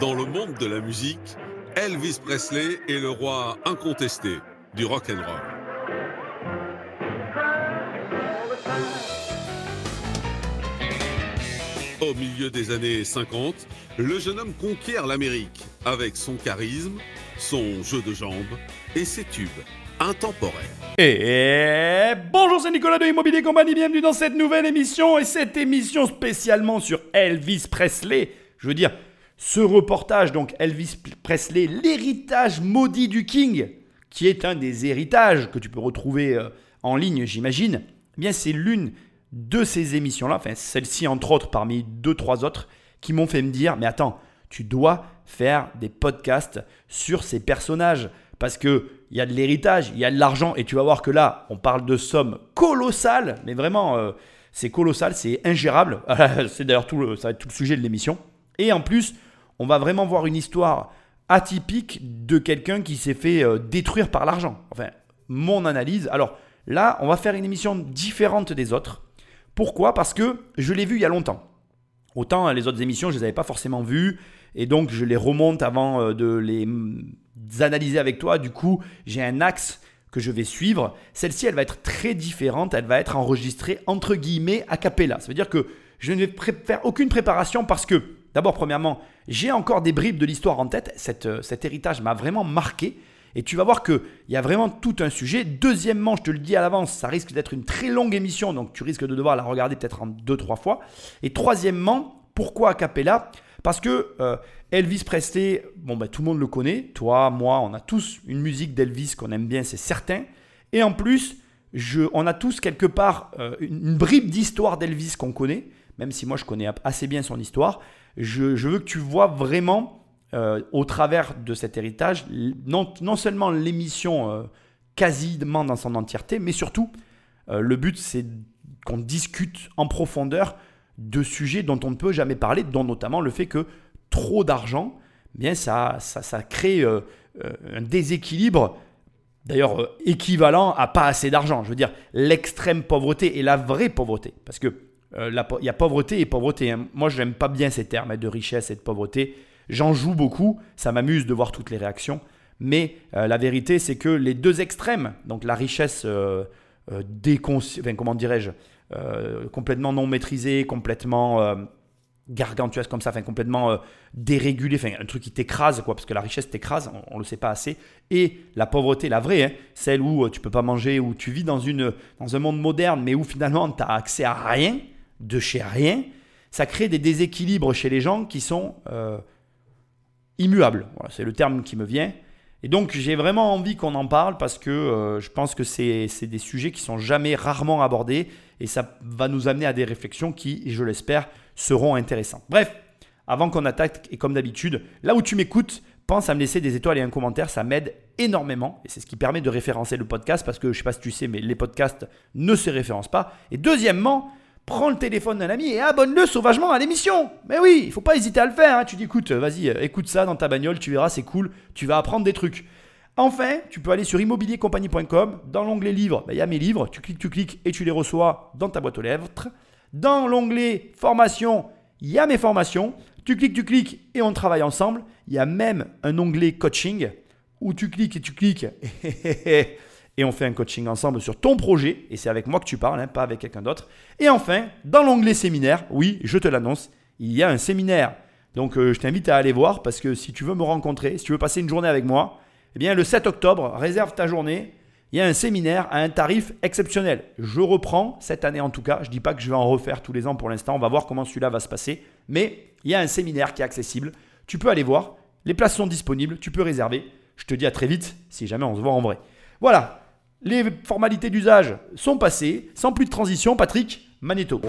Dans le monde de la musique, Elvis Presley est le roi incontesté du rock and roll. Au milieu des années 50, le jeune homme conquiert l'Amérique avec son charisme, son jeu de jambes et ses tubes intemporels. Et bonjour, c'est Nicolas de Immobilier Compagnie, bienvenue dans cette nouvelle émission et cette émission spécialement sur Elvis Presley. Je veux dire, ce reportage, donc Elvis Presley, l'héritage maudit du King, qui est un des héritages que tu peux retrouver euh, en ligne, j'imagine, eh bien c'est l'une de ces émissions-là, enfin celle-ci entre autres parmi deux, trois autres, qui m'ont fait me dire, mais attends, tu dois faire des podcasts sur ces personnages. Parce qu'il y a de l'héritage, il y a de l'argent, et tu vas voir que là, on parle de sommes colossales, mais vraiment, euh, c'est colossal, c'est ingérable. c'est d'ailleurs tout le, ça va être tout le sujet de l'émission. Et en plus, on va vraiment voir une histoire atypique de quelqu'un qui s'est fait euh, détruire par l'argent. Enfin, mon analyse. Alors là, on va faire une émission différente des autres. Pourquoi? Parce que je l'ai vu il y a longtemps. Autant les autres émissions, je ne les avais pas forcément vues. Et donc, je les remonte avant euh, de les analyser avec toi. Du coup, j'ai un axe que je vais suivre. Celle-ci, elle va être très différente. Elle va être enregistrée entre guillemets a cappella. Ça veut dire que je ne vais faire aucune préparation parce que, d'abord, premièrement, j'ai encore des bribes de l'histoire en tête. Euh, cet héritage m'a vraiment marqué. Et tu vas voir qu'il y a vraiment tout un sujet. Deuxièmement, je te le dis à l'avance, ça risque d'être une très longue émission, donc tu risques de devoir la regarder peut-être en deux, trois fois. Et troisièmement, pourquoi a cappella? Parce que euh, Elvis Presley, bon, ben, tout le monde le connaît. Toi, moi, on a tous une musique d'Elvis qu'on aime bien, c'est certain. Et en plus, on a tous quelque part euh, une, bribe d'histoire d'Elvis qu'on connaît, même si moi je connais assez bien son histoire. Je, veux que tu vois vraiment euh, au travers de cet héritage, non, seulement l'émission euh, quasiment dans son entièreté, mais surtout, le but c'est qu'on discute en profondeur de sujets dont on ne peut jamais parler, dont notamment le fait que trop d'argent, eh bien ça, ça, ça crée un déséquilibre d'ailleurs équivalent à pas assez d'argent. Je veux dire, l'extrême pauvreté et la vraie pauvreté. Parce que y a pauvreté et pauvreté. Hein. Moi, je n'aime pas bien ces termes hein, de richesse et de pauvreté. J'en joue beaucoup, ça m'amuse de voir toutes les réactions. Mais euh, la vérité, c'est que les deux extrêmes, donc la richesse euh, euh comment dirais-je, euh, complètement non maîtrisée, complètement gargantuesque comme ça, enfin complètement dérégulée, enfin un truc qui t'écrase, quoi, parce que la richesse t'écrase, on, ne le sait pas assez. Et la pauvreté, la vraie, hein, celle où tu peux pas manger, où tu vis dans, une, dans un monde moderne, mais où finalement tu as accès à rien, de chez rien, ça crée des déséquilibres chez les gens qui sont immuable. c'est le terme qui me vient. Et donc j'ai vraiment envie qu'on en parle parce que euh, je pense que c'est des sujets qui sont jamais rarement abordés et ça va nous amener à des réflexions qui, je l'espère, seront intéressantes. Bref, avant qu'on attaque, et comme d'habitude, là où tu m'écoutes, pense à me laisser des étoiles et un commentaire, ça m'aide énormément et c'est ce qui permet de référencer le podcast parce que je ne sais pas si tu sais, mais les podcasts ne se référencent pas. Et deuxièmement, prends le téléphone d'un ami et abonne-le sauvagement à l'émission. Mais oui, il faut pas hésiter à le faire. Hein. Tu dis, écoute, vas-y, euh, écoute ça dans ta bagnole, tu verras, c'est cool, tu vas apprendre des trucs. Enfin, tu peux aller sur immobiliercompagnie.com. Dans l'onglet livres, bah, il y a mes livres. Tu cliques, tu cliques et tu les reçois dans ta boîte aux lèvres. Dans l'onglet formation, il y a mes formations. Tu cliques, tu cliques et on travaille ensemble. Il y a même un onglet coaching où tu cliques et tu cliques et on fait un coaching ensemble sur ton projet, et c'est avec moi que tu parles, hein, pas avec quelqu'un d'autre. Et enfin, dans l'onglet séminaire, oui, je te l'annonce, il y a un séminaire. Donc euh, je t'invite à aller voir, parce que si tu veux me rencontrer, si tu veux passer une journée avec moi, eh bien le 7 octobre, réserve ta journée, il y a un séminaire à un tarif exceptionnel. Je reprends, cette année en tout cas, je ne dis pas que je vais en refaire tous les ans pour l'instant, on va voir comment celui-là va se passer, mais il y a un séminaire qui est accessible, tu peux aller voir, les places sont disponibles, tu peux réserver. Je te dis à très vite si jamais on se voit en vrai. Voilà, les formalités d'usage sont passées. Sans plus de transition, Patrick, Magneto.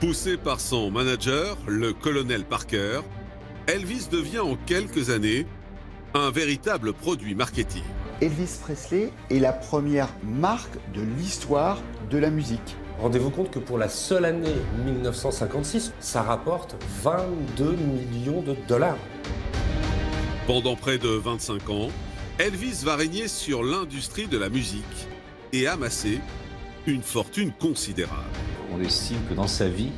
Poussé par son manager, le colonel Parker, Elvis devient en quelques années Un véritable produit marketing. Elvis Presley est la première marque de l'histoire de la musique. Rendez-vous compte que pour la seule année 1956, ça rapporte 22 millions de dollars. Pendant près de 25 ans, Elvis va régner sur l'industrie de la musique et amasser une fortune considérable. On estime que dans sa vie,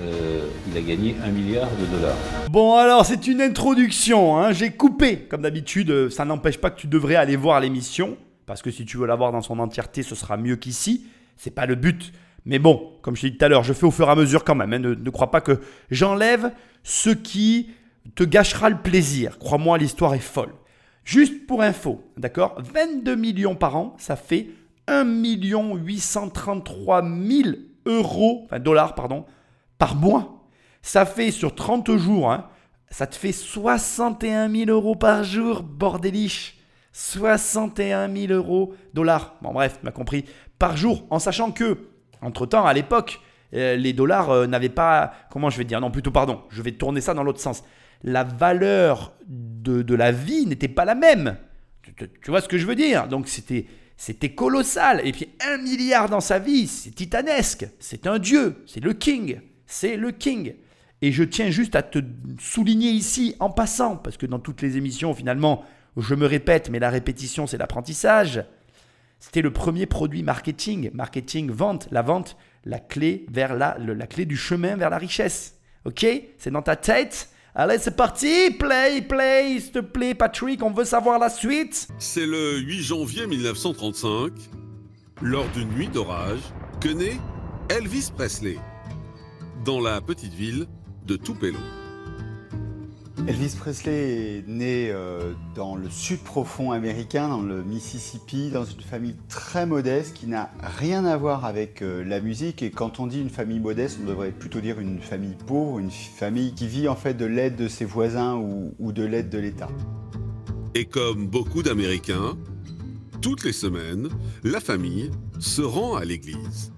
euh, il a gagné un milliard de dollars. Bon alors c'est une introduction, hein. j'ai coupé comme d'habitude, ça n'empêche pas que tu devrais aller voir l'émission, parce que si tu veux la voir dans son entièreté ce sera mieux qu'ici, c'est pas le but. Mais bon, comme je t'ai dit tout à l'heure, je fais au fur et à mesure quand même, hein. ne, ne crois pas que j'enlève ce qui te gâchera le plaisir, crois-moi l'histoire est folle. Juste pour info, d'accord? 22 millions par an, ça fait 1 833 000 euros, enfin dollars, pardon, par mois. Ça fait sur 30 jours, hein, ça te fait 61 000 euros par jour, bordéliche. 61 000 euros, dollars, bon bref, tu m'as compris, par jour, en sachant que, entre-temps, à l'époque, euh, les dollars euh, n'avaient pas, comment je vais dire, non plutôt pardon, je vais tourner ça dans l'autre sens. La valeur de, la vie n'était pas la même. Tu, tu- tu vois ce que je veux dire? Donc c'était c'était colossal. Et puis un milliard dans sa vie, c'est titanesque. C'est un dieu. C'est le king. C'est le king. Et je tiens juste à te souligner ici en passant, parce que dans toutes les émissions, finalement, je me répète, mais la répétition, c'est l'apprentissage. C'était le premier produit marketing. Marketing, vente. La vente, la clé, vers la, la clé du chemin vers la richesse. Ok? C'est dans ta tête? Allez, c'est parti Play, play, s'il te plaît, Patrick, on veut savoir la suite. C'est le 8 janvier 1935, lors d'une nuit d'orage, que naît Elvis Presley, dans la petite ville de Tupelo. Elvis Presley est né euh, dans le sud profond américain, dans le Mississippi, dans une famille très modeste qui n'a rien à voir avec euh, la musique. Et quand on dit une famille modeste, on devrait plutôt dire une famille pauvre, une famille qui vit en fait de l'aide de ses voisins ou, ou de l'aide de l'État. Et comme beaucoup d'Américains, toutes les semaines, la famille se rend à l'église.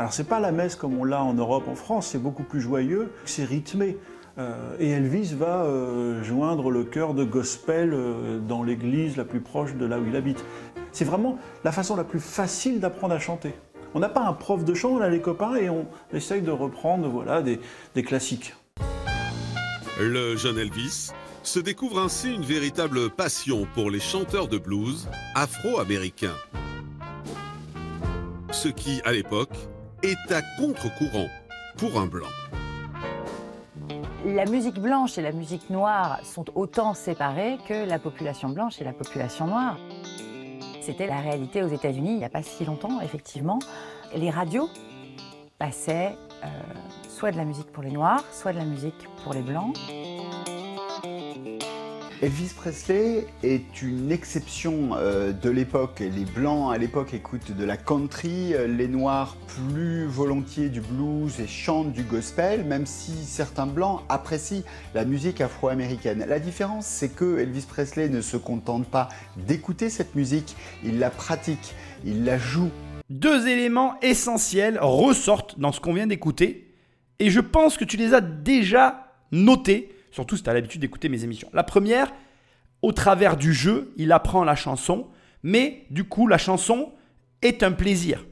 Alors c'est pas la messe comme on l'a en Europe, en France, c'est beaucoup plus joyeux, c'est rythmé. Euh, et Elvis va euh, joindre le chœur de gospel euh, dans l'église la plus proche de là où il habite. C'est vraiment la façon la plus facile d'apprendre à chanter. On n'a pas un prof de chant, on a les copains et on essaye de reprendre voilà, des classiques. Le jeune Elvis se découvre ainsi une véritable passion pour les chanteurs de blues afro-américains. Ce qui, à l'époque, est à contre-courant pour un blanc. La musique blanche et la musique noire sont autant séparées que la population blanche et la population noire. C'était la réalité aux États-Unis il n'y a pas si longtemps, effectivement. Les radios passaient euh, soit de la musique pour les noirs, soit de la musique pour les blancs. Elvis Presley est une exception euh, de l'époque. Les blancs à l'époque écoutent de la country, euh, les noirs plus volontiers du blues et chantent du gospel, même si certains blancs apprécient la musique afro-américaine. La différence, c'est que Elvis Presley ne se contente pas d'écouter cette musique, il la pratique, il la joue. Deux éléments essentiels ressortent dans ce qu'on vient d'écouter, et je pense que tu les as déjà notés, surtout si tu as l'habitude d'écouter mes émissions. La première, au travers du jeu, il apprend la chanson, mais du coup, la chanson est un plaisir.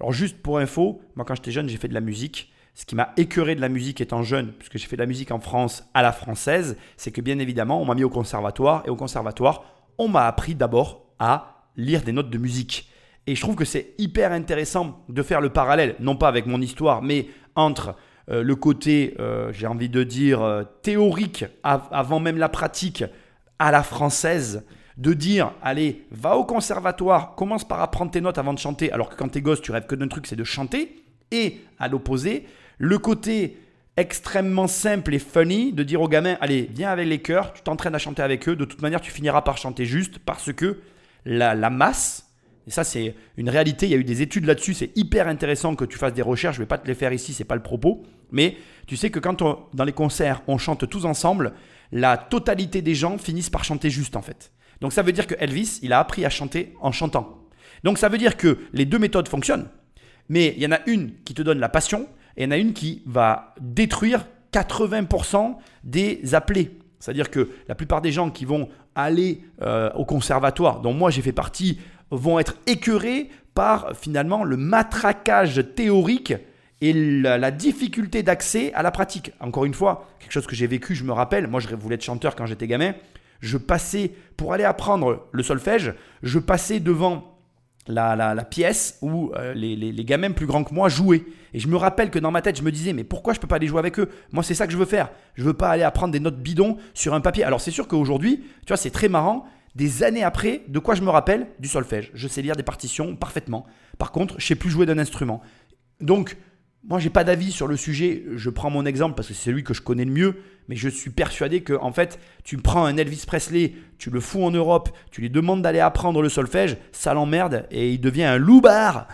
Alors juste pour info, moi quand j'étais jeune, j'ai fait de la musique. Ce qui m'a écœuré de la musique étant jeune, puisque j'ai fait de la musique en France à la française, c'est que bien évidemment, on m'a mis au conservatoire, et au conservatoire, on m'a appris d'abord à lire des notes de musique. Et je trouve que c'est hyper intéressant de faire le parallèle, non pas avec mon histoire, mais entre euh, le côté, euh, j'ai envie de dire, euh, théorique, av- avant même la pratique, à la française, de dire, allez, va au conservatoire, commence par apprendre tes notes avant de chanter, alors que quand t'es gosse, tu rêves que d'un truc, c'est de chanter. Et à l'opposé, le côté extrêmement simple et funny de dire aux gamins, allez, viens avec les chœurs, tu t'entraînes à chanter avec eux, de toute manière, tu finiras par chanter juste parce que la, la masse, et ça, c'est une réalité. Il y a eu des études là-dessus. C'est hyper intéressant que tu fasses des recherches. Je ne vais pas te les faire ici, c'est pas le propos. Mais tu sais que quand dans les concerts, on chante tous ensemble, la totalité des gens finissent par chanter juste en fait. Donc ça veut dire que Elvis, il a appris à chanter en chantant. Donc ça veut dire que les deux méthodes fonctionnent. Mais il y en a une qui te donne la passion et il y en a une qui va détruire 80% des appelés. C'est-à-dire que la plupart des gens qui vont aller euh, au conservatoire, dont moi j'ai fait partie, vont être écœurés par finalement le matraquage théorique et la, difficulté d'accès à la pratique. Encore une fois, quelque chose que j'ai vécu, je me rappelle, moi je voulais être chanteur quand j'étais gamin, je passais, pour aller apprendre le solfège, je passais devant la, pièce où euh, les, gamins plus grands que moi jouaient. Et je me rappelle que dans ma tête, je me disais, mais pourquoi je peux pas aller jouer avec eux? Moi, c'est ça que je veux faire. Je veux pas aller apprendre des notes bidons sur un papier. Alors, c'est sûr qu'aujourd'hui, tu vois, c'est très marrant. Des années après, de quoi je me rappelle? Du solfège. Je sais lire des partitions parfaitement. Par contre, je sais plus jouer d'un instrument. Donc, moi, j'ai pas d'avis sur le sujet. Je prends mon exemple parce que c'est celui que je connais le mieux. Mais je suis persuadé que, en fait, tu prends un Elvis Presley, tu le fous en Europe, tu lui demandes d'aller apprendre le solfège, ça l'emmerde et il devient un loupard.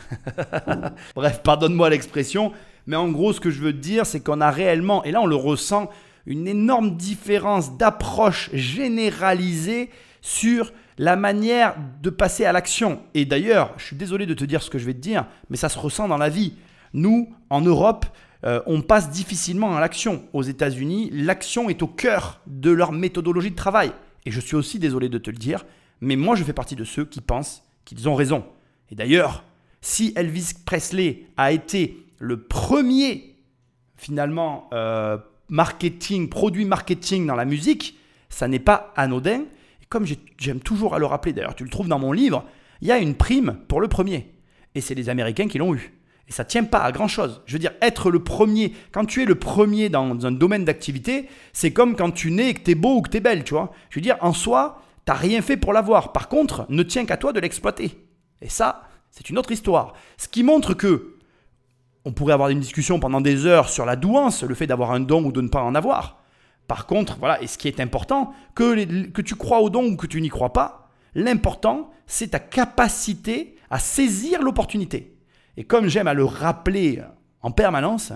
Bref, pardonne-moi l'expression. Mais en gros, ce que je veux te dire, c'est qu'on a réellement, et là on le ressent, une énorme différence d'approche généralisée sur la manière de passer à l'action. Et d'ailleurs, je suis désolé de te dire ce que je vais te dire, mais ça se ressent dans la vie. Nous, en Europe, euh, on passe difficilement à l'action. Aux États-Unis, l'action est au cœur de leur méthodologie de travail. Et je suis aussi désolé de te le dire, mais moi je fais partie de ceux qui pensent qu'ils ont raison. Et d'ailleurs, si Elvis Presley a été le premier, finalement, euh, marketing, produit marketing dans la musique, ça n'est pas anodin. Et comme j'ai- j'aime toujours à le rappeler, d'ailleurs, tu le trouves dans mon livre, il y a une prime pour le premier. Et c'est les Américains qui l'ont eu. Et ça tient pas à grand chose. Je veux dire, être le premier, quand tu es le premier dans un domaine d'activité, c'est comme quand tu nais et que tu es beau ou que tu es belle, tu vois. Je veux dire, en soi, tu rien fait pour l'avoir. Par contre, ne tient qu'à toi de l'exploiter. Et ça, c'est une autre histoire. Ce qui montre que on pourrait avoir une discussion pendant des heures sur la douance, le fait d'avoir un don ou de ne pas en avoir. Par contre, voilà, et ce qui est important, que, que tu crois au don ou que tu n'y crois pas, l'important, c'est ta capacité à saisir l'opportunité. Et comme j'aime à le rappeler en permanence,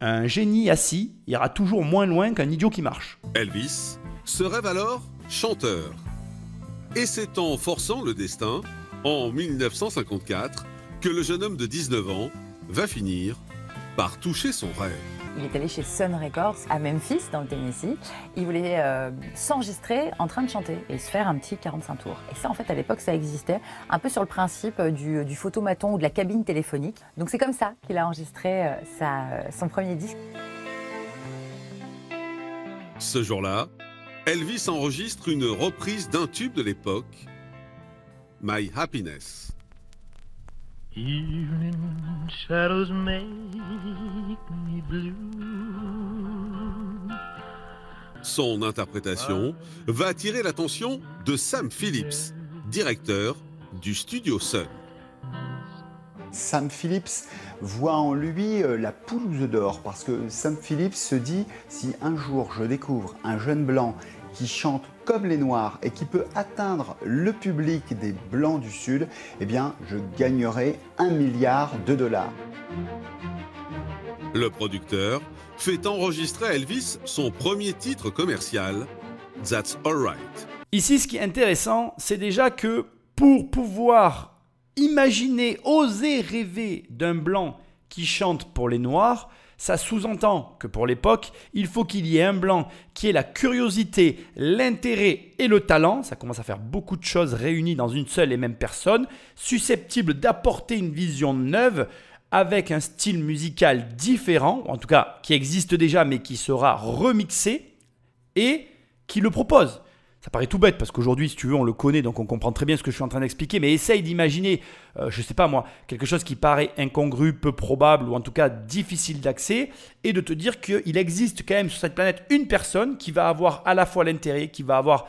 un génie assis ira toujours moins loin qu'un idiot qui marche. Elvis se rêve alors chanteur. Et c'est en forçant le destin, en 1954, que le jeune homme de 19 ans va finir par toucher son rêve. Il est allé chez Sun Records à Memphis, dans le Tennessee. Il voulait euh, s'enregistrer en train de chanter et se faire un petit 45 tours. Et ça, en fait, à l'époque, ça existait, un peu sur le principe euh, du, photomaton ou de la cabine téléphonique. Donc c'est comme ça qu'il a enregistré euh, son premier disque. Ce jour-là, Elvis enregistre une reprise d'un tube de l'époque, My Happiness. Evening shadows make me blue. Son interprétation va attirer l'attention de Sam Phillips, directeur du studio Sun. Sam Phillips voit en lui euh, la œufs d'or parce que Sam Phillips se dit si un jour je découvre un jeune blanc qui chante comme les noirs et qui peut atteindre le public des blancs du sud, eh bien je gagnerai un milliard de dollars. Le producteur fait enregistrer à Elvis son premier titre commercial, That's Alright. Ici, ce qui est intéressant, c'est déjà que pour pouvoir imaginer, oser rêver d'un blanc qui chante pour les noirs, ça sous-entend que pour l'époque, il faut qu'il y ait un blanc qui ait la curiosité, l'intérêt et le talent, ça commence à faire beaucoup de choses réunies dans une seule et même personne, susceptible d'apporter une vision neuve avec un style musical différent, en tout cas qui existe déjà mais qui sera remixé et qui le propose. Ça paraît tout bête parce qu'aujourd'hui, si tu veux, on le connaît, donc on comprend très bien ce que je suis en train d'expliquer. Mais essaye d'imaginer, euh, je sais pas moi, quelque chose qui paraît incongru, peu probable ou en tout cas difficile d'accès, et de te dire qu'il existe quand même sur cette planète une personne qui va avoir à la fois l'intérêt, qui va avoir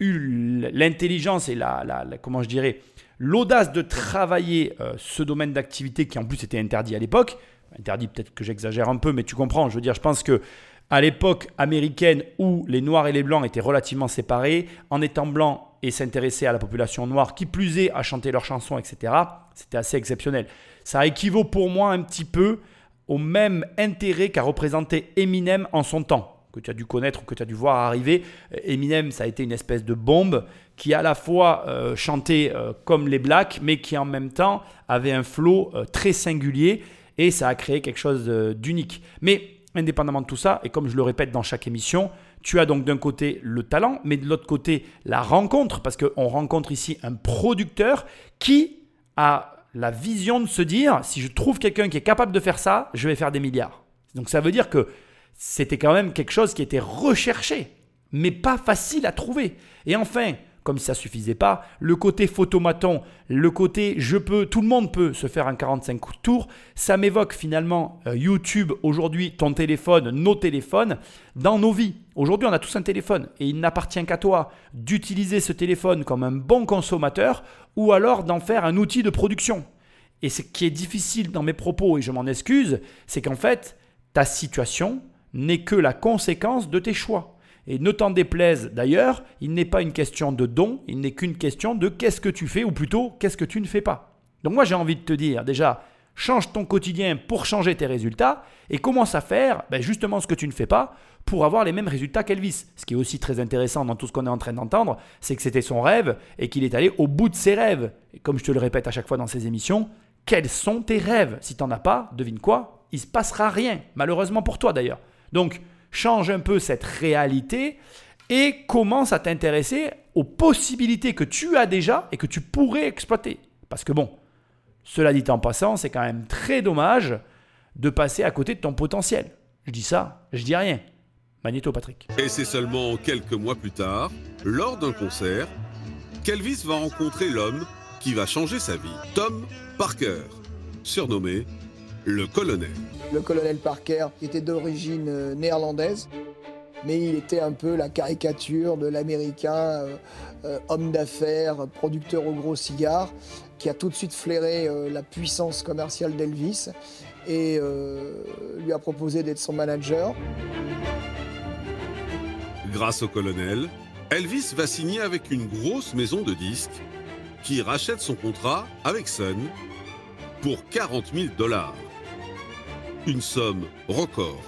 eu l'intelligence et la- comment je dirais, l'audace de travailler euh, ce domaine d'activité qui en plus était interdit à l'époque. Interdit, peut-être que j'exagère un peu, mais tu comprends. Je veux dire, je pense que à l'époque américaine où les noirs et les blancs étaient relativement séparés, en étant blanc et s'intéresser à la population noire, qui plus est à chanter leurs chansons, etc., c'était assez exceptionnel. Ça équivaut pour moi un petit peu au même intérêt qu'a représenté Eminem en son temps, que tu as dû connaître ou que tu as dû voir arriver. Eminem, ça a été une espèce de bombe qui à la fois euh, chantait euh, comme les blacks, mais qui en même temps avait un flow euh, très singulier et ça a créé quelque chose d'unique. Mais indépendamment de tout ça, et comme je le répète dans chaque émission, Tu as donc d'un côté le talent, mais de l'autre côté la rencontre, parce qu'on rencontre ici un producteur qui a la vision de se dire, si je trouve quelqu'un qui est capable de faire ça, je vais faire des milliards. Donc ça veut dire que c'était quand même quelque chose qui était recherché, mais pas facile à trouver. Et enfin, comme si ça suffisait pas, le côté photomaton, le côté je peux, tout le monde peut se faire un 45 tours, ça m'évoque finalement euh, YouTube aujourd'hui, ton téléphone, nos téléphones, dans nos vies. Aujourd'hui, on a tous un téléphone et il n'appartient qu'à toi d'utiliser ce téléphone comme un bon consommateur ou alors d'en faire un outil de production. Et ce qui est difficile dans mes propos, et je m'en excuse, c'est qu'en fait, ta situation n'est que la conséquence de tes choix. Et ne t'en déplaise d'ailleurs, il n'est pas une question de don, il n'est qu'une question de qu'est-ce que tu fais, ou plutôt qu'est-ce que tu ne fais pas. Donc moi j'ai envie de te dire déjà, change ton quotidien pour changer tes résultats, et commence à faire ben, justement ce que tu ne fais pas pour avoir les mêmes résultats qu'Elvis. Ce qui est aussi très intéressant dans tout ce qu'on est en train d'entendre, c'est que c'était son rêve et qu'il est allé au bout de ses rêves. Et comme je te le répète à chaque fois dans ces émissions, quels sont tes rêves? Si tu n'en as pas, devine quoi Il se passera rien, malheureusement pour toi d'ailleurs. Donc, change un peu cette réalité et commence à t'intéresser aux possibilités que tu as déjà et que tu pourrais exploiter. Parce que bon, cela dit en passant, c'est quand même très dommage de passer à côté de ton potentiel. Je dis ça, je dis rien. Magnéto Patrick. Et c'est seulement quelques mois plus tard, lors d'un concert, qu'Elvis va rencontrer l'homme qui va changer sa vie, Tom Parker, surnommé le colonel. Le colonel Parker était d'origine euh, néerlandaise, mais il était un peu la caricature de l'américain euh, euh, homme d'affaires, producteur au gros cigare, qui a tout de suite flairé la puissance commerciale d'Elvis et lui a proposé d'être son manager. Grâce au colonel, Elvis va signer avec une grosse maison de disques qui rachète son contrat avec Sun pour 40 000 dollars. Une somme record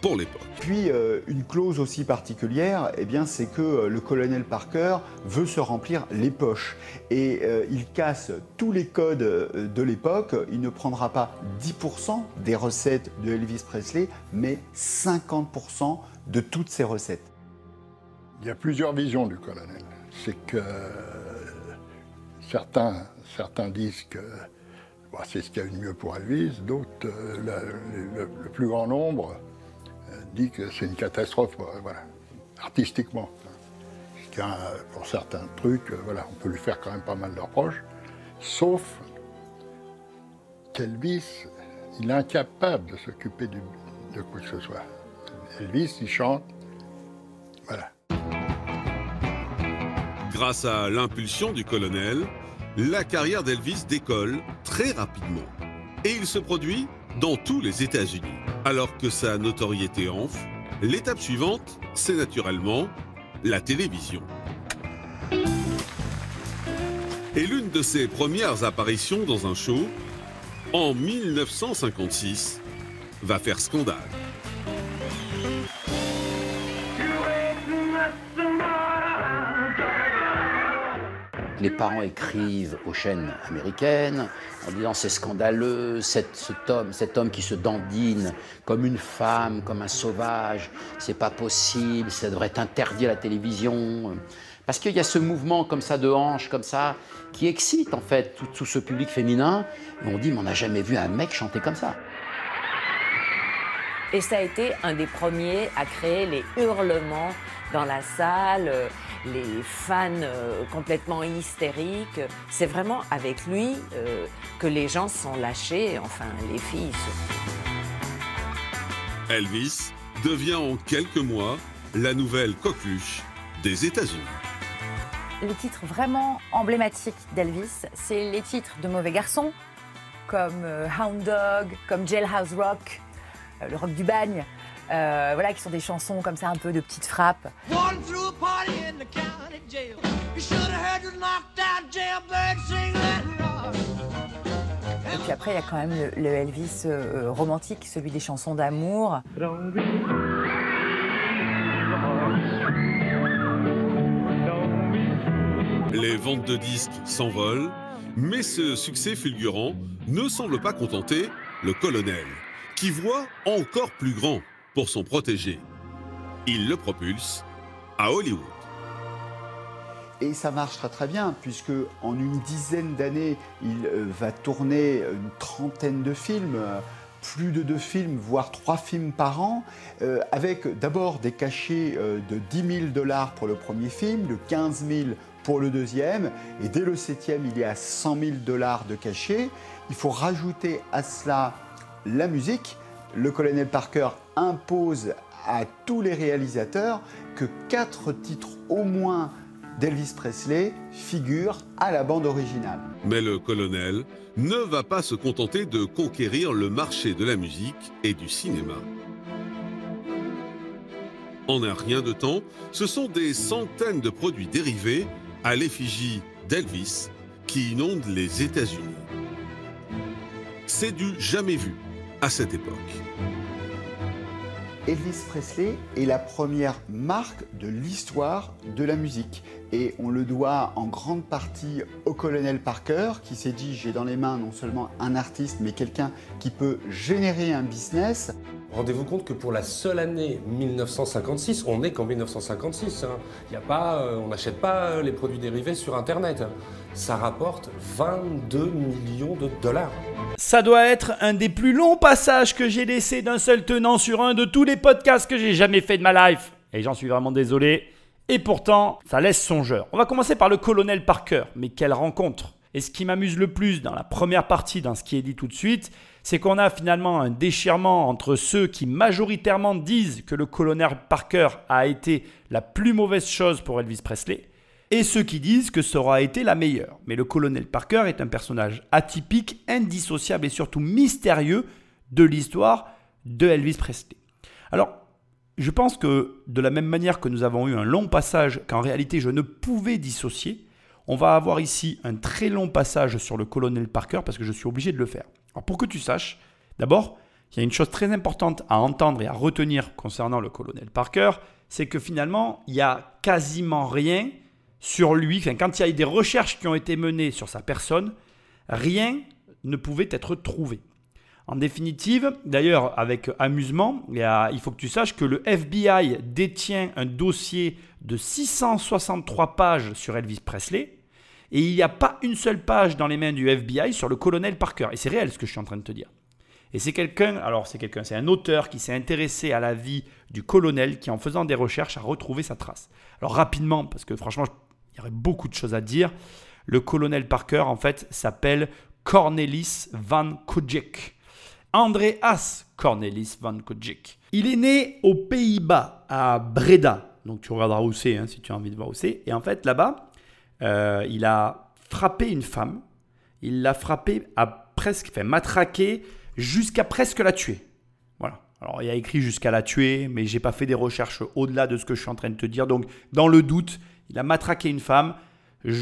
pour l'époque. Puis euh, une clause aussi particulière, eh bien, c'est que euh, le colonel Parker veut se remplir les poches et euh, il casse tous les codes de l'époque. Il ne prendra pas 10% des recettes de Elvis Presley, mais 50% de toutes ses recettes. Il y a plusieurs visions du colonel. C'est que certains, certains disent que bah, c'est ce qu'il y a de mieux pour Elvis, d'autres, euh, le, plus grand nombre, euh, dit que c'est une catastrophe, euh, artistiquement. pour certains trucs, voilà, on peut lui faire quand même pas mal de reproches, sauf qu'Elvis, il est incapable de s'occuper de quoi que ce soit. Elvis, il chante, voilà. Grâce à l'impulsion du colonel, la carrière d'Elvis décolle très rapidement. Et il se produit dans tous les États-Unis. Alors que sa notoriété enfle, l'étape suivante, c'est naturellement la télévision. Et l'une de ses premières apparitions dans un show, en 1956, va faire scandale. Les parents écrivent aux chaînes américaines en disant c'est scandaleux, cet, homme, cet homme qui se dandine comme une femme, comme un sauvage, c'est pas possible, ça devrait être interdit à la télévision. Parce qu'il y a ce mouvement comme ça de hanches, comme ça, qui excite en fait tout, ce public féminin. Et on dit mais on n'a jamais vu un mec chanter comme ça. Et ça a été un des premiers à créer les hurlements dans la salle les fans euh, complètement hystériques. C'est vraiment avec lui euh, que les gens sont lâchés, enfin les filles Elvis devient en quelques mois la nouvelle coqueluche des États-Unis. Les titres vraiment emblématiques d'Elvis, c'est les titres de Mauvais Garçon, comme euh, Hound Dog, comme Jailhouse Rock, le rock du bagne. Euh, voilà, qui sont des chansons comme ça, un peu de petites frappes. Et puis après, il y a quand même le, Elvis euh, romantique, celui des chansons d'amour. Les ventes de disques s'envolent, mais ce succès fulgurant ne semble pas contenter le colonel, qui voit encore plus grand pour son protégé. il le propulse à Hollywood. Et ça marche très très bien, puisque en une dizaine d'années, il euh, va tourner une trentaine de films, euh, plus de deux films, voire trois films par an, euh, avec d'abord des cachets de 10 000 dollars pour le premier film, de 15 000 pour le deuxième, et dès le septième, il y a 100 000 dollars de cachets. Il faut rajouter à cela la musique. Le colonel Parker impose à tous les réalisateurs que quatre titres au moins d'Elvis Presley figurent à la bande originale. Mais le colonel ne va pas se contenter de conquérir le marché de la musique et du cinéma. En un rien de temps, ce sont des centaines de produits dérivés à l'effigie d'Elvis qui inondent les États-Unis. C'est du jamais vu à cette époque. Elvis Presley est la première marque de l'histoire de la musique. Et on le doit en grande partie au colonel Parker qui s'est dit j'ai dans les mains non seulement un artiste mais quelqu'un qui peut générer un business. Rendez-vous compte que pour la seule année 1956, on n'est qu'en 1956. hein. Il y a pas, euh, on n'achète pas euh, les produits dérivés sur Internet. Ça rapporte 22 millions de dollars. Ça doit être un des plus longs passages que j'ai laissé d'un seul tenant sur un de tous les podcasts que j'ai jamais fait de ma life. Et j'en suis vraiment désolé. Et pourtant, ça laisse songeur. On va commencer par le colonel Parker. Mais quelle rencontre Et ce qui m'amuse le plus dans la première partie, dans ce qui est dit tout de suite, c'est qu'on a finalement un déchirement entre ceux qui majoritairement disent que le colonel Parker a été la plus mauvaise chose pour Elvis Presley, et ceux qui disent que ça aura été la meilleure. Mais le colonel Parker est un personnage atypique, indissociable et surtout mystérieux de l'histoire de Elvis Presley. Alors, je pense que de la même manière que nous avons eu un long passage qu'en réalité je ne pouvais dissocier, on va avoir ici un très long passage sur le colonel Parker parce que je suis obligé de le faire. Alors pour que tu saches, d'abord, il y a une chose très importante à entendre et à retenir concernant le colonel Parker, c'est que finalement, il y a quasiment rien sur lui. Quand il y a eu des recherches qui ont été menées sur sa personne, rien ne pouvait être trouvé. En définitive, d'ailleurs, avec amusement, il faut que tu saches que le FBI détient un dossier de 663 pages sur Elvis Presley et il n'y a pas une seule page dans les mains du FBI sur le colonel Parker. Et c'est réel ce que je suis en train de te dire. Et c'est quelqu'un, alors c'est quelqu'un, c'est un auteur qui s'est intéressé à la vie du colonel qui, en faisant des recherches, a retrouvé sa trace. Alors rapidement, parce que franchement, il y aurait beaucoup de choses à dire, le colonel Parker, en fait, s'appelle Cornelis Van Kojik. Andreas Cornelis Van Kojik. Il est né aux Pays-Bas, à Breda. Donc tu regarderas où c'est, hein, si tu as envie de voir où c'est. Et en fait, là-bas, euh, il a frappé une femme. Il l'a frappée à presque, enfin matraqué jusqu'à presque la tuer. Voilà. Alors il y a écrit jusqu'à la tuer, mais j'ai pas fait des recherches au-delà de ce que je suis en train de te dire. Donc dans le doute, il a matraqué une femme.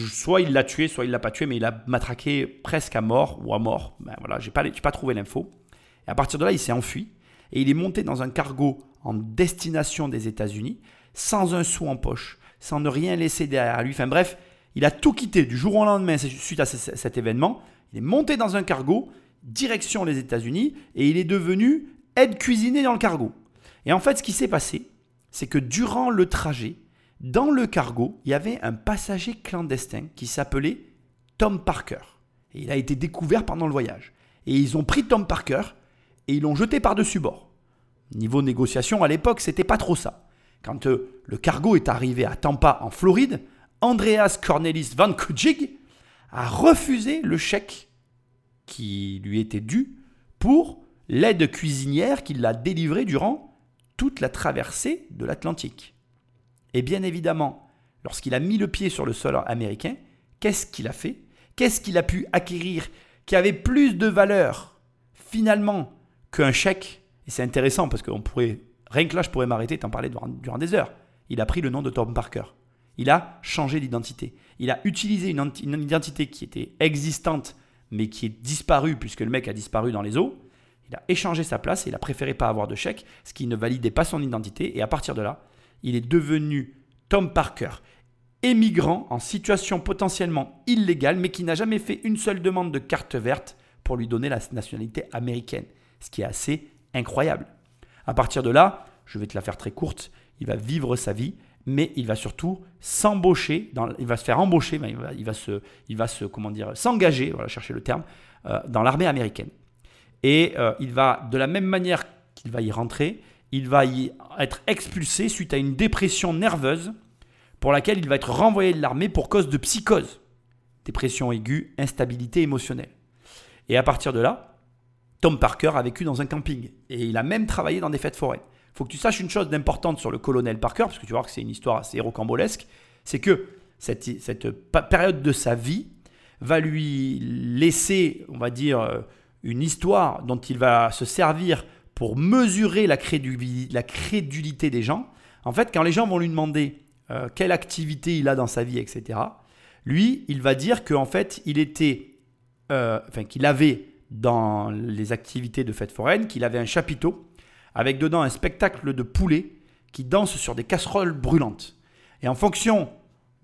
Soit il l'a tuée, soit il l'a pas tuée, mais il a matraqué presque à mort ou à mort. Ben voilà, j'ai pas, pas trouvé l'info. Et à partir de là, il s'est enfui et il est monté dans un cargo en destination des États-Unis, sans un sou en poche, sans ne rien laisser derrière lui. Enfin bref, il a tout quitté du jour au lendemain suite à ce- cet événement. Il est monté dans un cargo, direction les États-Unis, et il est devenu aide cuisinier dans le cargo. Et en fait, ce qui s'est passé, c'est que durant le trajet, dans le cargo, il y avait un passager clandestin qui s'appelait Tom Parker. Il a été découvert pendant le voyage. Et ils ont pris Tom Parker et ils l'ont jeté par-dessus bord. Niveau négociation, à l'époque, c'était pas trop ça. Quand euh, le cargo est arrivé à Tampa, en Floride, Andreas Cornelis Van Kujig a refusé le chèque qui lui était dû pour l'aide cuisinière qu'il a délivrée durant toute la traversée de l'Atlantique. Et bien évidemment, lorsqu'il a mis le pied sur le sol américain, qu'est-ce qu'il a fait? Qu'est-ce qu'il a pu acquérir qui avait plus de valeur finalement qu'un chèque? Et c'est intéressant parce qu'on pourrait, rien que là, je pourrais m'arrêter et t'en parler durant, des heures. Il a pris le nom de Tom Parker. Il a changé d'identité. Il a utilisé une identité qui était existante mais qui est disparue puisque le mec a disparu dans les eaux. Il a échangé sa place et il a préféré pas avoir de chèque, ce qui ne validait pas son identité. Et à partir de là, il est devenu Tom Parker, émigrant en situation potentiellement illégale, mais qui n'a jamais fait une seule demande de carte verte pour lui donner la nationalité américaine, ce qui est assez incroyable. À partir de là, je vais te la faire très courte, il va vivre sa vie, mais il va surtout s'embaucher, il va se faire embaucher, il va, il va se, il va se, comment dire, s'engager, voilà, chercher le terme, euh, dans l'armée américaine. Et euh, il va, de la même manière qu'il va y rentrer, il va y être expulsé suite à une dépression nerveuse pour laquelle il va être renvoyé de l'armée pour cause de psychose. Dépression aiguë, instabilité émotionnelle. Et à partir de là, Tom Parker a vécu dans un camping et il a même travaillé dans des fêtes foraines. Faut que tu saches une chose d'importante sur le colonel Parker, parce que tu vas voir que c'est une histoire assez rocambolesque, c'est que cette, période de sa vie va lui laisser, on va dire, euh, une histoire dont il va se servir pour mesurer la, créduli- la crédulité des gens. En fait, quand les gens vont lui demander euh, quelle activité il a dans sa vie, etc., lui, il va dire qu'en fait, il était, euh, enfin, qu'il avait dans les activités de fête foraine, qu'il avait un chapiteau avec dedans un spectacle de poulets qui dansent sur des casseroles brûlantes. Et en fonction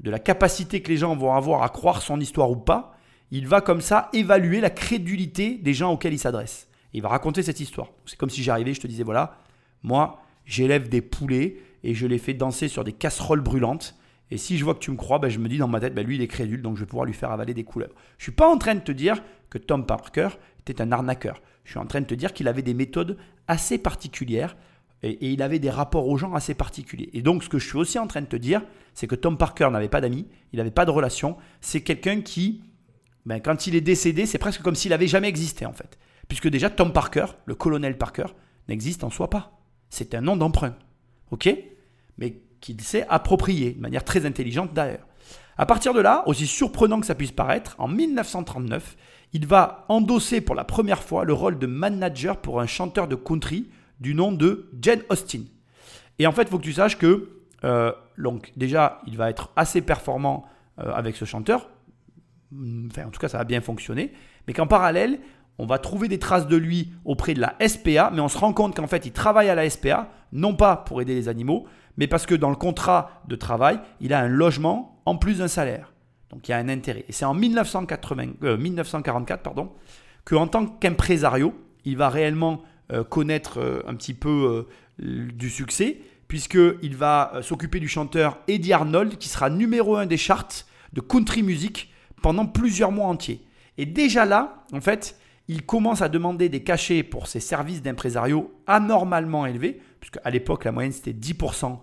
de la capacité que les gens vont avoir à croire son histoire ou pas, il va comme ça évaluer la crédulité des gens auxquels il s'adresse. Il va raconter cette histoire. C'est comme si j'arrivais, je te disais voilà, moi, j'élève des poulets et je les fais danser sur des casseroles brûlantes. Et si je vois que tu me crois, ben, je me dis dans ma tête, ben, lui, il est crédule, donc je vais pouvoir lui faire avaler des couleuvres. Je suis pas en train de te dire que Tom Parker était un arnaqueur. Je suis en train de te dire qu'il avait des méthodes assez particulières et, il avait des rapports aux gens assez particuliers. Et donc, ce que je suis aussi en train de te dire, c'est que Tom Parker n'avait pas d'amis, il n'avait pas de relation. C'est quelqu'un qui, ben, quand il est décédé, c'est presque comme s'il n'avait jamais existé en fait. Puisque déjà, Tom Parker, le colonel Parker, n'existe en soi pas. C'est un nom d'emprunt. OK? Mais qu'il s'est approprié de manière très intelligente d'ailleurs. À partir de là, aussi surprenant que ça puisse paraître, en 1939, il va endosser pour la première fois le rôle de manager pour un chanteur de country du nom de Jane Austen. Et en fait, il faut que tu saches que, euh, donc déjà, il va être assez performant euh, avec ce chanteur. Enfin, en tout cas, ça va bien fonctionner. Mais qu'en parallèle, on va trouver des traces de lui auprès de la SPA, mais on se rend compte qu'en fait, il travaille à la SPA, non pas pour aider les animaux, mais parce que dans le contrat de travail, il a un logement en plus d'un salaire. Donc il y a un intérêt. Et c'est en 1980, euh, 1944 pardon, qu'en tant qu'impresario, il va réellement euh, connaître euh, un petit peu euh, du succès, puisqu'il va euh, s'occuper du chanteur Eddie Arnold, qui sera numéro un des charts de country music pendant plusieurs mois entiers. Et déjà là, en fait, il commence à demander des cachets pour ses services d'impresario anormalement élevés, puisque à l'époque, la moyenne c'était 10%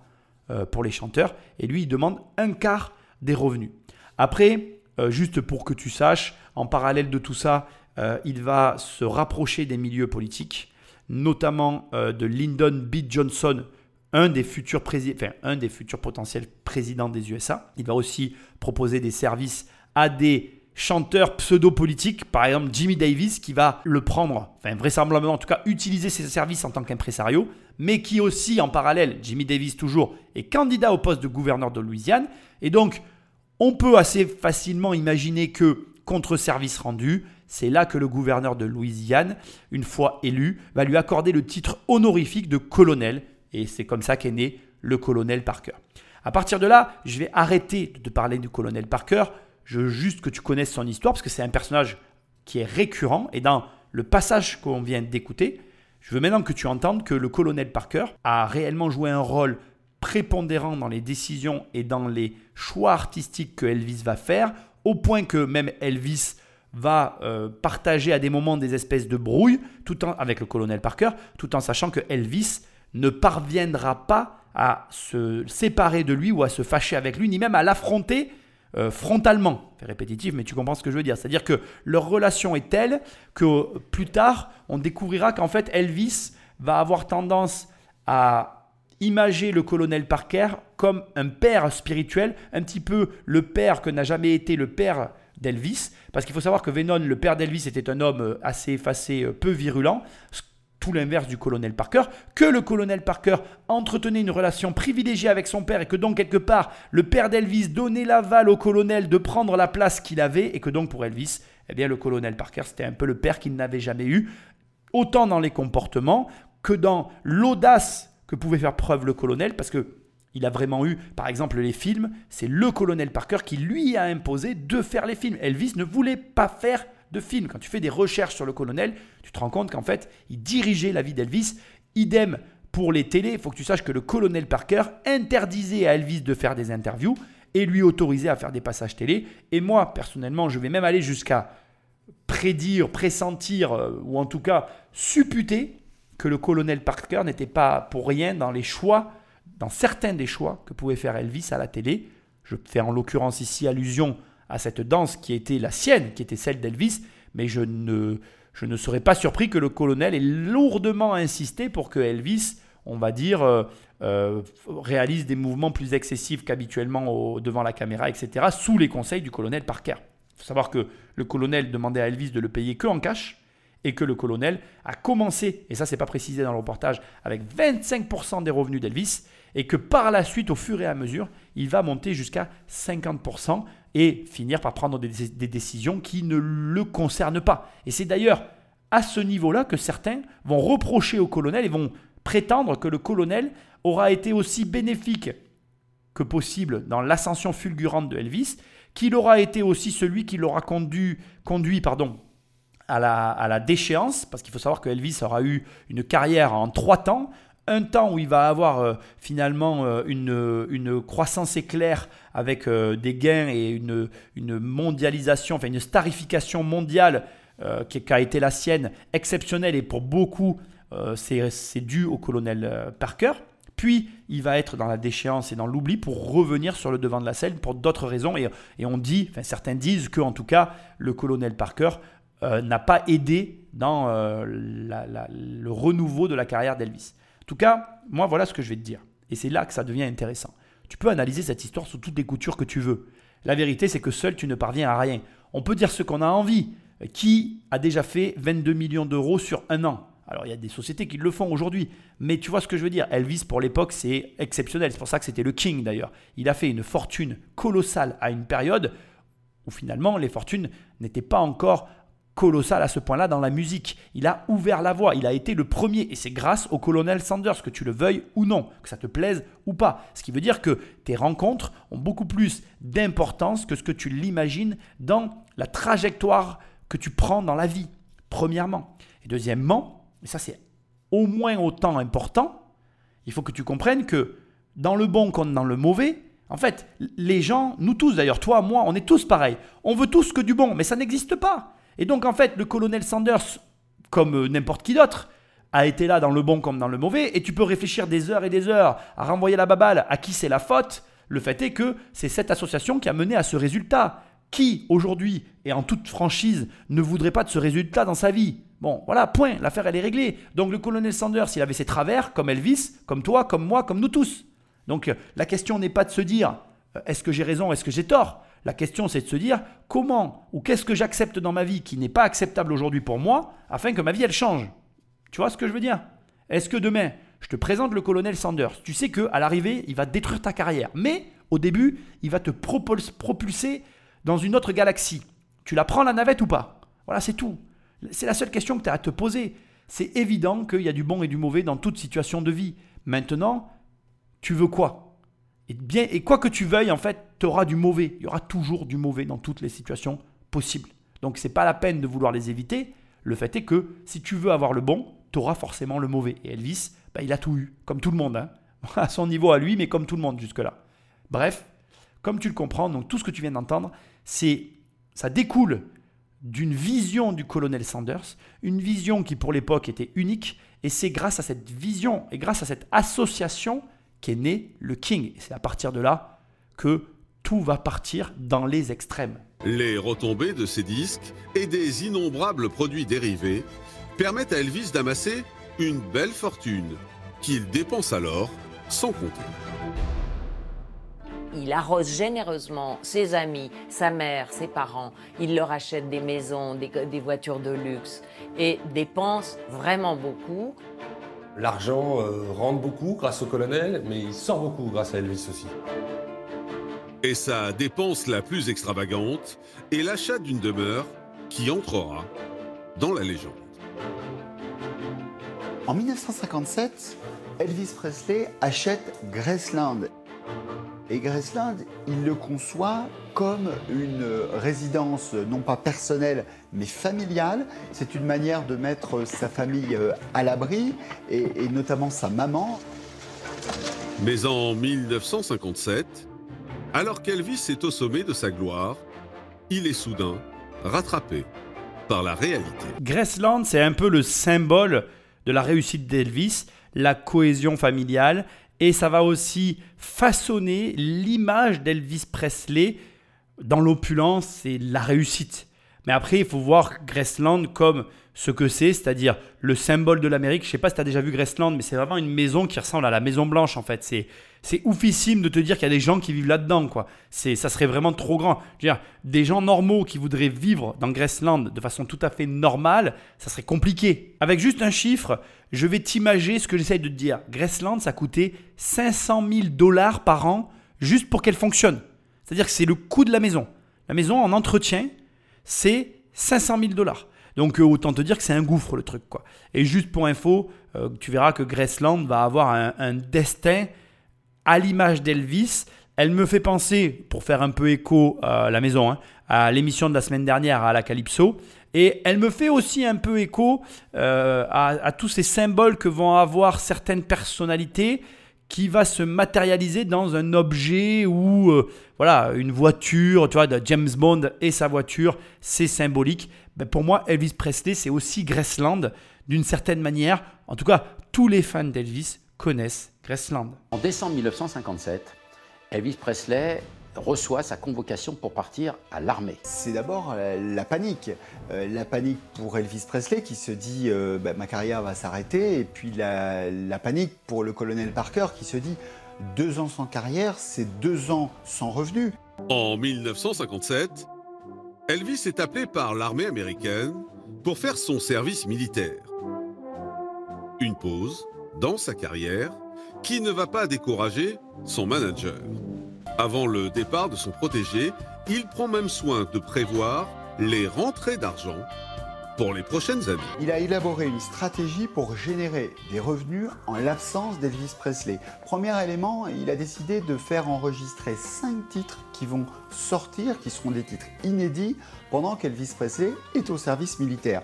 euh, pour les chanteurs, et lui, il demande un quart des revenus. Après, euh, juste pour que tu saches, en parallèle de tout ça, euh, il va se rapprocher des milieux politiques, notamment de Lyndon B. Johnson, un des futurs prési- enfin, un des futurs potentiels présidents des USA. Il va aussi proposer des services à des chanteurs pseudo-politiques, par exemple Jimmy Davis, qui va le prendre, enfin vraisemblablement en tout cas utiliser ses services en tant qu'impresario, mais qui aussi en parallèle, Jimmy Davis toujours, est candidat au poste de gouverneur de Louisiane. Et donc, on peut assez facilement imaginer que, contre service rendu, c'est là que le gouverneur de Louisiane, une fois élu, va lui accorder le titre honorifique de colonel. Et c'est comme ça qu'est né le colonel Parker. À partir de là, je vais arrêter de parler du colonel Parker. Je veux juste que tu connaisses son histoire parce que c'est un personnage qui est récurrent. Et dans le passage qu'on vient d'écouter, je veux maintenant que tu entendes que le colonel Parker a réellement joué un rôle prépondérant dans les décisions et dans les choix artistiques que Elvis va faire, au point que même Elvis va euh, partager à des moments des espèces de brouilles tout en, avec le colonel Parker, tout en sachant que Elvis ne parviendra pas à se séparer de lui ou à se fâcher avec lui, ni même à l'affronter euh, frontalement. C'est répétitif, mais tu comprends ce que je veux dire. C'est-à-dire que leur relation est telle que plus tard, on découvrira qu'en fait, Elvis va avoir tendance à imager le colonel Parker comme un père spirituel, un petit peu le père que n'a jamais été le père d'Elvis. Parce qu'il faut savoir que Venon, le père d'Elvis, était un homme assez effacé, euh, peu virulent tout l'inverse du colonel Parker, que le colonel Parker entretenait une relation privilégiée avec son père et que donc quelque part le père d'Elvis donnait l'aval au colonel de prendre la place qu'il avait et que donc pour Elvis, eh bien le colonel Parker c'était un peu le père qu'il n'avait jamais eu, autant dans les comportements que dans l'audace que pouvait faire preuve le colonel parce que il a vraiment eu, par exemple, les films. C'est le colonel Parker qui lui a imposé de faire les films. Elvis ne voulait pas faire de films. Quand tu fais des recherches sur le colonel, tu te rends compte qu'en fait, il dirigeait la vie d'Elvis. Idem pour les télés, il faut que tu saches que le colonel Parker interdisait à Elvis de faire des interviews et lui autorisait à faire des passages télé. Et moi, personnellement, je vais même aller jusqu'à prédire, pressentir, euh, ou en tout cas supputer que le colonel Parker n'était pas pour rien dans les choix, dans certains des choix que pouvait faire Elvis à la télé. Je fais en l'occurrence ici allusion à cette danse qui était la sienne, qui était celle d'Elvis, mais je ne, je ne serais pas surpris que le colonel ait lourdement insisté pour que Elvis, on va dire, euh, euh, réalise des mouvements plus excessifs qu'habituellement devant la caméra, etc., sous les conseils du colonel Parker. Il faut savoir que le colonel demandait à Elvis de le payer que en cash, et que le colonel a commencé, et ça c'est pas précisé dans le reportage, avec 25% des revenus d'Elvis, et que par la suite, au fur et à mesure, il va monter jusqu'à 50% et finir par prendre des, décisions qui ne le concernent pas. Et c'est d'ailleurs à ce niveau-là que certains vont reprocher au colonel et vont prétendre que le colonel aura été aussi bénéfique que possible dans l'ascension fulgurante de Elvis, qu'il aura été aussi celui qui l'aura conduit, conduit pardon, à la, à la déchéance, parce qu'il faut savoir que Elvis aura eu une carrière en trois temps. Un temps où il va avoir euh, finalement euh, une, une, croissance éclair avec euh, des gains et une, une, mondialisation, enfin une starification mondiale qui, a été la sienne exceptionnelle et pour beaucoup c'est dû au colonel Parker. Puis il va être dans la déchéance et dans l'oubli pour revenir sur le devant de la scène pour d'autres raisons. Et, et, on dit, enfin certains disent que en tout cas le colonel Parker euh, n'a pas aidé dans euh, le renouveau de la carrière d'Elvis. En tout cas, moi, voilà ce que je vais te dire. Et c'est là que ça devient intéressant. Tu peux analyser cette histoire sous toutes les coutures que tu veux. La vérité, c'est que seul, tu ne parviens à rien. On peut dire ce qu'on a envie. Qui a déjà fait 22 millions d'euros sur un an? Alors il y a des sociétés qui le font aujourd'hui, mais tu vois ce que je veux dire? Elvis pour l'époque c'est exceptionnel, c'est pour ça que c'était le king d'ailleurs. Il a fait une fortune colossale à une période où finalement les fortunes n'étaient pas encore colossal à ce point-là dans la musique. Il a ouvert la voie, il a été le premier, et c'est grâce au colonel Sanders, que tu le veuilles ou non, que ça te plaise ou pas. Ce qui veut dire que tes rencontres ont beaucoup plus d'importance que ce que tu l'imagines dans la trajectoire que tu prends dans la vie, premièrement. Et deuxièmement, et ça c'est au moins autant important, il faut que tu comprennes que dans le bon comme dans le mauvais, en fait, les gens, nous tous d'ailleurs, toi, moi, on est tous pareils. On veut tous que du bon, mais ça n'existe pas. Et donc, en fait, le colonel Sanders, comme euh, n'importe qui d'autre, a été là dans le bon comme dans le mauvais, et tu peux réfléchir des heures et des heures à renvoyer la baballe à qui c'est la faute. Le fait est que c'est cette association qui a mené à ce résultat. Qui, aujourd'hui, et en toute franchise, ne voudrait pas de ce résultat dans sa vie? Bon, voilà, point, l'affaire elle est réglée. Donc le colonel Sanders, il avait ses travers, comme Elvis, comme toi, comme moi, comme nous tous. Donc la question n'est pas de se dire, euh, est-ce que j'ai raison, est-ce que j'ai tort? La question, c'est de se dire comment ou qu'est-ce que j'accepte dans ma vie qui n'est pas acceptable aujourd'hui pour moi afin que ma vie, elle change. Tu vois ce que je veux dire? Est-ce que demain, je te présente le colonel Sanders Tu sais qu'à l'arrivée, il va détruire ta carrière. Mais au début, il va te propulser dans une autre galaxie. Tu la prends la navette ou pas? Voilà, c'est tout. C'est la seule question que tu as à te poser. C'est évident qu'il y a du bon et du mauvais dans toute situation de vie. Maintenant, tu veux quoi? Et, bien, et quoi que tu veuilles, en fait, tu auras du mauvais. Il y aura toujours du mauvais dans toutes les situations possibles. Donc ce n'est pas la peine de vouloir les éviter. Le fait est que si tu veux avoir le bon, tu auras forcément le mauvais. Et Elvis, bah, il a tout eu, comme tout le monde. Hein. À son niveau à lui, mais comme tout le monde jusque-là. Bref, comme tu le comprends, donc tout ce que tu viens d'entendre, c'est ça découle d'une vision du colonel Sanders, une vision qui pour l'époque était unique, et c'est grâce à cette vision et grâce à cette association qu'est né le King. Et c'est à partir de là que tout va partir dans les extrêmes. Les retombées de ces disques et des innombrables produits dérivés permettent à Elvis d'amasser une belle fortune qu'il dépense alors sans compter. Il arrose généreusement ses amis, sa mère, ses parents. Il leur achète des maisons, des, des voitures de luxe et dépense vraiment beaucoup. L'argent euh, rentre beaucoup grâce au colonel, mais il sort beaucoup grâce à Elvis aussi. Et sa dépense la plus extravagante est l'achat d'une demeure qui entrera dans la légende. En 1957, Elvis Presley achète Graceland. Et Graceland, il le conçoit comme une résidence non pas personnelle mais familiale. C'est une manière de mettre sa famille euh, à l'abri et, et notamment sa maman. Mais en 1957, alors qu'Elvis est au sommet de sa gloire, il est soudain rattrapé par la réalité. Graceland, c'est un peu le symbole de la réussite d'Elvis, la cohésion familiale, et ça va aussi façonner l'image d'Elvis Presley dans l'opulence et la réussite. Mais après, il faut voir Graceland comme ce que c'est, c'est-à-dire le symbole de l'Amérique. Je sais pas si tu as déjà vu Graceland, mais c'est vraiment une maison qui ressemble à la Maison Blanche en fait. C'est oufissime de te dire qu'il y a des gens qui vivent là-dedans ça serait vraiment trop grand. Dire, des gens normaux qui voudraient vivre dans Graceland de façon tout à fait normale, ça serait compliqué. Avec juste un chiffre, je vais t'imager ce que j'essaye de te dire. Graceland, ça coûtait 500 000 dollars par an juste pour qu'elle fonctionne. C'est-à-dire que c'est le coût de la maison. La maison en entretien, c'est 500 000 dollars. Donc euh, autant te dire que c'est un gouffre le truc. quoi. Et juste pour info, euh, tu verras que Graceland va avoir un, destin à l'image d'Elvis. Elle me fait penser, pour faire un peu écho à la maison, hein, à l'émission de la semaine dernière à la Calypso. Et elle me fait aussi un peu écho euh, à, tous ces symboles que vont avoir certaines personnalités qui va se matérialiser dans un objet ou euh, voilà une voiture, tu vois, de James Bond et sa voiture, c'est symbolique. Ben, pour moi, Elvis Presley, c'est aussi Graceland d'une certaine manière. En tout cas, tous les fans d'Elvis connaissent Graceland. En décembre 1957, Elvis Presley reçoit sa convocation pour partir à l'armée. C'est d'abord euh, la panique. Euh, la panique pour Elvis Presley qui se dit euh, bah, ma carrière va s'arrêter. Et puis la, la panique pour le colonel Parker qui se dit deux ans sans carrière, c'est deux ans sans revenus. En 1957, Elvis est appelé par l'armée américaine pour faire son service militaire. Une pause dans sa carrière qui ne va pas décourager son manager. Avant le départ de son protégé, il prend même soin de prévoir les rentrées d'argent pour les prochaines années. Il a élaboré une stratégie pour générer des revenus en l'absence d'Elvis Presley. Premier élément, il a décidé de faire enregistrer cinq titres qui vont sortir, qui seront des titres inédits pendant qu'Elvis Presley est au service militaire.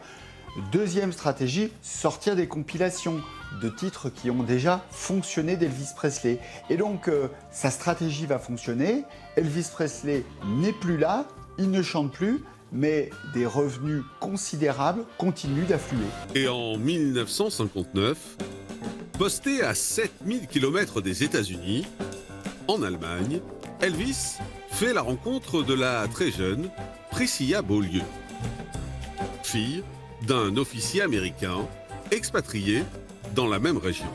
Deuxième stratégie, sortir des compilations de titres qui ont déjà fonctionné d'Elvis Presley. Et donc, euh, sa stratégie va fonctionner. Elvis Presley n'est plus là, il ne chante plus, mais des revenus considérables continuent d'affluer. Et en 1959, posté à 7000 km des États-Unis, en Allemagne, Elvis fait la rencontre de la très jeune Priscilla Beaulieu, fille d'un officier américain expatrié dans la même région.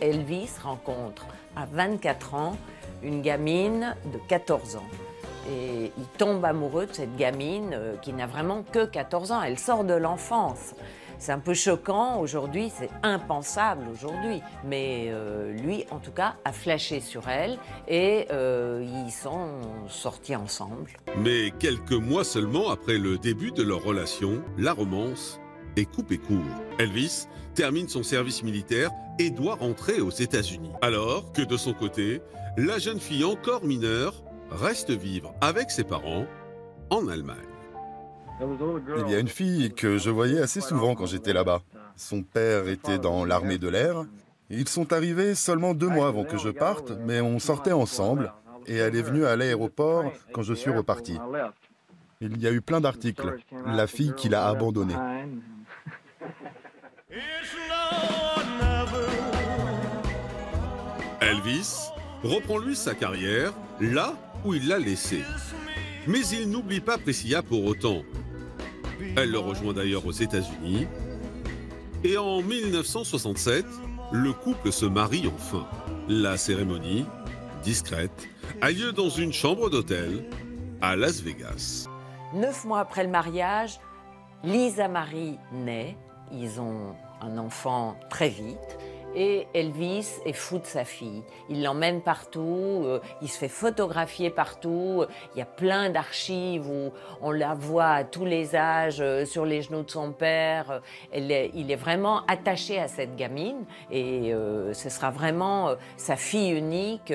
Elvis rencontre à 24 ans une gamine de 14 ans. Et il tombe amoureux de cette gamine euh, qui n'a vraiment que 14 ans. Elle sort de l'enfance. C'est un peu choquant aujourd'hui, c'est impensable aujourd'hui. Mais euh, lui, en tout cas, a flashé sur elle et euh, ils sont sortis ensemble. Mais quelques mois seulement après le début de leur relation, la romance est coupée court. Elvis termine son service militaire et doit rentrer aux États-Unis. Alors que de son côté, la jeune fille encore mineure reste vivre avec ses parents en Allemagne. Il y a une fille que je voyais assez souvent quand j'étais là-bas. Son père était dans l'armée de l'air. Ils sont arrivés seulement deux mois avant que je parte, mais on sortait ensemble et elle est venue à l'aéroport quand je suis reparti. Il y a eu plein d'articles. La fille qui l'a abandonnée. Elvis reprend lui sa carrière là où il l'a laissée. Mais il n'oublie pas Priscilla pour autant. Elle le rejoint d'ailleurs aux États-Unis. Et en 1967, le couple se marie enfin. La cérémonie, discrète, a lieu dans une chambre d'hôtel à Las Vegas. Neuf mois après le mariage, Lisa Marie naît. Ils ont un enfant très vite. Et Elvis est fou de sa fille. Il l'emmène partout, euh, il se fait photographier partout. Il y a plein d'archives où on la voit à tous les âges, euh, sur les genoux de son père. Il est vraiment attaché à cette gamine et euh, ce sera vraiment sa fille unique.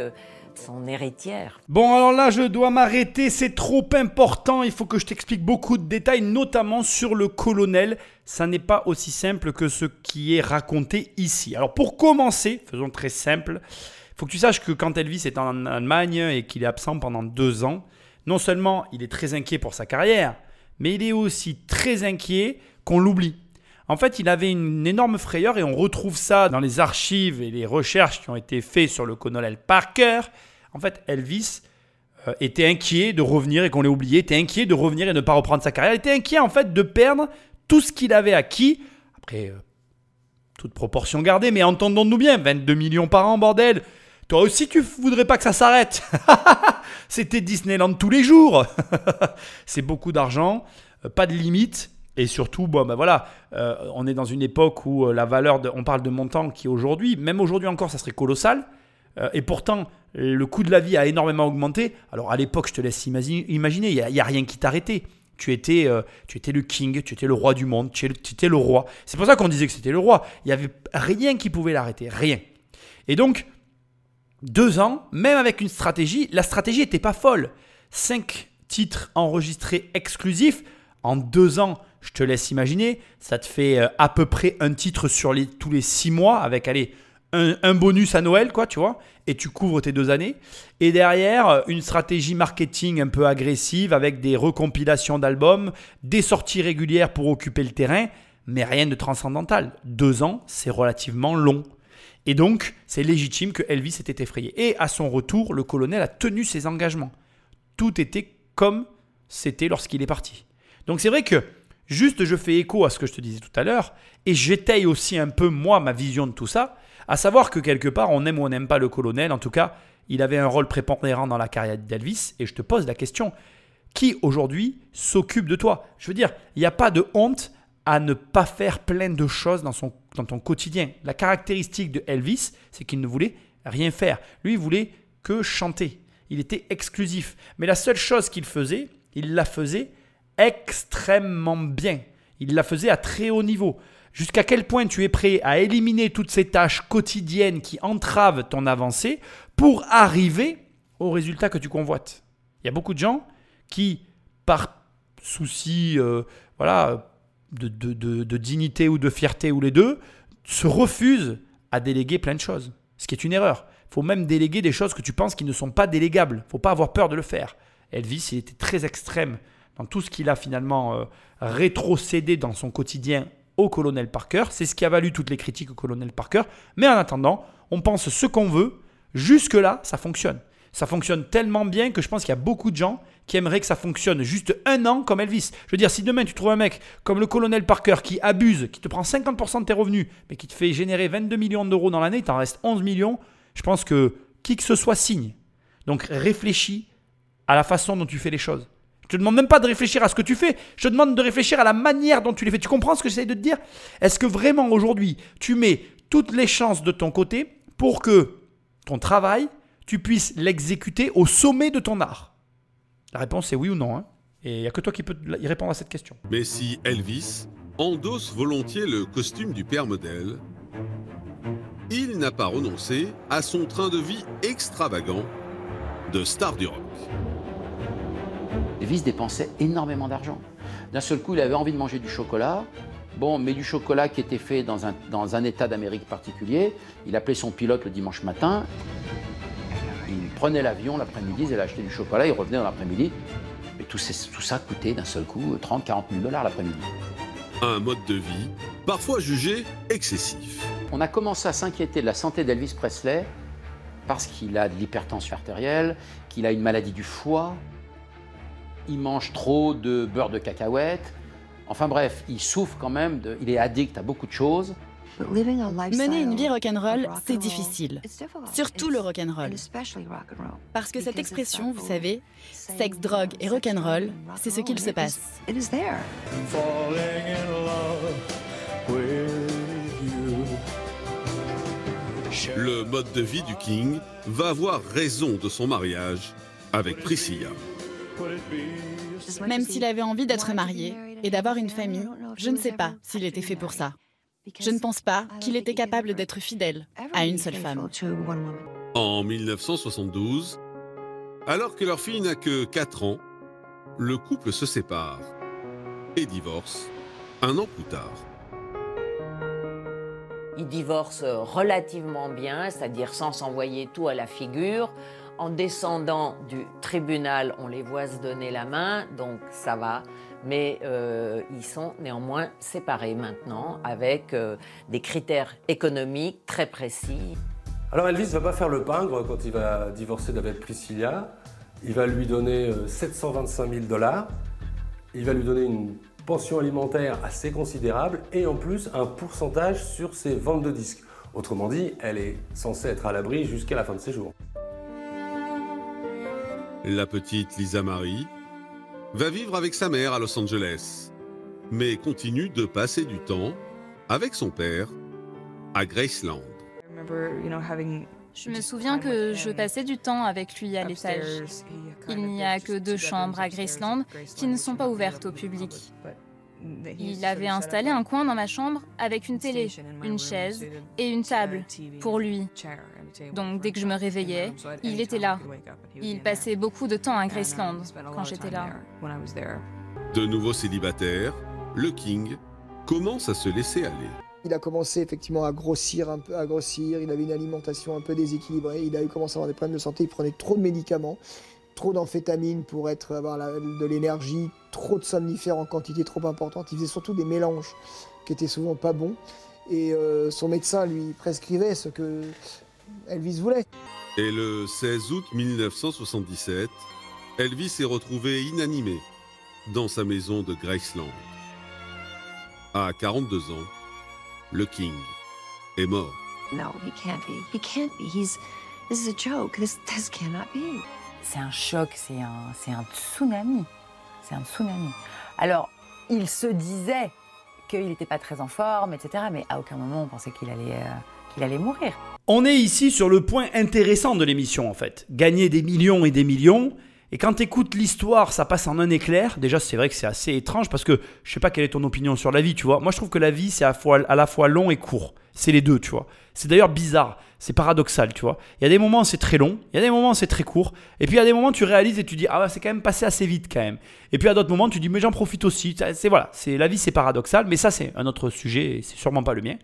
Son héritière. Bon, alors là, je dois m'arrêter, c'est trop important, il faut que je t'explique beaucoup de détails, notamment sur le colonel. Ça n'est pas aussi simple que ce qui est raconté ici. Alors pour commencer, faisons très simple, il faut que tu saches que quand Elvis est en Allemagne et qu'il est absent pendant deux ans, non seulement il est très inquiet pour sa carrière, mais il est aussi très inquiet qu'on l'oublie. En fait, il avait une énorme frayeur et on retrouve ça dans les archives et les recherches qui ont été faites sur le colonel Parker. En fait, Elvis euh, était inquiet de revenir et qu'on l'ait oublié, était inquiet de revenir et de ne pas reprendre sa carrière, était inquiet en fait de perdre tout ce qu'il avait acquis. Après, euh, toute proportion gardée, mais entendons-nous bien, 22 millions par an, bordel. Toi aussi, tu voudrais pas que ça s'arrête. C'était Disneyland tous les jours. C'est beaucoup d'argent, euh, pas de limite. Et surtout, bon, ben voilà, euh, on est dans une époque où euh, la valeur, de, on parle de montant qui aujourd'hui, même aujourd'hui encore, ça serait colossal. Euh, et pourtant, le coût de la vie a énormément augmenté. Alors à l'époque, je te laisse imaginer, il n'y a, rien qui t'arrêtait. Tu étais, tu étais le king, tu étais le roi du monde, tu étais le roi. C'est pour ça qu'on disait que c'était le roi. Il n'y avait rien qui pouvait l'arrêter, rien. Et donc, deux ans, même avec une stratégie, la stratégie n'était pas folle. Cinq titres enregistrés exclusifs en deux ans je te laisse imaginer, ça te fait euh, à peu près un titre sur tous les six mois avec allez, un, bonus à Noël, quoi, tu vois, et tu couvres tes deux années. Et derrière, euh, une stratégie marketing un peu agressive avec des recompilations d'albums, des sorties régulières pour occuper le terrain, mais rien de transcendantal. Deux ans, c'est relativement long. Et donc, c'est légitime que Elvis était effrayé. Et à son retour, le colonel a tenu ses engagements. Tout était comme c'était lorsqu'il est parti. Donc c'est vrai que Juste, je fais écho à ce que je te disais tout à l'heure, et j'étaye aussi un peu, moi, ma vision de tout ça, à savoir que quelque part, on aime ou on n'aime pas le colonel, en tout cas, il avait un rôle prépondérant dans la carrière d'Elvis, et je te pose la question, qui aujourd'hui s'occupe de toi? Je veux dire, il n'y a pas de honte à ne pas faire plein de choses dans, son, dans ton quotidien. La caractéristique de Elvis, c'est qu'il ne voulait rien faire. Lui, il voulait que chanter. Il était exclusif. Mais la seule chose qu'il faisait, il la faisait extrêmement bien. Il la faisait à très haut niveau. Jusqu'à quel point tu es prêt à éliminer toutes ces tâches quotidiennes qui entravent ton avancée pour arriver au résultat que tu convoites? Il y a beaucoup de gens qui, par souci euh, voilà, de, de, dignité ou de fierté ou les deux, se refusent à déléguer plein de choses. Ce qui est une erreur. Il faut même déléguer des choses que tu penses qui ne sont pas délégables. Il ne faut pas avoir peur de le faire. Elvis, il était très extrême tout ce qu'il a finalement euh, rétrocédé dans son quotidien au colonel Parker. C'est ce qui a valu toutes les critiques au colonel Parker. Mais en attendant, on pense ce qu'on veut. Jusque-là, ça fonctionne. Ça fonctionne tellement bien que je pense qu'il y a beaucoup de gens qui aimeraient que ça fonctionne juste un an comme Elvis. Je veux dire, si demain tu trouves un mec comme le colonel Parker qui abuse, qui te prend 50% de tes revenus, mais qui te fait générer 22 millions d'euros dans l'année, il t'en reste 11 millions, je pense que qui que ce soit signe. Donc réfléchis à la façon dont tu fais les choses. Je te demande même pas de réfléchir à ce que tu fais. Je te demande de réfléchir à la manière dont tu les fais. Tu comprends ce que j'essaie de te dire? Est-ce que vraiment aujourd'hui, tu mets toutes les chances de ton côté pour que ton travail, tu puisses l'exécuter au sommet de ton art? La réponse est oui ou non. Hein. Et il n'y a que toi qui peux y répondre à cette question. Mais si Elvis endosse volontiers le costume du père modèle, il n'a pas renoncé à son train de vie extravagant de star du rock. Elvis dépensait énormément d'argent. D'un seul coup, il avait envie de manger du chocolat. Bon, mais du chocolat qui était fait dans un, dans un état d'Amérique particulier. Il appelait son pilote le dimanche matin. Il prenait l'avion l'après-midi, il allait acheter du chocolat, il revenait dans l'après-midi. Mais tout, tout, ça coûtait d'un seul coup 30, 40 000 dollars l'après-midi. Un mode de vie parfois jugé excessif. On a commencé à s'inquiéter de la santé d'Elvis Presley parce qu'il a de l'hypertension artérielle, qu'il a une maladie du foie, il mange trop de beurre de cacahuète. Enfin bref, il souffre quand même, de, il est addict à beaucoup de choses. Mener une vie rock'n'roll, c'est difficile. Surtout le rock'n'roll. Parce que cette expression, vous savez, sexe, drogue et rock'n'roll, c'est ce qu'il se passe. Le mode de vie du King va avoir raison de son mariage avec Priscilla. Même s'il avait envie d'être marié et d'avoir une famille, je ne sais pas s'il était fait pour ça. Je ne pense pas qu'il était capable d'être fidèle à une seule femme. En 1972, alors que leur fille n'a que 4 ans, le couple se sépare et divorce un an plus tard. Ils divorcent relativement bien, c'est-à-dire sans s'envoyer tout à la figure. En descendant du tribunal, on les voit se donner la main, donc ça va. Mais euh, ils sont néanmoins séparés maintenant avec euh, des critères économiques très précis. Alors Elvis ne va pas faire le pingre quand il va divorcer d'avec Priscilla. Il va lui donner 725 000 dollars. Il va lui donner une pension alimentaire assez considérable et en plus un pourcentage sur ses ventes de disques. Autrement dit, elle est censée être à l'abri jusqu'à la fin de ses jours. La petite Lisa Marie va vivre avec sa mère à Los Angeles, mais continue de passer du temps avec son père à Graceland. Je me souviens que je passais du temps avec lui à l'étage. Il n'y a que deux chambres à Graceland qui ne sont pas ouvertes au public. Il avait installé un coin dans ma chambre avec une télé, une chaise et une table pour lui. Donc dès que je me réveillais, il était là. Il passait beaucoup de temps à Graceland quand j'étais là. De nouveau célibataire, le King commence à se laisser aller. Il a commencé effectivement à grossir un peu, à grossir. Il avait une alimentation un peu déséquilibrée. Il a eu commencé à avoir des problèmes de santé. Il prenait trop de médicaments, trop d'amphétamines pour être avoir de l'énergie, trop de somnifères en quantité trop importante. Il faisait surtout des mélanges qui étaient souvent pas bons. Et euh, son médecin lui prescrivait ce que Elvis voulait. Et le 16 août 1977, Elvis est retrouvé inanimé dans sa maison de Graceland. À 42 ans, le King est mort. No, he can't be. He can't be. He's. This is a joke. This, this cannot be. C'est un choc, c'est un, c'est un tsunami. C'est un tsunami. Alors, il se disait qu'il n'était pas très en forme, etc. Mais à aucun moment on pensait qu'il allait, euh, qu'il allait mourir. On est ici sur le point intéressant de l'émission en fait. Gagner des millions et des millions. Et quand tu écoutes l'histoire, ça passe en un éclair. Déjà, c'est vrai que c'est assez étrange parce que je sais pas quelle est ton opinion sur la vie, tu vois. Moi, je trouve que la vie, c'est à, à la fois long et court. C'est les deux, tu vois. C'est d'ailleurs bizarre. C'est paradoxal, tu vois. Il y a des moments, c'est très long. Il y a des moments, c'est très court. Et puis, il y a des moments, tu réalises et tu dis, ah, c'est quand même passé assez vite, quand même. Et puis, à d'autres moments, tu dis, mais j'en profite aussi. C'est voilà. C'est la vie, c'est paradoxal. Mais ça, c'est un autre sujet. Et c'est sûrement pas le mien.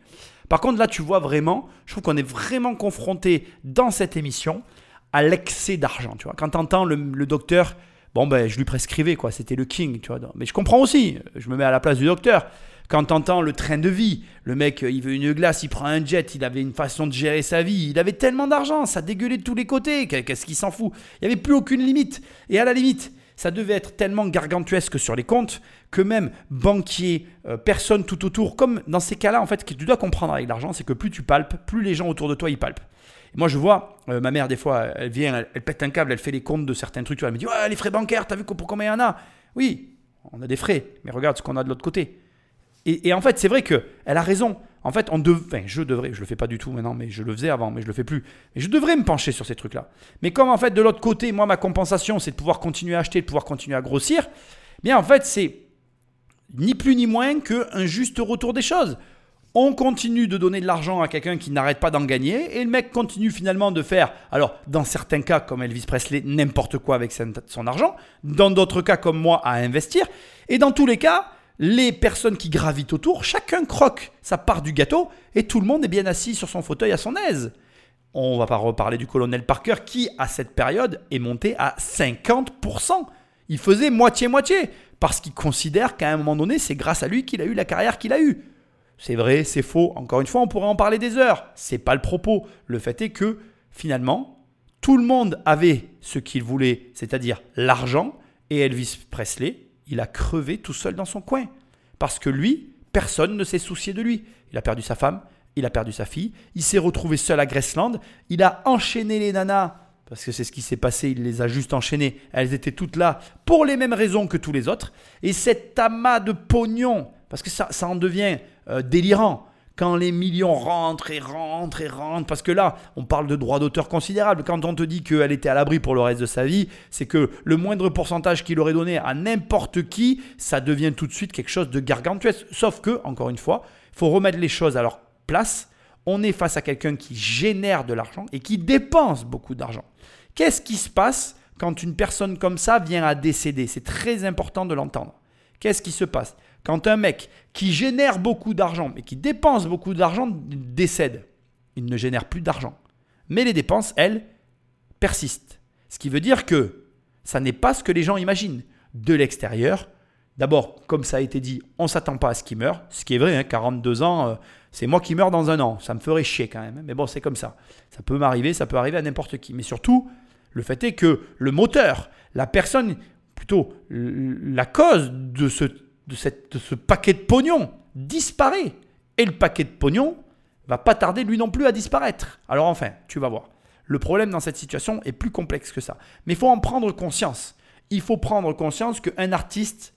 Par contre, là, tu vois vraiment, je trouve qu'on est vraiment confronté dans cette émission à l'excès d'argent. Tu vois, quand tu entends le, docteur, bon ben, je lui prescrivais quoi, c'était le king, tu vois. Mais je comprends aussi, je me mets à la place du docteur. Quand tu entends le train de vie, le mec, il veut une glace, il prend un jet, il avait une façon de gérer sa vie, il avait tellement d'argent, ça dégueulait de tous les côtés, qu'est-ce qu'il s'en fout? Il n'y avait plus aucune limite. Et à la limite, ça devait être tellement gargantuesque sur les comptes que même banquier, euh, personne tout autour, comme dans ces cas-là, en fait, ce que tu dois comprendre avec l'argent, c'est que plus tu palpes, plus les gens autour de toi, ils palpent. moi, je vois, euh, ma mère, des fois, elle vient, elle, pète un câble, elle fait les comptes de certains trucs, tu vois, elle me dit, ouais, les frais bancaires, t'as vu pour combien il y en a? Oui, on a des frais, mais regarde ce qu'on a de l'autre côté. Et, en fait, c'est vrai qu'elle a raison. En fait, on je devrais, je le fais pas du tout maintenant, mais je le faisais avant, mais je le fais plus. Mais je devrais me pencher sur ces trucs-là. Mais comme en fait, de l'autre côté, moi, ma compensation, c'est de pouvoir continuer à acheter, de pouvoir continuer à grossir, bien en fait, c'est ni plus ni moins qu'un juste retour des choses. On continue de donner de l'argent à quelqu'un qui n'arrête pas d'en gagner, et le mec continue finalement de faire, alors dans certains cas comme Elvis Presley, n'importe quoi avec son argent, dans d'autres cas comme moi, à investir, et dans tous les cas, les personnes qui gravitent autour, chacun croque sa part du gâteau et tout le monde est bien assis sur son fauteuil à son aise. On va pas reparler du colonel Parker qui, à cette période, est monté à 50%. Il faisait moitié-moitié parce qu'il considère qu'à un moment donné, c'est grâce à lui qu'il a eu la carrière qu'il a eue. C'est vrai, c'est faux. Encore une fois, on pourrait en parler des heures. C'est pas le propos. Le fait est que finalement, tout le monde avait ce qu'il voulait, c'est-à-dire l'argent, et Elvis Presley il a crevé tout seul dans son coin. Parce que lui, personne ne s'est soucié de lui. Il a perdu sa femme, il a perdu sa fille, il s'est retrouvé seul à Graceland, il a enchaîné les nanas, parce que c'est ce qui s'est passé, il les a juste enchaînées, elles étaient toutes là pour les mêmes raisons que tous les autres. Et cet amas de pognon, parce que ça, en devient euh, délirant, quand les millions rentrent et rentrent et rentrent, parce que là, on parle de droits d'auteur considérables. Quand on te dit qu'elle était à l'abri pour le reste de sa vie, c'est que le moindre pourcentage qu'il aurait donné à n'importe qui, ça devient tout de suite quelque chose de gargantuesque. Sauf que, encore une fois, faut remettre les choses à leur place. on est face à quelqu'un qui génère de l'argent et qui dépense beaucoup d'argent. Qu'est-ce qui se passe quand une personne comme ça vient à décéder? C'est très important de l'entendre. Qu'est-ce qui se passe? Quand un mec qui génère beaucoup d'argent mais qui dépense beaucoup d'argent décède, il ne génère plus d'argent. Mais les dépenses, elles, persistent. Ce qui veut dire que ça n'est pas ce que les gens imaginent. De l'extérieur, d'abord, comme ça a été dit, on ne s'attend pas à ce qu'il meure. Ce qui est vrai, 42 hein, ans, euh, c'est moi qui meurs dans un an. Ça me ferait chier quand même. Hein. Mais bon, c'est comme ça. Ça peut m'arriver, ça peut arriver à n'importe qui. Mais surtout, le fait est que le moteur, la personne, plutôt la cause de ce, de, ce paquet de pognon disparaît. Et le paquet de pognon va pas tarder lui non plus à disparaître. Alors enfin, tu vas voir. Le problème dans cette situation est plus complexe que ça. Mais il faut en prendre conscience. Il faut prendre conscience qu'un artiste,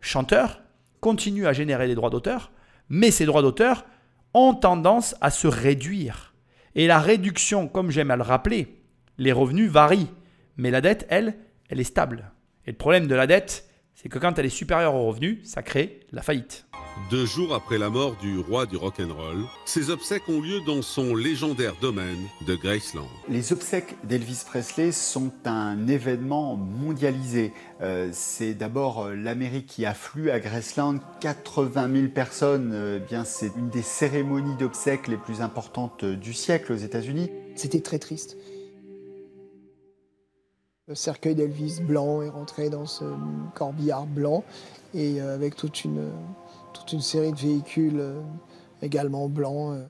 chanteur, continue à générer des droits d'auteur, mais ces droits d'auteur ont tendance à se réduire. Et la réduction, comme j'aime à le rappeler, les revenus varient, mais la dette, elle, elle est stable. Et le problème de la dette, c'est que quand elle est supérieure aux revenus, ça crée la faillite. Deux jours après la mort du roi du rock'n'roll, ses obsèques ont lieu dans son légendaire domaine de Graceland. Les obsèques d'Elvis Presley sont un événement mondialisé. Euh, c'est d'abord euh, l'Amérique qui afflue à Graceland, 80 000 personnes. Euh, bien, c'est une des cérémonies d'obsèques les plus importantes du siècle aux États-Unis. C'était très triste. Le cercueil d'Elvis blanc est rentré dans ce corbillard blanc et avec toute une toute une série de véhicules euh, également blancs. Euh.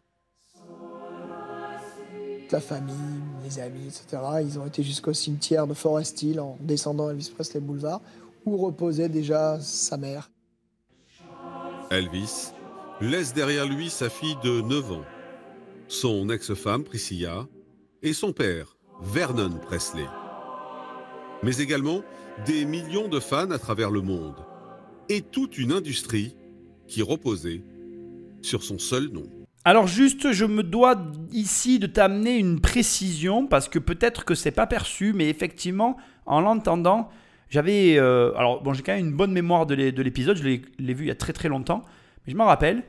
La famille, les amis, etc. Ils ont été jusqu'au cimetière de Forest Hill en descendant Elvis Presley Boulevard, où reposait déjà sa mère. Elvis laisse derrière lui sa fille de 9 ans, son ex-femme Priscilla et son père, Vernon Presley. Mais également des millions de fans à travers le monde et toute une industrie qui reposait sur son seul nom. Alors juste, je me dois ici de t'amener une précision parce que peut-être que c'est pas perçu, mais effectivement, en l'entendant, j'avais, euh, alors bon, j'ai quand même une bonne mémoire de l'épisode. Je l'ai vu il y a très très longtemps, mais je m'en rappelle.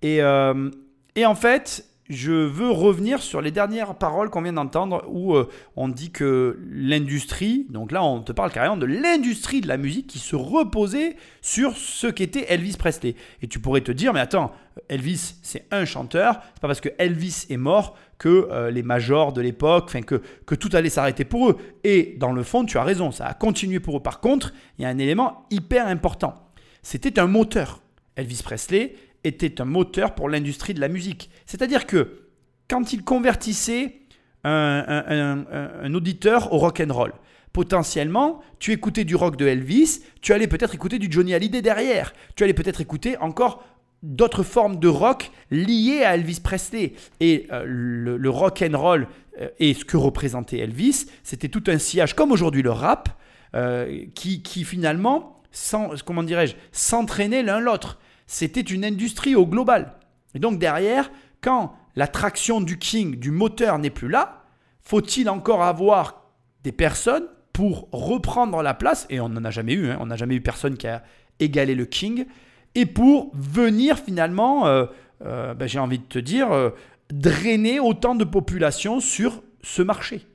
Et, euh, et en fait, je veux revenir sur les dernières paroles qu'on vient d'entendre où euh, on dit que l'industrie, donc là on te parle carrément de l'industrie de la musique qui se reposait sur ce qu'était Elvis Presley. Et tu pourrais te dire, mais attends, Elvis c'est un chanteur, c'est pas parce que Elvis est mort que euh, les majors de l'époque, enfin que, que tout allait s'arrêter pour eux. Et dans le fond, tu as raison, ça a continué pour eux. Par contre, il y a un élément hyper important. C'était un moteur. Elvis Presley, était un moteur pour l'industrie de la musique. C'est-à-dire que quand il convertissait un, auditeur au rock and roll, potentiellement, tu écoutais du rock de Elvis, tu allais peut-être écouter du Johnny Hallyday derrière, tu allais peut-être écouter encore d'autres formes de rock liées à Elvis Presley. Et euh, le, rock and roll euh, et ce que représentait Elvis, c'était tout un sillage, comme aujourd'hui le rap, euh, qui, qui, finalement, sans, comment dirais-je, s'entraînait l'un l'autre c'était une industrie au global. Et donc derrière, quand la traction du King, du moteur n'est plus là, faut-il encore avoir des personnes pour reprendre la place, et on n'en a jamais eu, hein, on n'a jamais eu personne qui a égalé le King, et pour venir finalement, euh, euh, ben, j'ai envie de te dire, euh, drainer autant de population sur ce marché.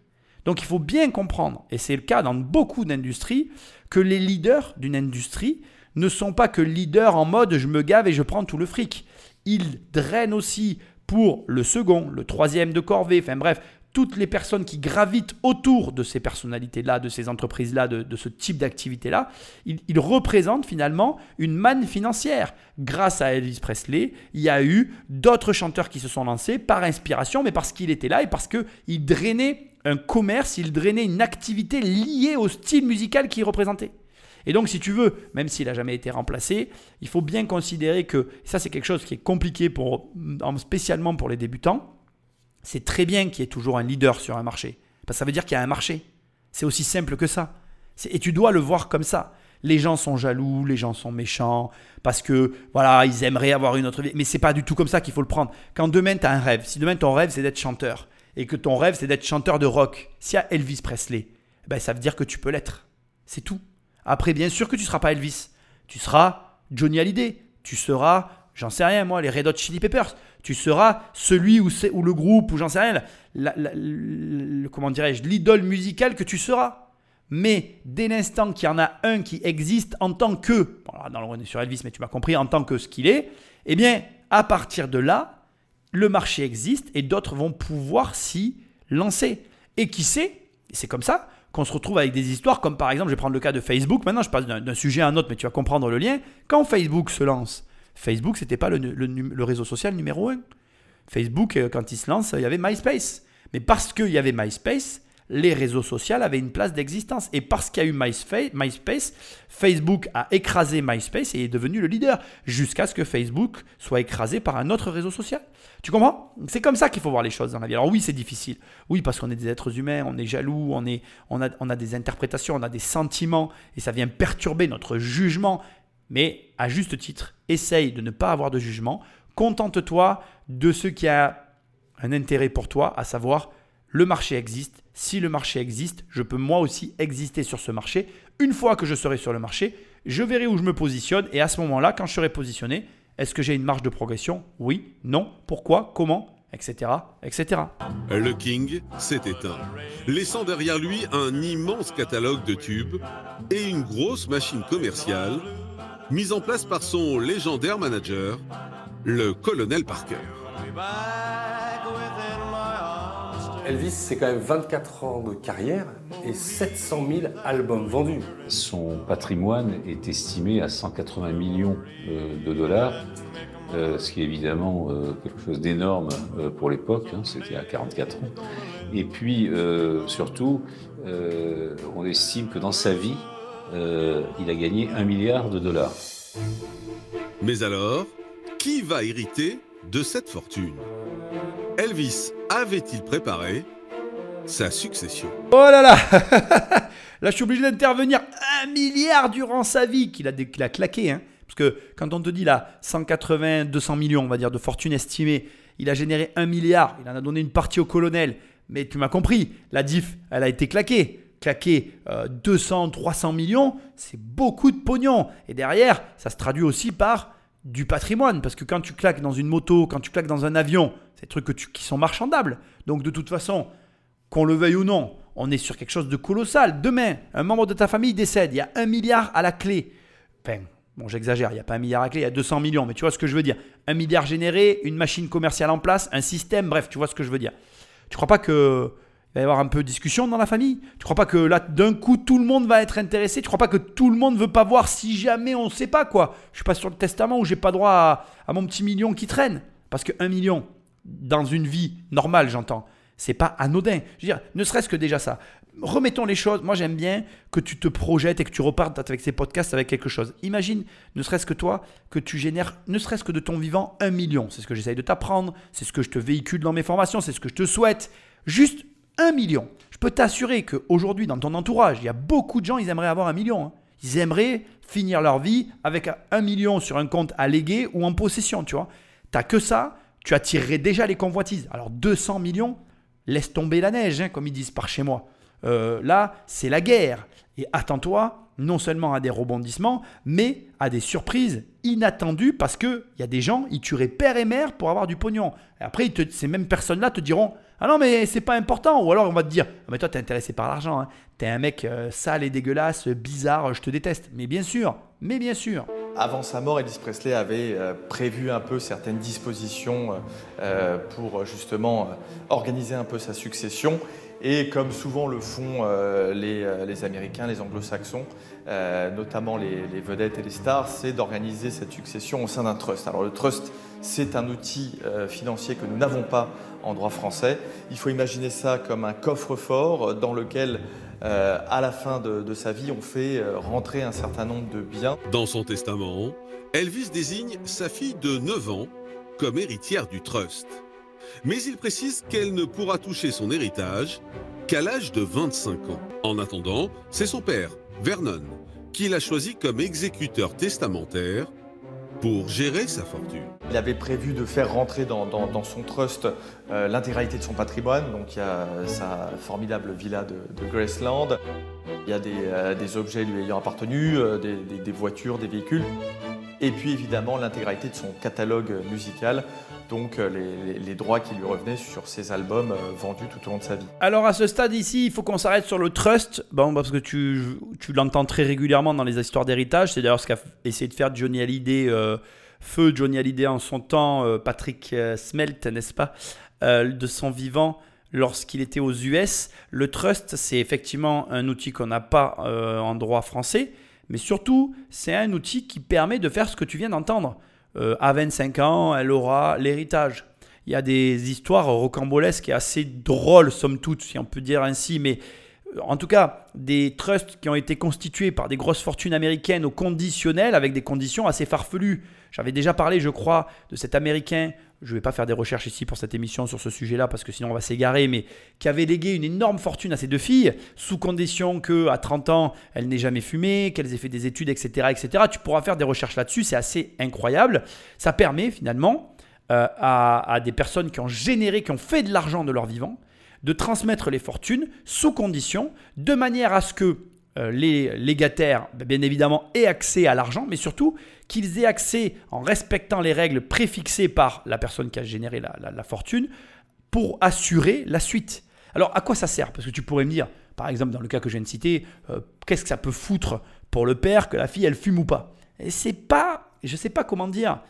Donc il faut bien comprendre, et c'est le cas dans beaucoup d'industries, que les leaders d'une industrie ne sont pas que leaders en mode je me gave et je prends tout le fric. Ils drainent aussi pour le second, le troisième de corvée, enfin bref, toutes les personnes qui gravitent autour de ces personnalités-là, de ces entreprises-là, de, ce type d'activité-là, ils, représentent finalement une manne financière. Grâce à Elvis Presley, il y a eu d'autres chanteurs qui se sont lancés par inspiration, mais parce qu'il était là et parce qu'il drainait un commerce, il drainait une activité liée au style musical qu'il représentait. Et donc, si tu veux, même s'il n'a jamais été remplacé, il faut bien considérer que ça, c'est quelque chose qui est compliqué, pour, spécialement pour les débutants. C'est très bien qu'il y ait toujours un leader sur un marché. Parce que ça veut dire qu'il y a un marché. C'est aussi simple que ça. Et tu dois le voir comme ça. Les gens sont jaloux, les gens sont méchants, parce que voilà, ils aimeraient avoir une autre vie. Mais c'est pas du tout comme ça qu'il faut le prendre. Quand demain tu as un rêve, si demain ton rêve c'est d'être chanteur, et que ton rêve c'est d'être chanteur de rock, s'il y a Elvis Presley, ben, ça veut dire que tu peux l'être. C'est tout. Après, bien sûr que tu ne seras pas Elvis. Tu seras Johnny Hallyday. Tu seras j'en sais rien moi, les Red Hot Chili Peppers. Tu seras celui ou, ou le groupe ou j'en sais rien, comment dirais-je, l'idole musicale que tu seras. Mais dès l'instant qu'il y en a un qui existe en tant que, bon, là, on est sur Elvis, mais tu m'as compris, en tant que ce qu'il est, eh bien, à partir de là, le marché existe et d'autres vont pouvoir s'y lancer. Et qui sait, c'est comme ça qu'on se retrouve avec des histoires comme par exemple, je vais prendre le cas de Facebook, maintenant je passe d'un sujet à un autre, mais tu vas comprendre le lien. Quand Facebook se lance, Facebook, c'était pas le, le, réseau social numéro un. Facebook, euh, quand il se lance, il y avait MySpace. Mais parce qu'il y avait MySpace, les réseaux sociaux avaient une place d'existence. Et parce qu'il y a eu MySpace, Facebook a écrasé MySpace et est devenu le leader, jusqu'à ce que Facebook soit écrasé par un autre réseau social. Tu comprends? C'est comme ça qu'il faut voir les choses dans la vie. Alors oui, c'est difficile. Oui, parce qu'on est des êtres humains, on est jaloux, on, est, on, a, on a des interprétations, on a des sentiments, et ça vient perturber notre jugement. Mais à juste titre, essaye de ne pas avoir de jugement. Contente-toi de ce qui a un intérêt pour toi, à savoir le marché existe. Si le marché existe, je peux moi aussi exister sur ce marché. Une fois que je serai sur le marché, je verrai où je me positionne et à ce moment-là, quand je serai positionné, est-ce que j'ai une marge de progression? Oui, non, pourquoi, comment etc., etc. Le King s'est éteint, laissant derrière lui un immense catalogue de tubes et une grosse machine commerciale mise en place par son légendaire manager, le colonel Parker. Elvis, c'est quand même 24 ans de carrière et 700 000 albums vendus. Son patrimoine est estimé à 180 millions euh, de dollars, euh, ce qui est évidemment euh, quelque chose d'énorme pour l'époque, hein, c'était à 44 ans. Et puis, surtout, on estime que dans sa vie, il a gagné un milliard de dollars. Mais alors, qui va hériter de cette fortune? Elvis avait-il préparé sa succession Oh là là Là, je suis obligé d'intervenir. Un milliard durant sa vie qu'il a, claqué. Hein. Parce que quand on te dit là, 180, 200 millions, on va dire, de fortune estimée, il a généré un milliard, il en a donné une partie au colonel. Mais tu m'as compris, la diff, elle a été claquée. Claquer 200, 300 millions, c'est beaucoup de pognon. Et derrière, ça se traduit aussi par du patrimoine. Parce que quand tu claques dans une moto, quand tu claques dans un avion, c'est des trucs que tu, qui sont marchandables. Donc de toute façon, qu'on le veuille ou non, on est sur quelque chose de colossal. Demain, un membre de ta famille décède, il y a un milliard à la clé. Enfin, bon, j'exagère, il n'y a pas un milliard à la clé, il y a 200 millions, mais tu vois ce que je veux dire. Un milliard généré, une machine commerciale en place, un système, bref, tu vois ce que je veux dire. Tu crois pas que il va y avoir un peu de discussion dans la famille Tu crois pas que là, d'un coup, tout le monde va être intéressé? Tu crois pas que tout le monde veut pas voir si jamais on ne sait pas quoi? Je suis pas sur le testament où j'ai pas droit à, à mon petit million qui traîne. Parce que un million, dans une vie normale, j'entends. C'est pas anodin. Je veux dire, ne serait-ce que déjà ça. Remettons les choses. Moi, j'aime bien que tu te projettes et que tu repartes avec ces podcasts avec quelque chose. Imagine, ne serait-ce que toi, que tu génères, ne serait-ce que de ton vivant, un million. C'est ce que j'essaye de t'apprendre. C'est ce que je te véhicule dans mes formations. C'est ce que je te souhaite. Juste un million. Je peux t'assurer qu'aujourd'hui, dans ton entourage, il y a beaucoup de gens, ils aimeraient avoir un million. Hein. Ils aimeraient finir leur vie avec un million sur un compte léguer ou en possession, tu vois. T'as que ça, tu attirerais déjà les convoitises. Alors 200 millions, laisse tomber la neige, hein, comme ils disent par chez moi. Euh, là, c'est la guerre. Et attends-toi non seulement à des rebondissements, mais à des surprises inattendues parce qu'il y a des gens, ils tueraient père et mère pour avoir du pognon. Et après, ces mêmes personnes-là te diront Ah non, mais c'est pas important. Ou alors on va te dire ah, Mais toi, t'es intéressé par l'argent. Hein. T'es un mec euh, sale et dégueulasse, bizarre, je te déteste. Mais bien sûr, mais bien sûr. Avant sa mort, Elvis Presley avait euh, prévu un peu certaines dispositions euh, pour justement organiser un peu sa succession. Et comme souvent le font les, Américains, les Anglo-Saxons, notamment les, vedettes et les stars, c'est d'organiser cette succession au sein d'un trust. Alors le trust, c'est un outil financier que nous n'avons pas en droit français. Il faut imaginer ça comme un coffre-fort dans lequel euh, à la fin de, sa vie, on fait euh, rentrer un certain nombre de biens. Dans son testament, Elvis désigne sa fille de 9 ans comme héritière du trust. Mais il précise qu'elle ne pourra toucher son héritage qu'à l'âge de 25 ans. En attendant, c'est son père, Vernon, qui l'a choisi comme exécuteur testamentaire pour gérer sa fortune. Il avait prévu de faire rentrer dans, son trust euh, l'intégralité de son patrimoine. Donc il y a sa formidable villa de, Graceland, il y a des, euh, objets lui ayant appartenu, euh, des, voitures, des véhicules. et puis évidemment l'intégralité de son catalogue musical, donc euh, les, droits qui lui revenaient sur ses albums euh, vendus tout au long de sa vie. Alors à ce stade ici, il faut qu'on s'arrête sur le trust, bon, parce que tu, tu l'entends très régulièrement dans les histoires d'héritage, c'est d'ailleurs ce qu'a essayé de faire Johnny Hallyday, euh, feu Johnny Hallyday en son temps, Patrick Smelt, n'est-ce pas, de son vivant lorsqu'il était aux US. Le trust, c'est effectivement un outil qu'on n'a pas en droit français, mais surtout, c'est un outil qui permet de faire ce que tu viens d'entendre. Euh, à 25 ans, elle aura l'héritage. Il y a des histoires rocambolesques et assez drôles, somme toute, si on peut dire ainsi, mais en tout cas, des trusts qui ont été constitués par des grosses fortunes américaines au conditionnel avec des conditions assez farfelues. J'avais déjà parlé, je crois, de cet Américain je ne vais pas faire des recherches ici pour cette émission sur ce sujet-là parce que sinon on va s'égarer, mais qui avait légué une énorme fortune à ses deux filles, sous condition qu'à 30 ans, elle n'ait jamais fumé, qu'elles aient fait des études, etc., etc. Tu pourras faire des recherches là-dessus, c'est assez incroyable. Ça permet finalement euh, à, des personnes qui ont généré, qui ont fait de l'argent de leur vivant, de transmettre les fortunes sous condition, de manière à ce que euh, les légataires, ben, bien évidemment, aient accès à l'argent, mais surtout qu'ils aient accès, en respectant les règles préfixées par la personne qui a généré la, fortune, pour assurer la suite. Alors, à quoi ça sert? Parce que tu pourrais me dire, par exemple, dans le cas que je viens de citer, euh, qu'est-ce que ça peut foutre pour le père que la fille, elle fume ou pas? Et c'est pas, je sais pas comment dire.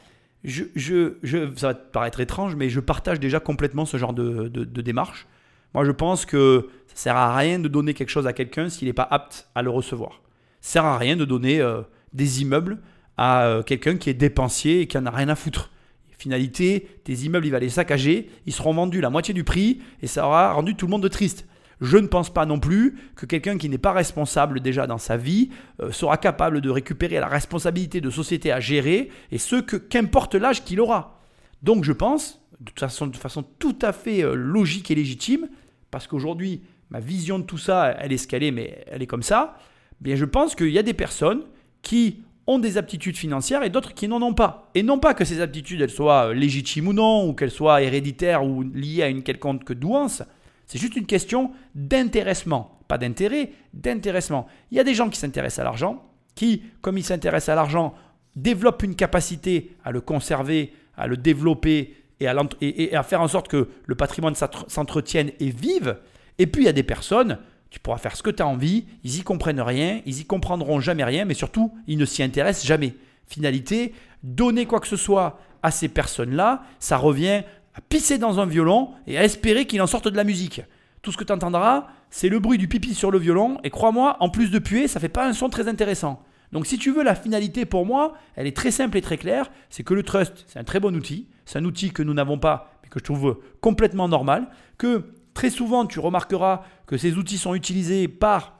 Je, je, je, ça va te paraître étrange, mais je partage déjà complètement ce genre de démarche. Moi, je pense que ça sert à rien de donner quelque chose à quelqu'un s'il n'est pas apte à le recevoir. Ça sert à rien de donner euh, des immeubles à euh, quelqu'un qui est dépensier et qui en a rien à foutre. Finalité, tes immeubles, il va les saccager, ils seront vendus la moitié du prix et ça aura rendu tout le monde triste. Je ne pense pas non plus que quelqu'un qui n'est pas responsable déjà dans sa vie euh, sera capable de récupérer la responsabilité de société à gérer et ce que qu'importe l'âge qu'il aura. Donc je pense, de façon, de façon tout à fait logique et légitime, parce qu'aujourd'hui, ma vision de tout ça, elle est est, mais elle est comme ça, bien je pense qu'il y a des personnes qui ont des aptitudes financières et d'autres qui n'en ont pas. Et non pas que ces aptitudes, elles soient euh, légitimes ou non, ou qu'elles soient héréditaires ou liées à une quelconque douance. C'est juste une question d'intéressement. Pas d'intérêt, d'intéressement. Il y a des gens qui s'intéressent à l'argent, qui, comme ils s'intéressent à l'argent, développent une capacité à le conserver, à le développer et à, faire en sorte que le patrimoine s'entretienne et vive. Et puis il y a des personnes, tu pourras faire ce que tu as envie, ils y comprennent rien, ils y comprendront jamais rien, mais surtout, ils ne s'y intéressent jamais. Finalité, donner quoi que ce soit à ces personnes-là, ça revient à pisser dans un violon et à espérer qu'il en sorte de la musique. Tout ce que tu entendras, c'est le bruit du pipi sur le violon, et crois-moi, en plus de puer, ça fait pas un son très intéressant. Donc si tu veux, la finalité pour moi, elle est très simple et très claire, c'est que le trust, c'est un très bon outil, c'est un outil que nous n'avons pas, mais que je trouve complètement normal, que très souvent tu remarqueras que ces outils sont utilisés par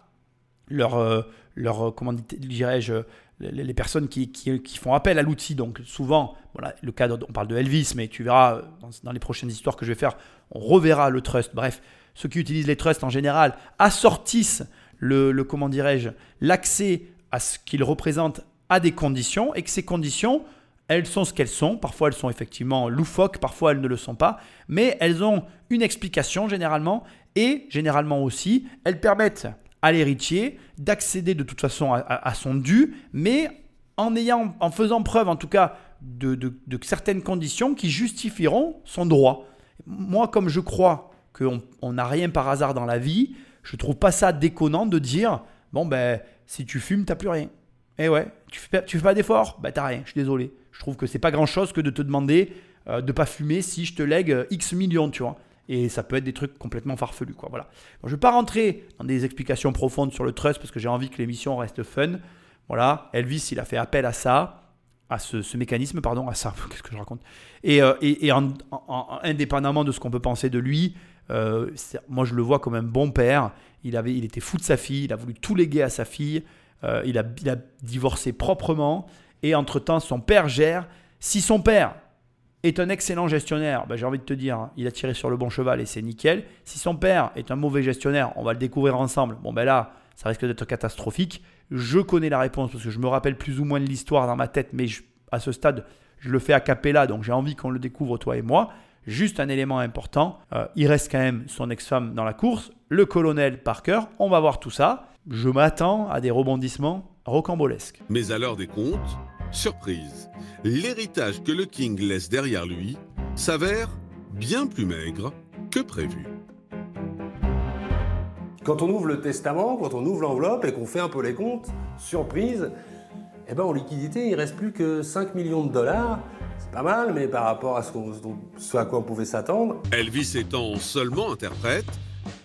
leur, euh, euh, comment dirais-je, les personnes qui, font appel à l'outil. Donc souvent, voilà, le cadre, on parle de Elvis, mais tu verras dans, les prochaines histoires que je vais faire, on reverra le trust. Bref, ceux qui utilisent les trusts en général assortissent le, le comment dirais-je, l'accès à ce qu'ils représentent à des conditions et que ces conditions, elles sont ce qu'elles sont. Parfois, elles sont effectivement loufoques, parfois, elles ne le sont pas. Mais elles ont une explication généralement et généralement aussi, elles permettent à l'héritier d'accéder de toute façon à, son dû, mais en, ayant, en faisant preuve en tout cas de, de, certaines conditions qui justifieront son droit. Moi, comme je crois qu'on n'a rien par hasard dans la vie, je trouve pas ça déconnant de dire bon ben si tu fumes, t'as plus rien. Et eh ouais, tu fais, tu fais pas d'effort, bah t'as rien, je suis désolé. Je trouve que c'est pas grand chose que de te demander de euh, de pas fumer si je te lègue euh, X millions, tu vois. Et ça peut être des trucs complètement farfelus, quoi. Voilà. je vais pas rentrer dans des explications profondes sur le trust parce que j'ai envie que l'émission reste fun. Voilà, Elvis, il a fait appel à ça, à ce, mécanisme, pardon, à ça. Qu'est-ce que je raconte? Et, euh, et, indépendamment de ce qu'on peut penser de lui, moi je le vois comme un bon père. Il, avait, il était fou de sa fille, il a voulu tout léguer à sa fille, euh, il, a, divorcé proprement, et entre-temps, son père gère. Si son père est un excellent gestionnaire, ben, j'ai envie de te dire, hein, il a tiré sur le bon cheval et c'est nickel. Si son père est un mauvais gestionnaire, on va le découvrir ensemble. Bon, ben là, ça risque d'être catastrophique. Je connais la réponse parce que je me rappelle plus ou moins de l'histoire dans ma tête, mais à ce stade, je le fais à capella, donc j'ai envie qu'on le découvre, toi et moi. Juste un élément important, euh, il reste quand même son ex-femme dans la course, le colonel Parker. On va voir tout ça. Je m'attends à des rebondissements rocambolesques. Mais à l'heure des comptes, surprise, l'héritage que le King laisse derrière lui s'avère bien plus maigre que prévu. Quand on ouvre le testament, quand on ouvre l'enveloppe et qu'on fait un peu les comptes, surprise, eh ben en liquidité, il reste plus que 5 millions de dollars. Pas mal, mais par rapport à ce, qu'on- ce à quoi on pouvait s'attendre, Elvis étant seulement interprète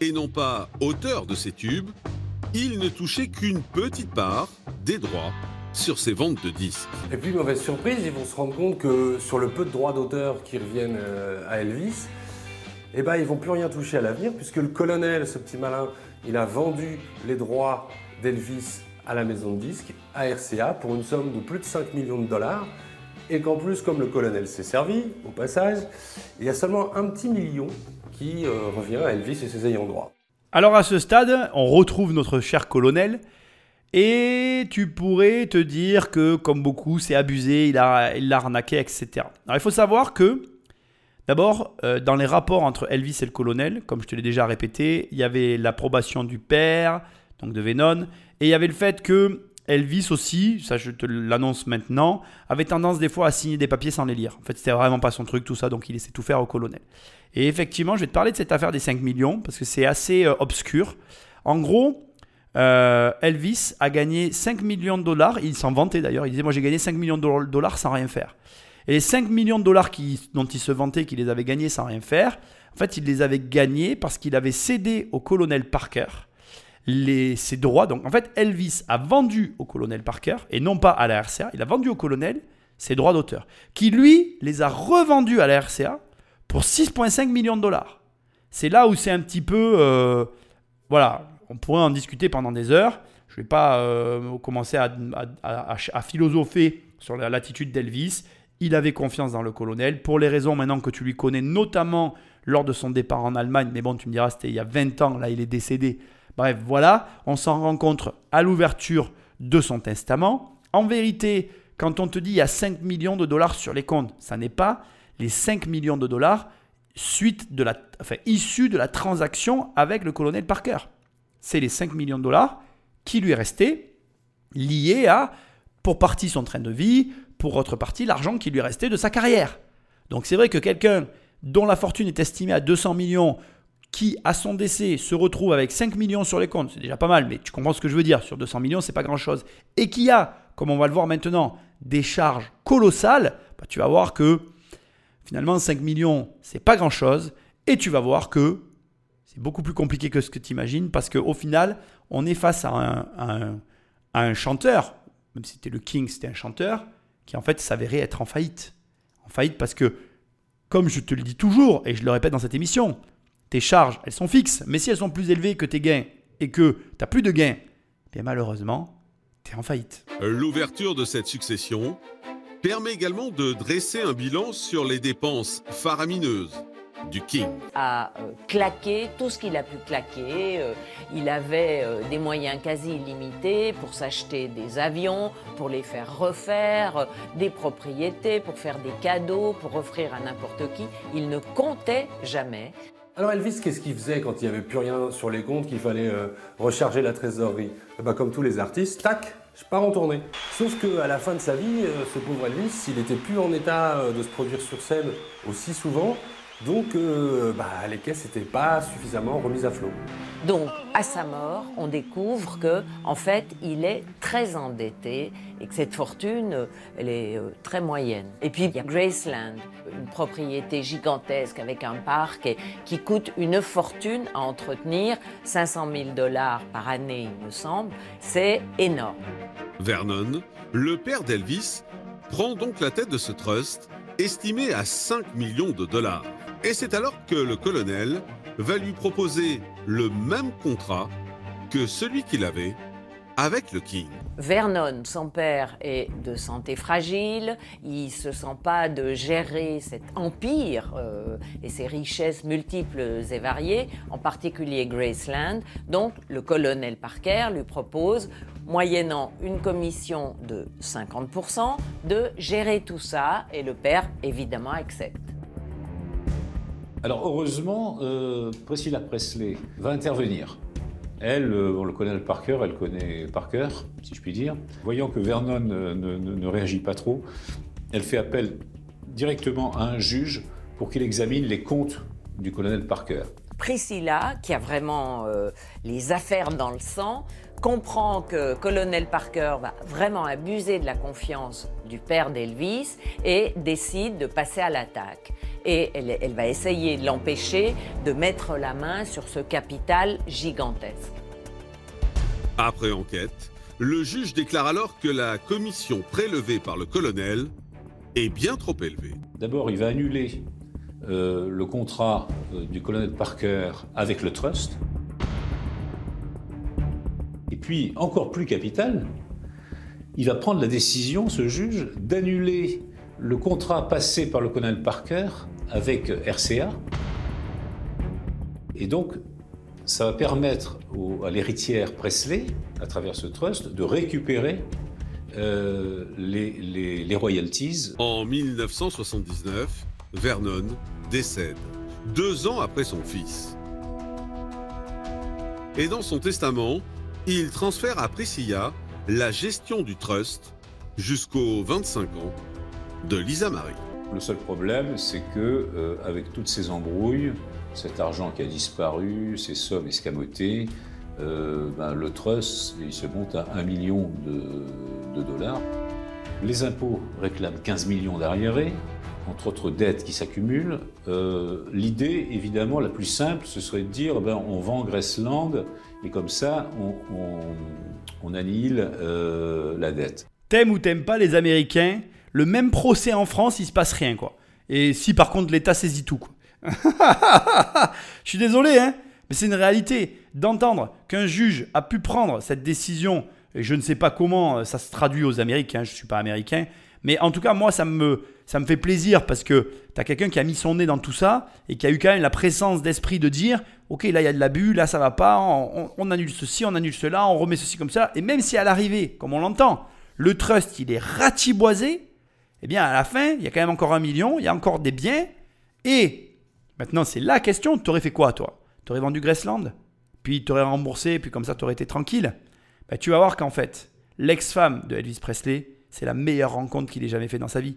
et non pas auteur de ces tubes, il ne touchait qu'une petite part des droits sur ses ventes de disques. Et puis, mauvaise surprise, ils vont se rendre compte que sur le peu de droits d'auteur qui reviennent euh, à Elvis, eh ben, ils vont plus rien toucher à l'avenir, puisque le colonel, ce petit malin, il a vendu les droits d'Elvis à la maison de disques, à RCA, pour une somme de plus de 5 millions de dollars. Et qu'en plus, comme le colonel s'est servi, au passage, il y a seulement un petit million qui euh, revient à Elvis et ses ayants droit. Alors à ce stade, on retrouve notre cher colonel. Et tu pourrais te dire que, comme beaucoup, c'est abusé, il a, il l'a arnaqué, etc. Alors il faut savoir que, d'abord, euh, dans les rapports entre Elvis et le colonel, comme je te l'ai déjà répété, il y avait l'approbation du père, donc de Venon, et il y avait le fait que Elvis aussi, ça je te l'annonce maintenant, avait tendance des fois à signer des papiers sans les lire. En fait, c'était vraiment pas son truc, tout ça, donc il laissait tout faire au colonel. Et effectivement, je vais te parler de cette affaire des 5 millions, parce que c'est assez euh, obscur. En gros, euh, Elvis a gagné 5 millions de dollars, il s'en vantait d'ailleurs, il disait moi j'ai gagné 5 millions de dollars sans rien faire. Et les 5 millions de dollars qui- dont il se vantait qu'il les avait gagnés sans rien faire, en fait il les avait gagnés parce qu'il avait cédé au colonel Parker les, ses droits. Donc en fait Elvis a vendu au colonel Parker, et non pas à la RCA, il a vendu au colonel ses droits d'auteur, qui lui les a revendus à la RCA pour 6,5 millions de dollars. C'est là où c'est un petit peu... euh, voilà, on pourrait en discuter pendant des heures. Je ne vais pas euh, commencer à, philosopher sur la- l'attitude d'Elvis. Il avait confiance dans le colonel pour les raisons maintenant que tu lui connais, notamment lors de son départ en Allemagne. Mais bon, tu me diras, c'était il y a 20 ans, là il est décédé. Bref, voilà, on s'en rencontre à l'ouverture de son testament. En vérité, quand on te dit il y a 5 millions de dollars sur les comptes, ça n'est pas les 5 millions de dollars suite de la, enfin, issus de la transaction avec le colonel Parker. C'est les 5 millions de dollars qui lui restaient liés à, pour partie, son train de vie, pour autre partie, l'argent qui lui restait de sa carrière. Donc c'est vrai que quelqu'un dont la fortune est estimée à 200 millions, qui à son décès se retrouve avec 5 millions sur les comptes, c'est déjà pas mal, mais tu comprends ce que je veux dire, sur 200 millions, c'est pas grand-chose, et qui a, comme on va le voir maintenant, des charges colossales, bah, tu vas voir que finalement 5 millions, c'est pas grand-chose, et tu vas voir que c'est beaucoup plus compliqué que ce que tu imagines, parce qu'au final, on est face à un, à un- à un chanteur, même si c'était le King, c'était un chanteur, qui en fait s'avérait être en faillite. En faillite parce que, comme je te le dis toujours, et je le répète dans cette émission, tes charges, elles sont fixes, mais si elles sont plus élevées que tes gains, et que tu n'as plus de gains, bien malheureusement, tu es en faillite. L'ouverture de cette succession permet également de dresser un bilan sur les dépenses faramineuses du King. a euh, claqué tout ce qu'il a pu claquer. Euh, il avait euh, des moyens quasi illimités pour s'acheter des avions, pour les faire refaire, des propriétés, pour faire des cadeaux, pour offrir à n'importe qui. Il ne comptait jamais. Alors Elvis, qu'est-ce qu'il faisait quand il n'y avait plus rien sur les comptes, qu'il fallait euh, recharger la trésorerie? Eh ben, Comme tous les artistes, tac, je pars en tournée. Sauf qu'à la fin de sa vie, euh, ce pauvre Elvis, il n'était plus en état euh, de se produire sur scène aussi souvent, donc euh, bah, les caisses n'étaient pas suffisamment remises à flot. Donc, à sa mort, on découvre que, en fait, il est très endetté et que cette fortune, elle est euh, très moyenne. Et puis, il y a Graceland, une propriété gigantesque avec un parc et qui coûte une fortune à entretenir, 500 000 dollars par année, il me semble. C'est énorme. Vernon, le père d'Elvis, prend donc la tête de ce trust, estimé à 5 millions de dollars. Et c'est alors que le colonel va lui proposer le même contrat que celui qu'il avait avec le King. Vernon, son père, est de santé fragile. Il se sent pas de gérer cet empire euh, et ses richesses multiples et variées, en particulier Graceland. Donc, le colonel Parker lui propose, moyennant une commission de 50%, de gérer tout ça et le père, évidemment, accepte. Alors heureusement, euh, Priscilla Presley va intervenir. Elle, euh, le colonel Parker, elle connaît Parker, si je puis dire. Voyant que Vernon ne, ne réagit pas trop, elle fait appel directement à un juge pour qu'il examine les comptes du colonel Parker. Priscilla, qui a vraiment euh, les affaires dans le sang, comprend que colonel Parker va vraiment abuser de la confiance du père d'Elvis et décide de passer à l'attaque. Et elle, elle va essayer de l'empêcher de mettre la main sur ce capital gigantesque. Après enquête, le juge déclare alors que la commission prélevée par le colonel est bien trop élevée. D'abord, il va annuler euh, le contrat euh, du colonel Parker avec le trust. Et puis, encore plus capital, il va prendre la décision, ce juge, d'annuler le contrat passé par le colonel Parker avec RCA. Et donc, ça va permettre à l'héritière Presley, à travers ce trust, de récupérer euh, les, les royalties. En 1979, Vernon décède, deux ans après son fils. Et dans son testament, il transfère à Priscilla la gestion du trust jusqu'aux 25 ans de Lisa Marie. Le seul problème, c'est que euh, avec toutes ces embrouilles, cet argent qui a disparu, ces sommes escamotées, euh, ben, le trust, il se monte à 1 million de, dollars. Les impôts réclament 15 millions d'arriérés, entre autres dettes qui s'accumulent, euh, l'idée, évidemment, la plus simple, ce serait de dire ben, on vend Graceland et comme ça, on, annihile euh, la dette. T'aimes ou t'aimes pas les Américains, le même procès en France, il se passe rien, quoi. Et si par contre l'État saisit tout. Je suis désolé, hein, mais c'est une réalité d'entendre qu'un juge a pu prendre cette décision, et je ne sais pas comment ça se traduit aux Américains, je ne suis pas américain, mais en tout cas, moi, ça me, ça me fait plaisir parce que tu as quelqu'un qui a mis son nez dans tout ça et qui a eu quand même la présence d'esprit de dire Ok, là, il y a de l'abus, là, ça va pas, on, annule ceci, on annule cela, on remet ceci comme ça. Et même si à l'arrivée, comme on l'entend, le trust, il est ratiboisé, eh bien, à la fin, il y a quand même encore un million, il y a encore des biens. Et maintenant, c'est la question tu aurais fait quoi, toi? Tu aurais vendu Graceland? Puis tu aurais remboursé, puis comme ça, tu aurais été tranquille ben, Tu vas voir qu'en fait, l'ex-femme de Elvis Presley, c'est la meilleure rencontre qu'il ait jamais fait dans sa vie,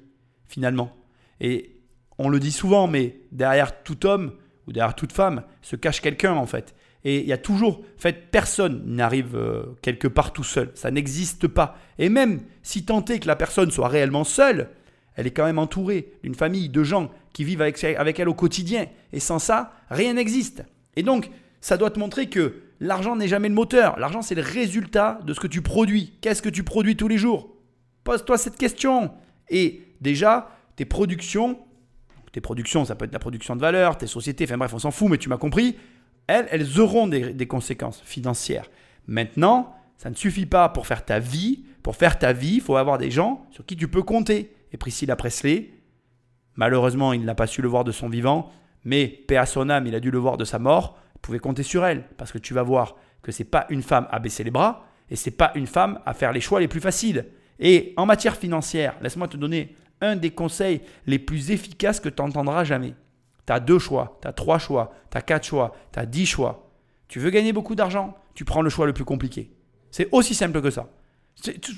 finalement. Et on le dit souvent, mais derrière tout homme ou derrière toute femme se cache quelqu'un, en fait. Et il y a toujours, en fait, personne n'arrive euh, quelque part tout seul. Ça n'existe pas. Et même si tant est que la personne soit réellement seule, elle est quand même entourée d'une famille de gens qui vivent avec, avec elle au quotidien. Et sans ça, rien n'existe. Et donc, ça doit te montrer que l'argent n'est jamais le moteur. L'argent, c'est le résultat de ce que tu produis. Qu'est-ce que tu produis tous les jours? Pose-toi cette question. Et déjà, tes productions, tes productions, ça peut être la production de valeur, tes sociétés, enfin bref, on s'en fout, mais tu m'as compris, elles, elles auront des, conséquences financières. Maintenant, ça ne suffit pas pour faire ta vie. Pour faire ta vie, il faut avoir des gens sur qui tu peux compter. Et Priscilla Presley, malheureusement, il n'a pas su le voir de son vivant, mais paix à son âme, il a dû le voir de sa mort. Vous pouvez compter sur elle, parce que tu vas voir que c'est pas une femme à baisser les bras, et c'est pas une femme à faire les choix les plus faciles. Et en matière financière, laisse-moi te donner un des conseils les plus efficaces que tu entendras jamais. Tu as deux choix, tu as trois choix, tu as quatre choix, tu as dix choix. Tu veux gagner beaucoup d'argent, tu prends le choix le plus compliqué. C'est aussi simple que ça.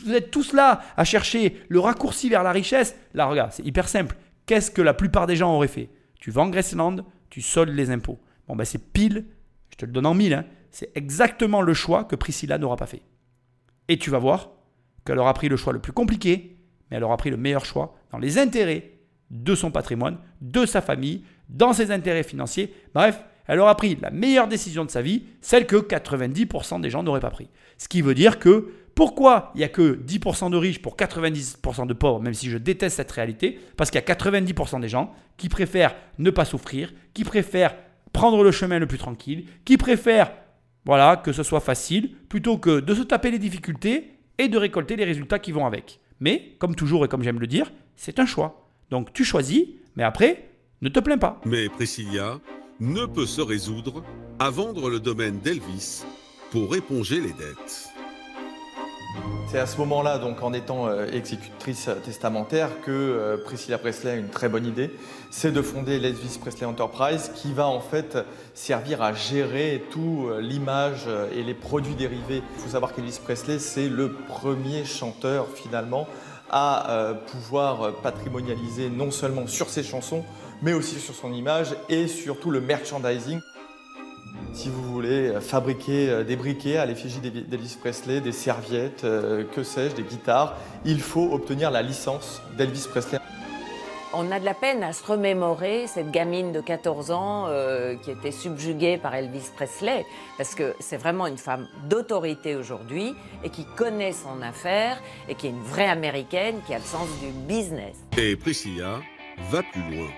Vous êtes tous là à chercher le raccourci vers la richesse. Là, regarde, c'est hyper simple. Qu'est-ce que la plupart des gens auraient fait? Tu vends Graceland, tu soldes les impôts. Bon, ben c'est pile, je te le donne en mille, hein. c'est exactement le choix que Priscilla n'aura pas fait. Et tu vas voir, qu'elle aura pris le choix le plus compliqué, mais elle aura pris le meilleur choix dans les intérêts de son patrimoine, de sa famille, dans ses intérêts financiers. Bref, elle aura pris la meilleure décision de sa vie, celle que 90% des gens n'auraient pas pris. Ce qui veut dire que pourquoi il n'y a que 10% de riches pour 90% de pauvres, même si je déteste cette réalité Parce qu'il y a 90% des gens qui préfèrent ne pas souffrir, qui préfèrent prendre le chemin le plus tranquille, qui préfèrent voilà, que ce soit facile, plutôt que de se taper les difficultés et de récolter les résultats qui vont avec. Mais, comme toujours et comme j'aime le dire, c'est un choix. Donc tu choisis, mais après, ne te plains pas. Mais Priscilla ne peut se résoudre à vendre le domaine d'Elvis pour éponger les dettes. C'est à ce moment-là, donc en étant euh, exécutrice testamentaire, que euh, Priscilla Presley a une très bonne idée. C'est de fonder l'Elvis Presley Enterprise qui va en fait servir à gérer tout euh, l'image et les produits dérivés. Il faut savoir qu'Elvis Presley, c'est le premier chanteur finalement à pouvoir patrimonialiser non seulement sur ses chansons, mais aussi sur son image et surtout le merchandising. Si vous voulez euh, fabriquer euh, des briquets à l'effigie d'Elvis Presley, des serviettes, euh, que sais-je, des guitares, il faut obtenir la licence d'Elvis Presley. On a de la peine à se remémorer cette gamine de 14 ans qui était subjuguée par Elvis Presley, parce que c'est vraiment une femme d'autorité aujourd'hui et qui connaît son affaire et qui est une vraie américaine qui a le sens du business. Et Priscilla va plus loin.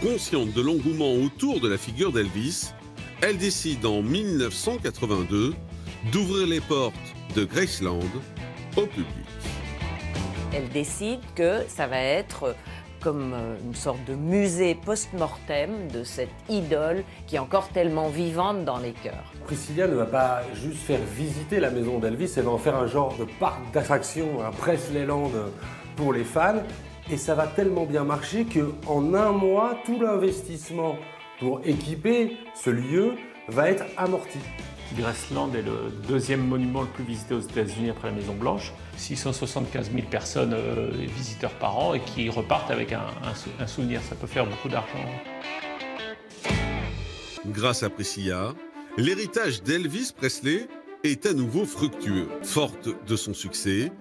Consciente de l'engouement autour de la figure d'Elvis, elle décide en 1982 d'ouvrir les portes de Graceland au public. Elle décide que ça va être comme euh, une sorte de musée post-mortem de cette idole qui est encore tellement vivante dans les cœurs. Priscilla ne va pas juste faire visiter la maison d'Elvis, elle va en faire un genre de parc d'attractions, un Presleyland pour les fans. Et ça va tellement bien marcher qu'en un mois, tout l'investissement pour équiper ce lieu va être amorti. Graceland est le deuxième monument le plus visité aux États-Unis après la Maison Blanche. 675 000 personnes euh, visiteurs par an et qui repartent avec un, un souvenir. Ça peut faire beaucoup d'argent. Grâce à Priscilla, l'héritage d'Elvis Presley est à nouveau fructueux. Forte de son succès,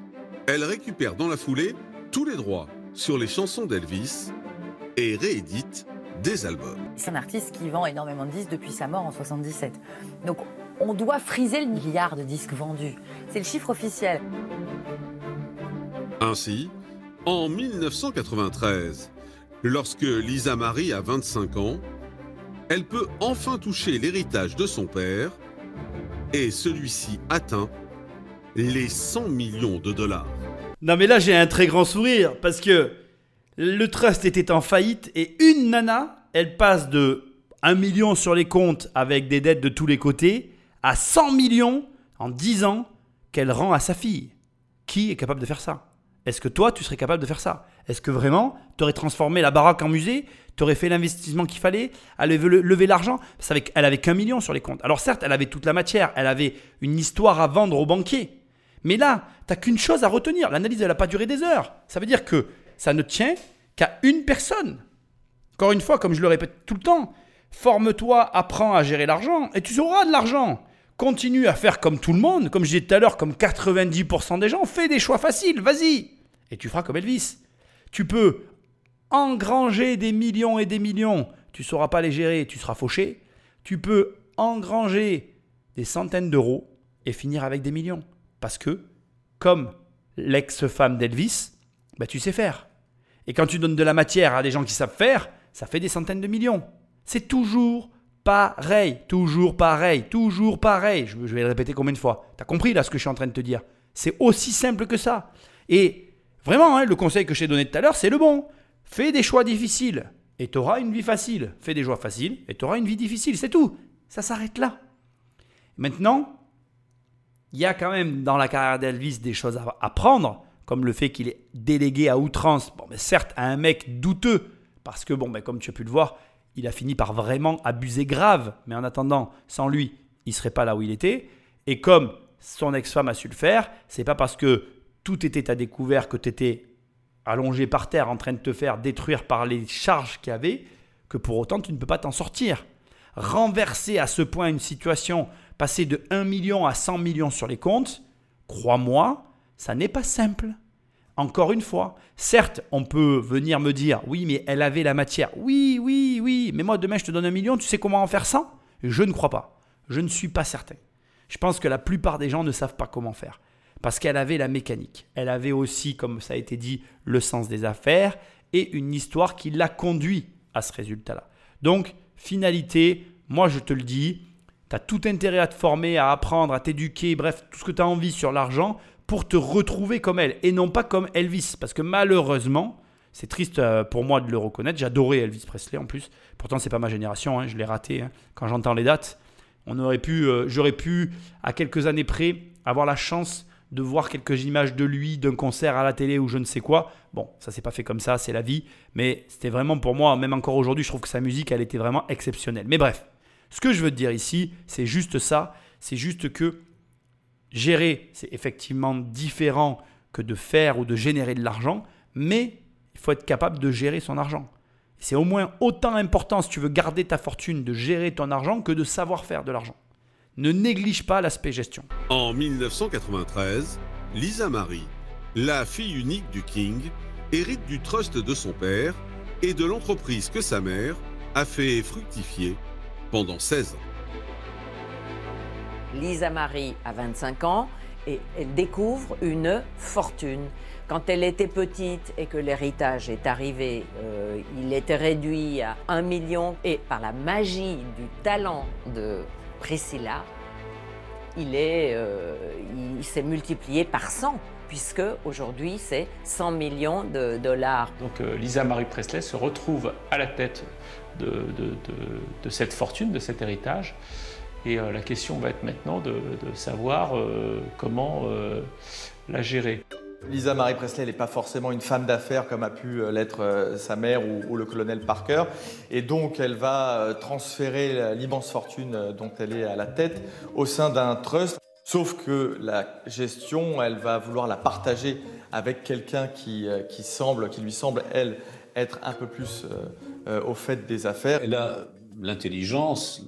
elle récupère dans la foulée tous les droits sur les chansons d'Elvis et réédite des albums. C'est un artiste qui vend énormément de disques depuis sa mort en 77. Donc on doit friser le milliard de disques vendus. C'est le chiffre officiel. Ainsi, en 1993, lorsque Lisa Marie a 25 ans, elle peut enfin toucher l'héritage de son père et celui-ci atteint les 100 millions de dollars. Non mais là j'ai un très grand sourire parce que le trust était en faillite et une nana, elle passe de 1 million sur les comptes avec des dettes de tous les côtés à 100 millions en 10 ans qu'elle rend à sa fille. Qui est capable de faire ça? Est-ce que toi, tu serais capable de faire ça? Est-ce que vraiment, tu aurais transformé la baraque en musée? Tu aurais fait l'investissement qu'il fallait? Elle avait levé l'argent? Elle avait qu'un million sur les comptes. Alors certes, elle avait toute la matière. Elle avait une histoire à vendre aux banquiers. Mais là, tu n'as qu'une chose à retenir. L'analyse, elle n'a pas duré des heures. Ça veut dire que ça ne tient qu'à une personne. Encore une fois, comme je le répète tout le temps, forme-toi, apprends à gérer l'argent et tu auras de l'argent. Continue à faire comme tout le monde, comme je disais tout à l'heure, comme 90% des gens, fais des choix faciles, vas-y. Et tu feras comme Elvis. Tu peux engranger des millions et des millions, tu ne sauras pas les gérer, tu seras fauché. Tu peux engranger des centaines d'euros et finir avec des millions. Parce que, comme l'ex-femme d'Elvis, bah, tu sais faire. Et quand tu donnes de la matière à des gens qui savent faire, ça fait des centaines de millions. C'est toujours pareil, toujours pareil, toujours pareil. Je vais le répéter combien de fois? Tu as compris là ce que je suis en train de te dire? C'est aussi simple que ça. Et vraiment, hein, le conseil que je t'ai donné tout à l'heure, c'est le bon. Fais des choix difficiles et tu auras une vie facile. Fais des choix faciles et tu auras une vie difficile. C'est tout. Ça s'arrête là. Maintenant, il y a quand même dans la carrière d'Elvis des choses à apprendre comme le fait qu'il est délégué à outrance, bon, mais certes à un mec douteux, parce que, bon, mais comme tu as pu le voir, il a fini par vraiment abuser grave, mais en attendant, sans lui, il serait pas là où il était. Et comme son ex-femme a su le faire, c'est pas parce que tout était à découvert que tu étais allongé par terre en train de te faire détruire par les charges qu'il y avait, que pour autant tu ne peux pas t'en sortir. Renverser à ce point une situation, passer de 1 million à 100 millions sur les comptes, crois-moi, ça n'est pas simple. Encore une fois, certes, on peut venir me dire, oui, mais elle avait la matière. Oui, oui, oui, mais moi, demain, je te donne un million, tu sais comment en faire ça Je ne crois pas. Je ne suis pas certain. Je pense que la plupart des gens ne savent pas comment faire. Parce qu'elle avait la mécanique. Elle avait aussi, comme ça a été dit, le sens des affaires et une histoire qui l'a conduit à ce résultat-là. Donc, finalité, moi je te le dis, tu as tout intérêt à te former, à apprendre, à t'éduquer, bref, tout ce que tu as envie sur l'argent pour te retrouver comme elle et non pas comme Elvis. Parce que malheureusement, c'est triste euh, pour moi de le reconnaître. J'adorais Elvis Presley en plus. Pourtant, c'est pas ma génération. Hein, je l'ai raté. Hein. Quand j'entends les dates, on aurait pu, euh, j'aurais pu, à quelques années près, avoir la chance de voir quelques images de lui, d'un concert à la télé ou je ne sais quoi. Bon, ça s'est pas fait comme ça, c'est la vie. Mais c'était vraiment pour moi, même encore aujourd'hui, je trouve que sa musique, elle était vraiment exceptionnelle. Mais bref, ce que je veux te dire ici, c'est juste ça. C'est juste que gérer, c'est effectivement différent que de faire ou de générer de l'argent. Mais il faut être capable de gérer son argent. C'est au moins autant important si tu veux garder ta fortune de gérer ton argent que de savoir faire de l'argent. Ne néglige pas l'aspect gestion. En 1993, Lisa Marie, la fille unique du King, hérite du trust de son père et de l'entreprise que sa mère a fait fructifier pendant 16 ans. Lisa Marie a 25 ans et elle découvre une fortune. Quand elle était petite et que l'héritage est arrivé, euh, il était réduit à 1 million et par la magie du talent de Priscilla, il euh, s'est multiplié par 100 puisque aujourd'hui c'est 100 millions de dollars. Donc euh, Lisa Marie Presley se retrouve à la tête de cette fortune, de cet héritage. Et euh, la question va être maintenant de, savoir euh, comment euh, la gérer. Lisa Marie Presley n'est pas forcément une femme d'affaires comme a pu l'être sa mère ou, le colonel Parker. Et donc elle va transférer l'immense fortune dont elle est à la tête au sein d'un trust. Sauf que la gestion, elle va vouloir la partager avec quelqu'un qui, qui, semble, qui lui semble, elle, être un peu plus au fait des affaires. Elle a l'intelligence,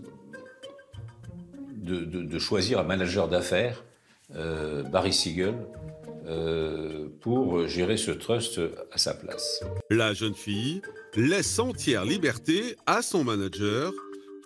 de, choisir un manager d'affaires, euh, Barry Siegel, euh, pour gérer ce trust à sa place. La jeune fille laisse entière liberté à son manager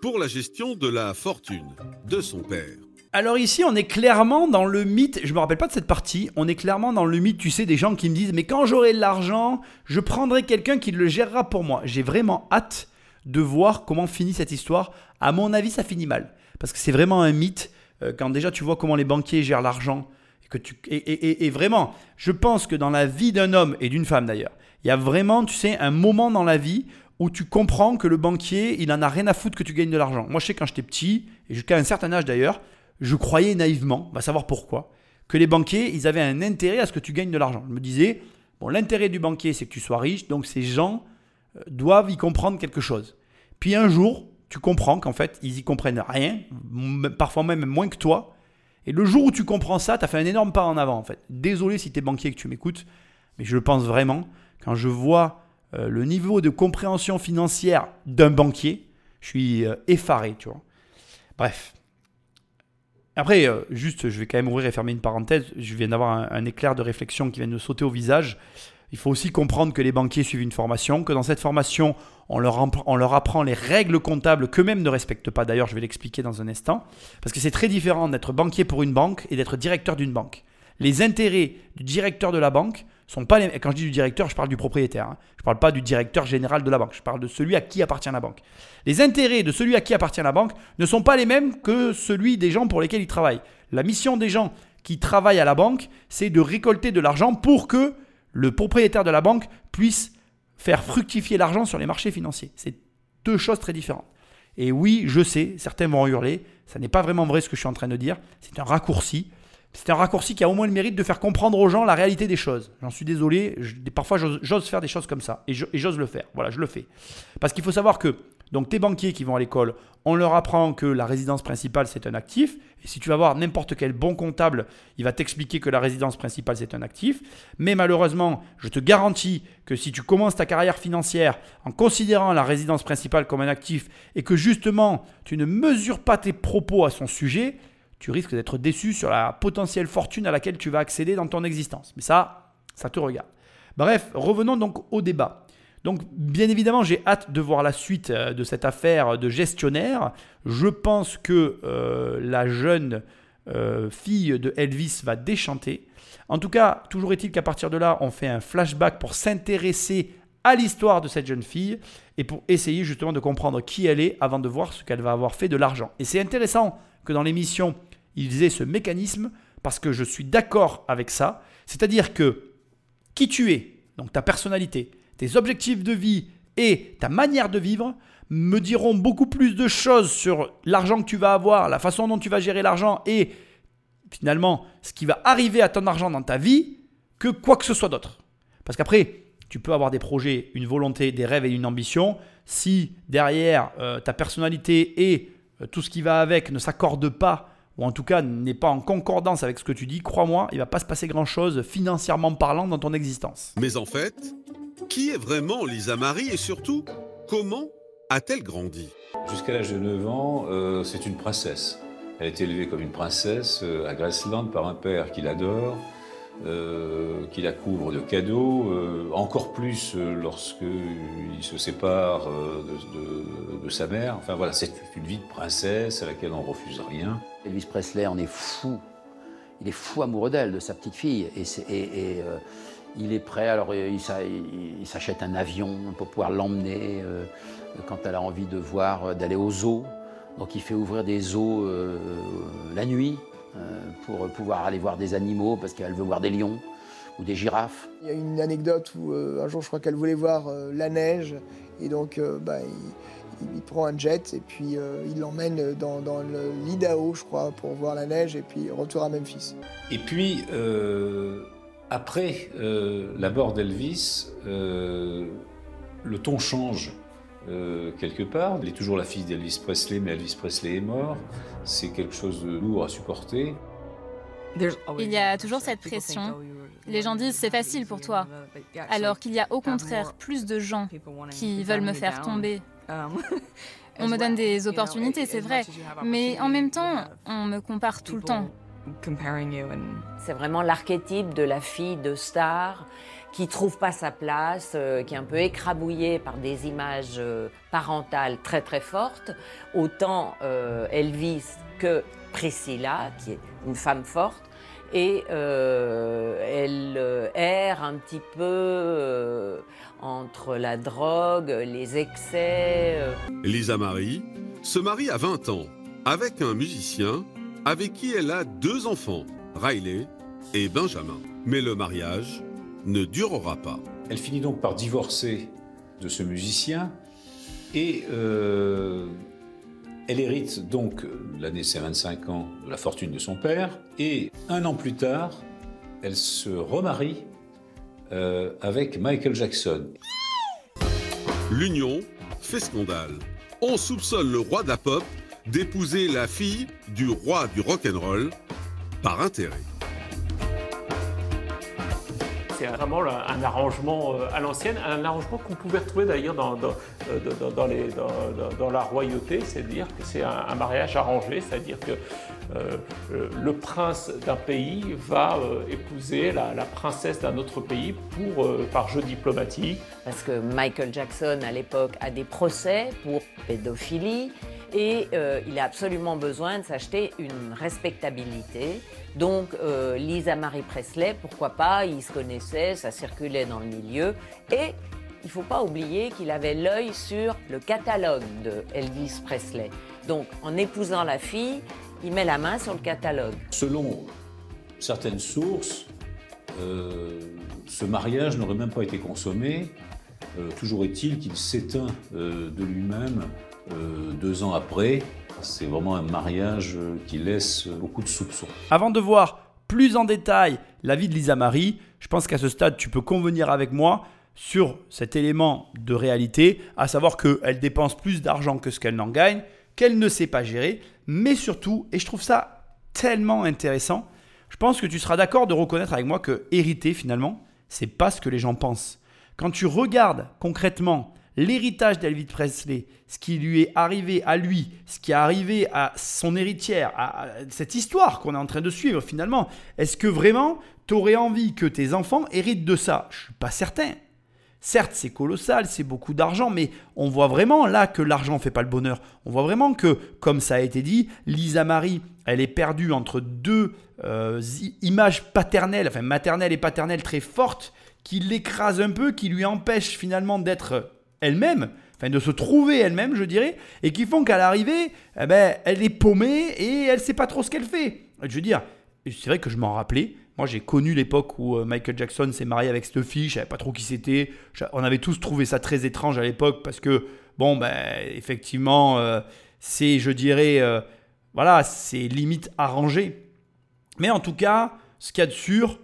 pour la gestion de la fortune de son père. Alors ici, on est clairement dans le mythe, je me rappelle pas de cette partie, on est clairement dans le mythe, tu sais, des gens qui me disent, mais quand j'aurai de l'argent, je prendrai quelqu'un qui le gérera pour moi. J'ai vraiment hâte de voir comment finit cette histoire. À mon avis, ça finit mal parce que c'est vraiment un mythe. Euh, quand déjà tu vois comment les banquiers gèrent l'argent, et, que tu, et, vraiment, je pense que dans la vie d'un homme et d'une femme d'ailleurs, il y a vraiment, tu sais, un moment dans la vie où tu comprends que le banquier, il en a rien à foutre que tu gagnes de l'argent. Moi, je sais quand j'étais petit, et jusqu'à un certain âge d'ailleurs, je croyais naïvement, va savoir pourquoi, que les banquiers, ils avaient un intérêt à ce que tu gagnes de l'argent. Je me disais, bon, l'intérêt du banquier, c'est que tu sois riche, donc ces gens euh, doivent y comprendre quelque chose. Puis un jour, tu comprends qu'en fait, ils y comprennent rien, parfois même moins que toi. Et le jour où tu comprends ça, tu as fait un énorme pas en avant en fait. Désolé si tu es banquier et que tu m'écoutes, mais je le pense vraiment. Quand je vois euh, le niveau de compréhension financière d'un banquier, je suis euh, effaré, tu vois. Bref. Après, euh, juste, je vais quand même ouvrir et fermer une parenthèse. Je viens d'avoir un, un, éclair de réflexion qui vient de sauter au visage. Il faut aussi comprendre que les banquiers suivent une formation, que dans cette formation, on leur, on leur apprend les règles comptables qu'eux-mêmes ne respectent pas. D'ailleurs, je vais l'expliquer dans un instant. Parce que c'est très différent d'être banquier pour une banque et d'être directeur d'une banque. Les intérêts du directeur de la banque sont pas les... Quand je dis du directeur, je parle du propriétaire. Hein. Je ne parle pas du directeur général de la banque. Je parle de celui à qui appartient la banque. Les intérêts de celui à qui appartient la banque ne sont pas les mêmes que celui des gens pour lesquels il travaille. La mission des gens qui travaillent à la banque, c'est de récolter de l'argent pour que le propriétaire de la banque puisse faire fructifier l'argent sur les marchés financiers. C'est deux choses très différentes. Et oui, je sais, certains vont hurler, ça n'est pas vraiment vrai ce que je suis en train de dire, c'est un raccourci. C'est un raccourci qui a au moins le mérite de faire comprendre aux gens la réalité des choses. J'en suis désolé, parfois j'ose faire des choses comme ça, et j'ose le faire. Voilà, je le fais. Parce qu'il faut savoir que donc tes banquiers qui vont à l'école, on leur apprend que la résidence principale c'est un actif. Et si tu vas voir n'importe quel bon comptable, il va t'expliquer que la résidence principale c'est un actif. Mais malheureusement, je te garantis que si tu commences ta carrière financière en considérant la résidence principale comme un actif et que justement tu ne mesures pas tes propos à son sujet, tu risques d'être déçu sur la potentielle fortune à laquelle tu vas accéder dans ton existence. Mais ça, ça te regarde. Bref, revenons donc au débat. Donc bien évidemment, j'ai hâte de voir la suite euh, de cette affaire de gestionnaire. Je pense que euh, la jeune euh, fille de Elvis va déchanter. En tout cas, toujours est-il qu'à partir de là, on fait un flashback pour s'intéresser à l'histoire de cette jeune fille et pour essayer justement de comprendre qui elle est avant de voir ce qu'elle va avoir fait de l'argent. Et c'est intéressant que dans l'émission, ils aient ce mécanisme parce que je suis d'accord avec ça. C'est-à-dire que qui tu es, donc ta personnalité, tes objectifs de vie et ta manière de vivre me diront beaucoup plus de choses sur l'argent que tu vas avoir, la façon dont tu vas gérer l'argent et finalement ce qui va arriver à ton argent dans ta vie que quoi que ce soit d'autre. Parce qu'après, tu peux avoir des projets, une volonté, des rêves et une ambition. Si derrière euh, ta personnalité et euh, tout ce qui va avec ne s'accorde pas, ou en tout cas n'est pas en concordance avec ce que tu dis, crois-moi, il va pas se passer grand-chose financièrement parlant dans ton existence. Mais en fait, qui est vraiment Lisa Marie et surtout, comment a-t-elle grandi? Jusqu'à l'âge de 9 ans, euh, c'est une princesse. Elle est élevée comme une princesse euh, à Graceland par un père qui l'adore, euh, qui la couvre de cadeaux, encore plus lorsqu'il se sépare de, de, sa mère. Enfin voilà, c'est une vie de princesse à laquelle on ne refuse rien. Elvis Presley en est fou. Il est fou amoureux d'elle, de sa petite fille. Et, et, et il est prêt, alors il, s'achète un avion pour pouvoir l'emmener euh, quand elle a envie de voir, euh, d'aller aux zoos. Donc il fait ouvrir des zoos euh, la nuit pour pouvoir aller voir des animaux parce qu'elle veut voir des lions ou des girafes. Il y a une anecdote où un jour je crois qu'elle voulait voir la neige et donc bah, il, prend un jet et puis il l'emmène dans, dans l'Idaho je crois pour voir la neige et puis retour à Memphis. Et puis après euh, la mort d'Elvis, euh, le ton change euh, quelque part. Elle est toujours la fille d'Elvis Presley, mais Elvis Presley est mort. C'est quelque chose de lourd à supporter. Il y a toujours cette pression. Les gens disent c'est facile pour toi, alors qu'il y a au contraire plus de gens qui veulent me faire tomber. On me donne des opportunités, c'est vrai, mais en même temps, on me compare tout le temps. C'est vraiment l'archétype de la fille de star qui trouve pas sa place, euh, qui est un peu écrabouillée par des images euh, parentales très très fortes. Autant euh, Elvis que Priscilla, qui est une femme forte. Et elle erre un petit peu entre la drogue, les excès. Lisa Marie se marie à 20 ans avec un musicien avec qui elle a deux enfants, Riley et Benjamin. Mais le mariage ne durera pas. Elle finit donc par divorcer de ce musicien et euh, elle hérite donc l'année ses 25 ans de la fortune de son père et un an plus tard, elle se remarie euh, avec Michael Jackson. L'union fait scandale. On soupçonne le roi de la pop d'épouser la fille du roi du rock'n'roll par intérêt. C'est vraiment un arrangement euh, à l'ancienne, un arrangement qu'on pouvait retrouver d'ailleurs dans, dans, dans, la royauté, c'est-à-dire que c'est un, mariage arrangé, c'est-à-dire que euh, le prince d'un pays va euh, épouser la, princesse d'un autre pays pour, par jeu diplomatique. Parce que Michael Jackson, à l'époque, a des procès pour pédophilie et euh, il a absolument besoin de s'acheter une respectabilité. Donc euh, Lisa Marie Presley, pourquoi pas, ils se connaissaient, ça circulait dans le milieu. Et il ne faut pas oublier qu'il avait l'œil sur le catalogue de Elvis Presley. Donc en épousant la fille, il met la main sur le catalogue. Selon certaines sources, euh, ce mariage n'aurait même pas été consommé. toujours est-il qu'il s'éteint de lui-même deux ans après, c'est vraiment un mariage qui laisse beaucoup de soupçons. Avant de voir plus en détail la vie de Lisa Marie, je pense qu'à ce stade, tu peux convenir avec moi sur cet élément de réalité, à savoir qu'elle dépense plus d'argent que ce qu'elle n'en gagne, qu'elle ne sait pas gérer, mais surtout, et je trouve ça tellement intéressant, je pense que tu seras d'accord de reconnaître avec moi que hériter finalement, c'est pas ce que les gens pensent. Quand tu regardes concrètement l'héritage d'Elvis Presley, ce qui lui est arrivé à lui, ce qui est arrivé à son héritière, à cette histoire qu'on est en train de suivre finalement, est-ce que vraiment tu aurais envie que tes enfants héritent de ça? Je suis pas certain. Certes, c'est colossal, c'est beaucoup d'argent, mais on voit vraiment là que l'argent ne fait pas le bonheur. On voit vraiment que, comme ça a été dit, Lisa Marie, elle est perdue entre deux euh, images paternelles, enfin maternelles et paternelles très fortes, qui l'écrasent un peu, qui lui empêchent finalement d'être elle-même, enfin de se trouver elle-même, je dirais, et qui font qu'à l'arrivée, eh ben, elle est paumée et elle sait pas trop ce qu'elle fait. Je veux dire, c'est vrai que je m'en rappelais. Moi, j'ai connu l'époque où euh, Michael Jackson s'est marié avec cette fille. Je savais pas trop qui c'était. On avait tous trouvé ça très étrange à l'époque parce que, bon, ben, effectivement, euh, c'est, je dirais, euh, voilà, c'est limite arrangé. Mais en tout cas, ce qu'il y a de sûr,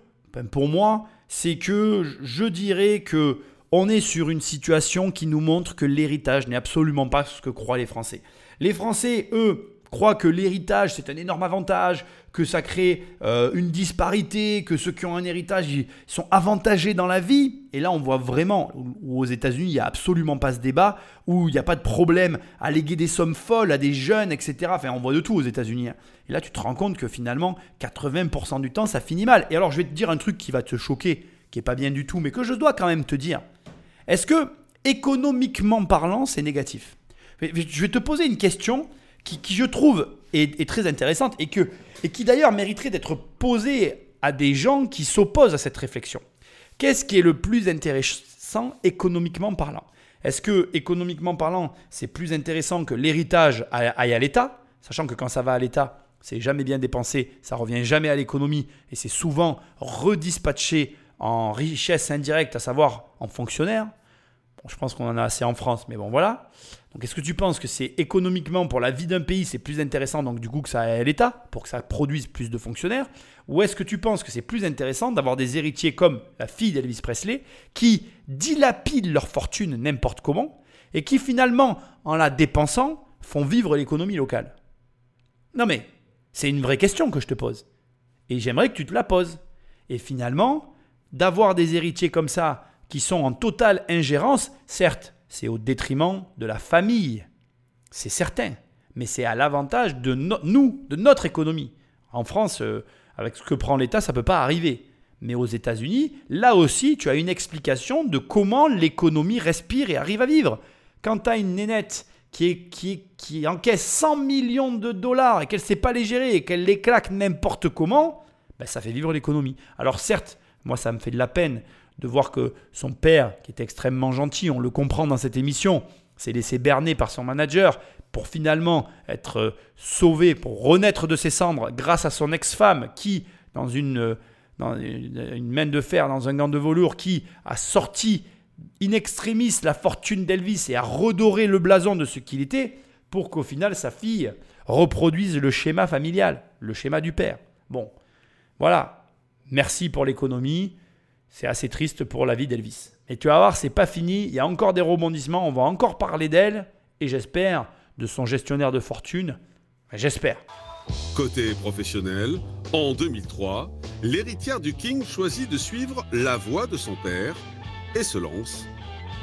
pour moi, c'est que je dirais que on est sur une situation qui nous montre que l'héritage n'est absolument pas ce que croient les Français. Les Français, eux, croient que l'héritage, c'est un énorme avantage, que ça crée euh, une disparité, que ceux qui ont un héritage ils sont avantagés dans la vie. Et là, on voit vraiment, aux États-Unis, il n'y a absolument pas ce débat, où il n'y a pas de problème à léguer des sommes folles à des jeunes, etc. Enfin, on voit de tout aux États-Unis. Hein. Et là, tu te rends compte que finalement, 80% du temps, ça finit mal. Et alors, je vais te dire un truc qui va te choquer, qui est pas bien du tout, mais que je dois quand même te dire. Est-ce que, économiquement parlant, c'est négatif? Je vais te poser une question qui, je trouve, est, très intéressante et, qui d'ailleurs mériterait d'être posée à des gens qui s'opposent à cette réflexion. Qu'est-ce qui est le plus intéressant économiquement parlant? Est-ce que, économiquement parlant, c'est plus intéressant que l'héritage aille à l'État? Sachant que quand ça va à l'État, c'est jamais bien dépensé, ça revient jamais à l'économie et c'est souvent redispatché en richesse indirecte, à savoir en je pense qu'on en a assez en France, mais bon voilà. Donc est-ce que tu penses que c'est économiquement pour la vie d'un pays, c'est plus intéressant donc du coup que ça ait l'État pour que ça produise plus de fonctionnaires? Ou est-ce que tu penses que c'est plus intéressant d'avoir des héritiers comme la fille d'Elvis Presley qui dilapident leur fortune n'importe comment et qui finalement, en la dépensant, font vivre l'économie locale? Non mais, c'est une vraie question que je te pose. Et j'aimerais que tu te la poses. Et finalement, d'avoir des héritiers comme ça qui sont en totale ingérence, certes, c'est au détriment de la famille. C'est certain. Mais c'est à l'avantage de nous, de notre économie. En France, euh, avec ce que prend l'État, ça ne peut pas arriver. Mais aux États-Unis, là aussi, tu as une explication de comment l'économie respire et arrive à vivre. Quand tu as une nénette qui, encaisse 100 millions de dollars et qu'elle ne sait pas les gérer et qu'elle les claque n'importe comment, ben ça fait vivre l'économie. Alors certes, moi ça me fait de la peine de voir que son père, qui est extrêmement gentil, on le comprend dans cette émission, s'est laissé berner par son manager pour finalement être euh, sauvé, pour renaître de ses cendres grâce à son ex-femme qui, dans une, euh, une main de fer, dans un gant de velours, qui a sorti in extremis la fortune d'Elvis et a redoré le blason de ce qu'il était pour qu'au final sa fille reproduise le schéma familial, le schéma du père. Bon, voilà. Merci pour l'économie. C'est assez triste pour la vie d'Elvis. Et tu vas voir, c'est pas fini. Il y a encore des rebondissements. On va encore parler d'elle. Et j'espère de son gestionnaire de fortune. J'espère. Côté professionnel, en 2003, l'héritière du King choisit de suivre la voie de son père et se lance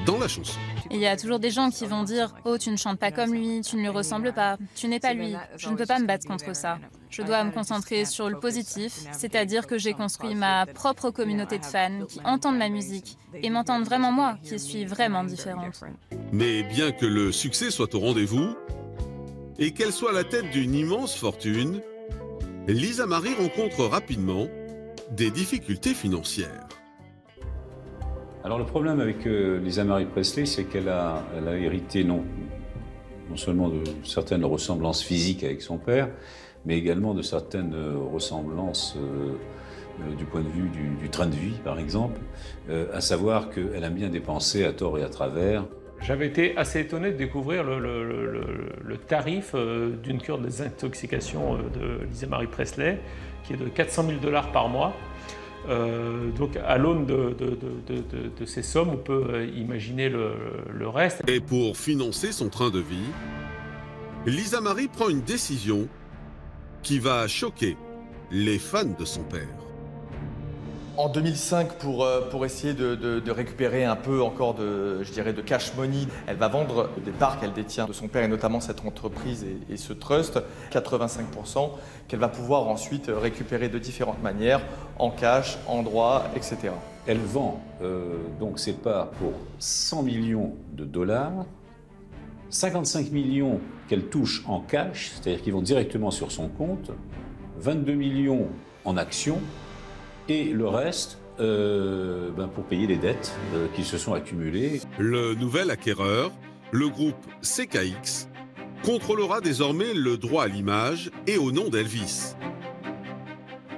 dans la chanson. Il y a toujours des gens qui vont dire Oh, tu ne chantes pas comme lui, tu ne lui ressembles pas, tu n'es pas lui. Je ne peux pas me battre contre ça. Je dois me concentrer sur le positif, c'est-à-dire que j'ai construit ma propre communauté de fans qui entendent ma musique et m'entendent vraiment moi, qui suis vraiment différente. Mais bien que le succès soit au rendez-vous et qu'elle soit à la tête d'une immense fortune, Lisa Marie rencontre rapidement des difficultés financières. Alors le problème avec euh, Lisa Marie Presley, c'est qu'elle a, hérité non, non seulement de certaines ressemblances physiques avec son père, mais également de certaines euh, ressemblances euh, du point de vue du, train de vie, par exemple, à savoir qu'elle aime bien dépenser à tort et à travers. J'avais été assez étonné de découvrir le, tarif d'une cure de désintoxication de Lisa Marie Presley, qui est de 400 000 dollars par mois. Euh, donc à l'aune de, ces sommes, on peut euh, imaginer le, reste. Et pour financer son train de vie, Lisa Marie prend une décision qui va choquer les fans de son père. En 2005, pour, euh, pour essayer de, récupérer un peu encore de, je dirais, de cash money, elle va vendre des parts qu'elle détient de son père et notamment cette entreprise et, ce trust, 85%, qu'elle va pouvoir ensuite récupérer de différentes manières, en cash, en droit, etc. Elle vend euh, donc ses parts pour 100 millions de dollars, 55 millions qu'elle touche en cash, c'est-à-dire qu'ils vont directement sur son compte, 22 millions en actions et le reste euh, ben, pour payer les dettes euh, qui se sont accumulées. Le nouvel acquéreur, le groupe CKX, contrôlera désormais le droit à l'image et au nom d'Elvis,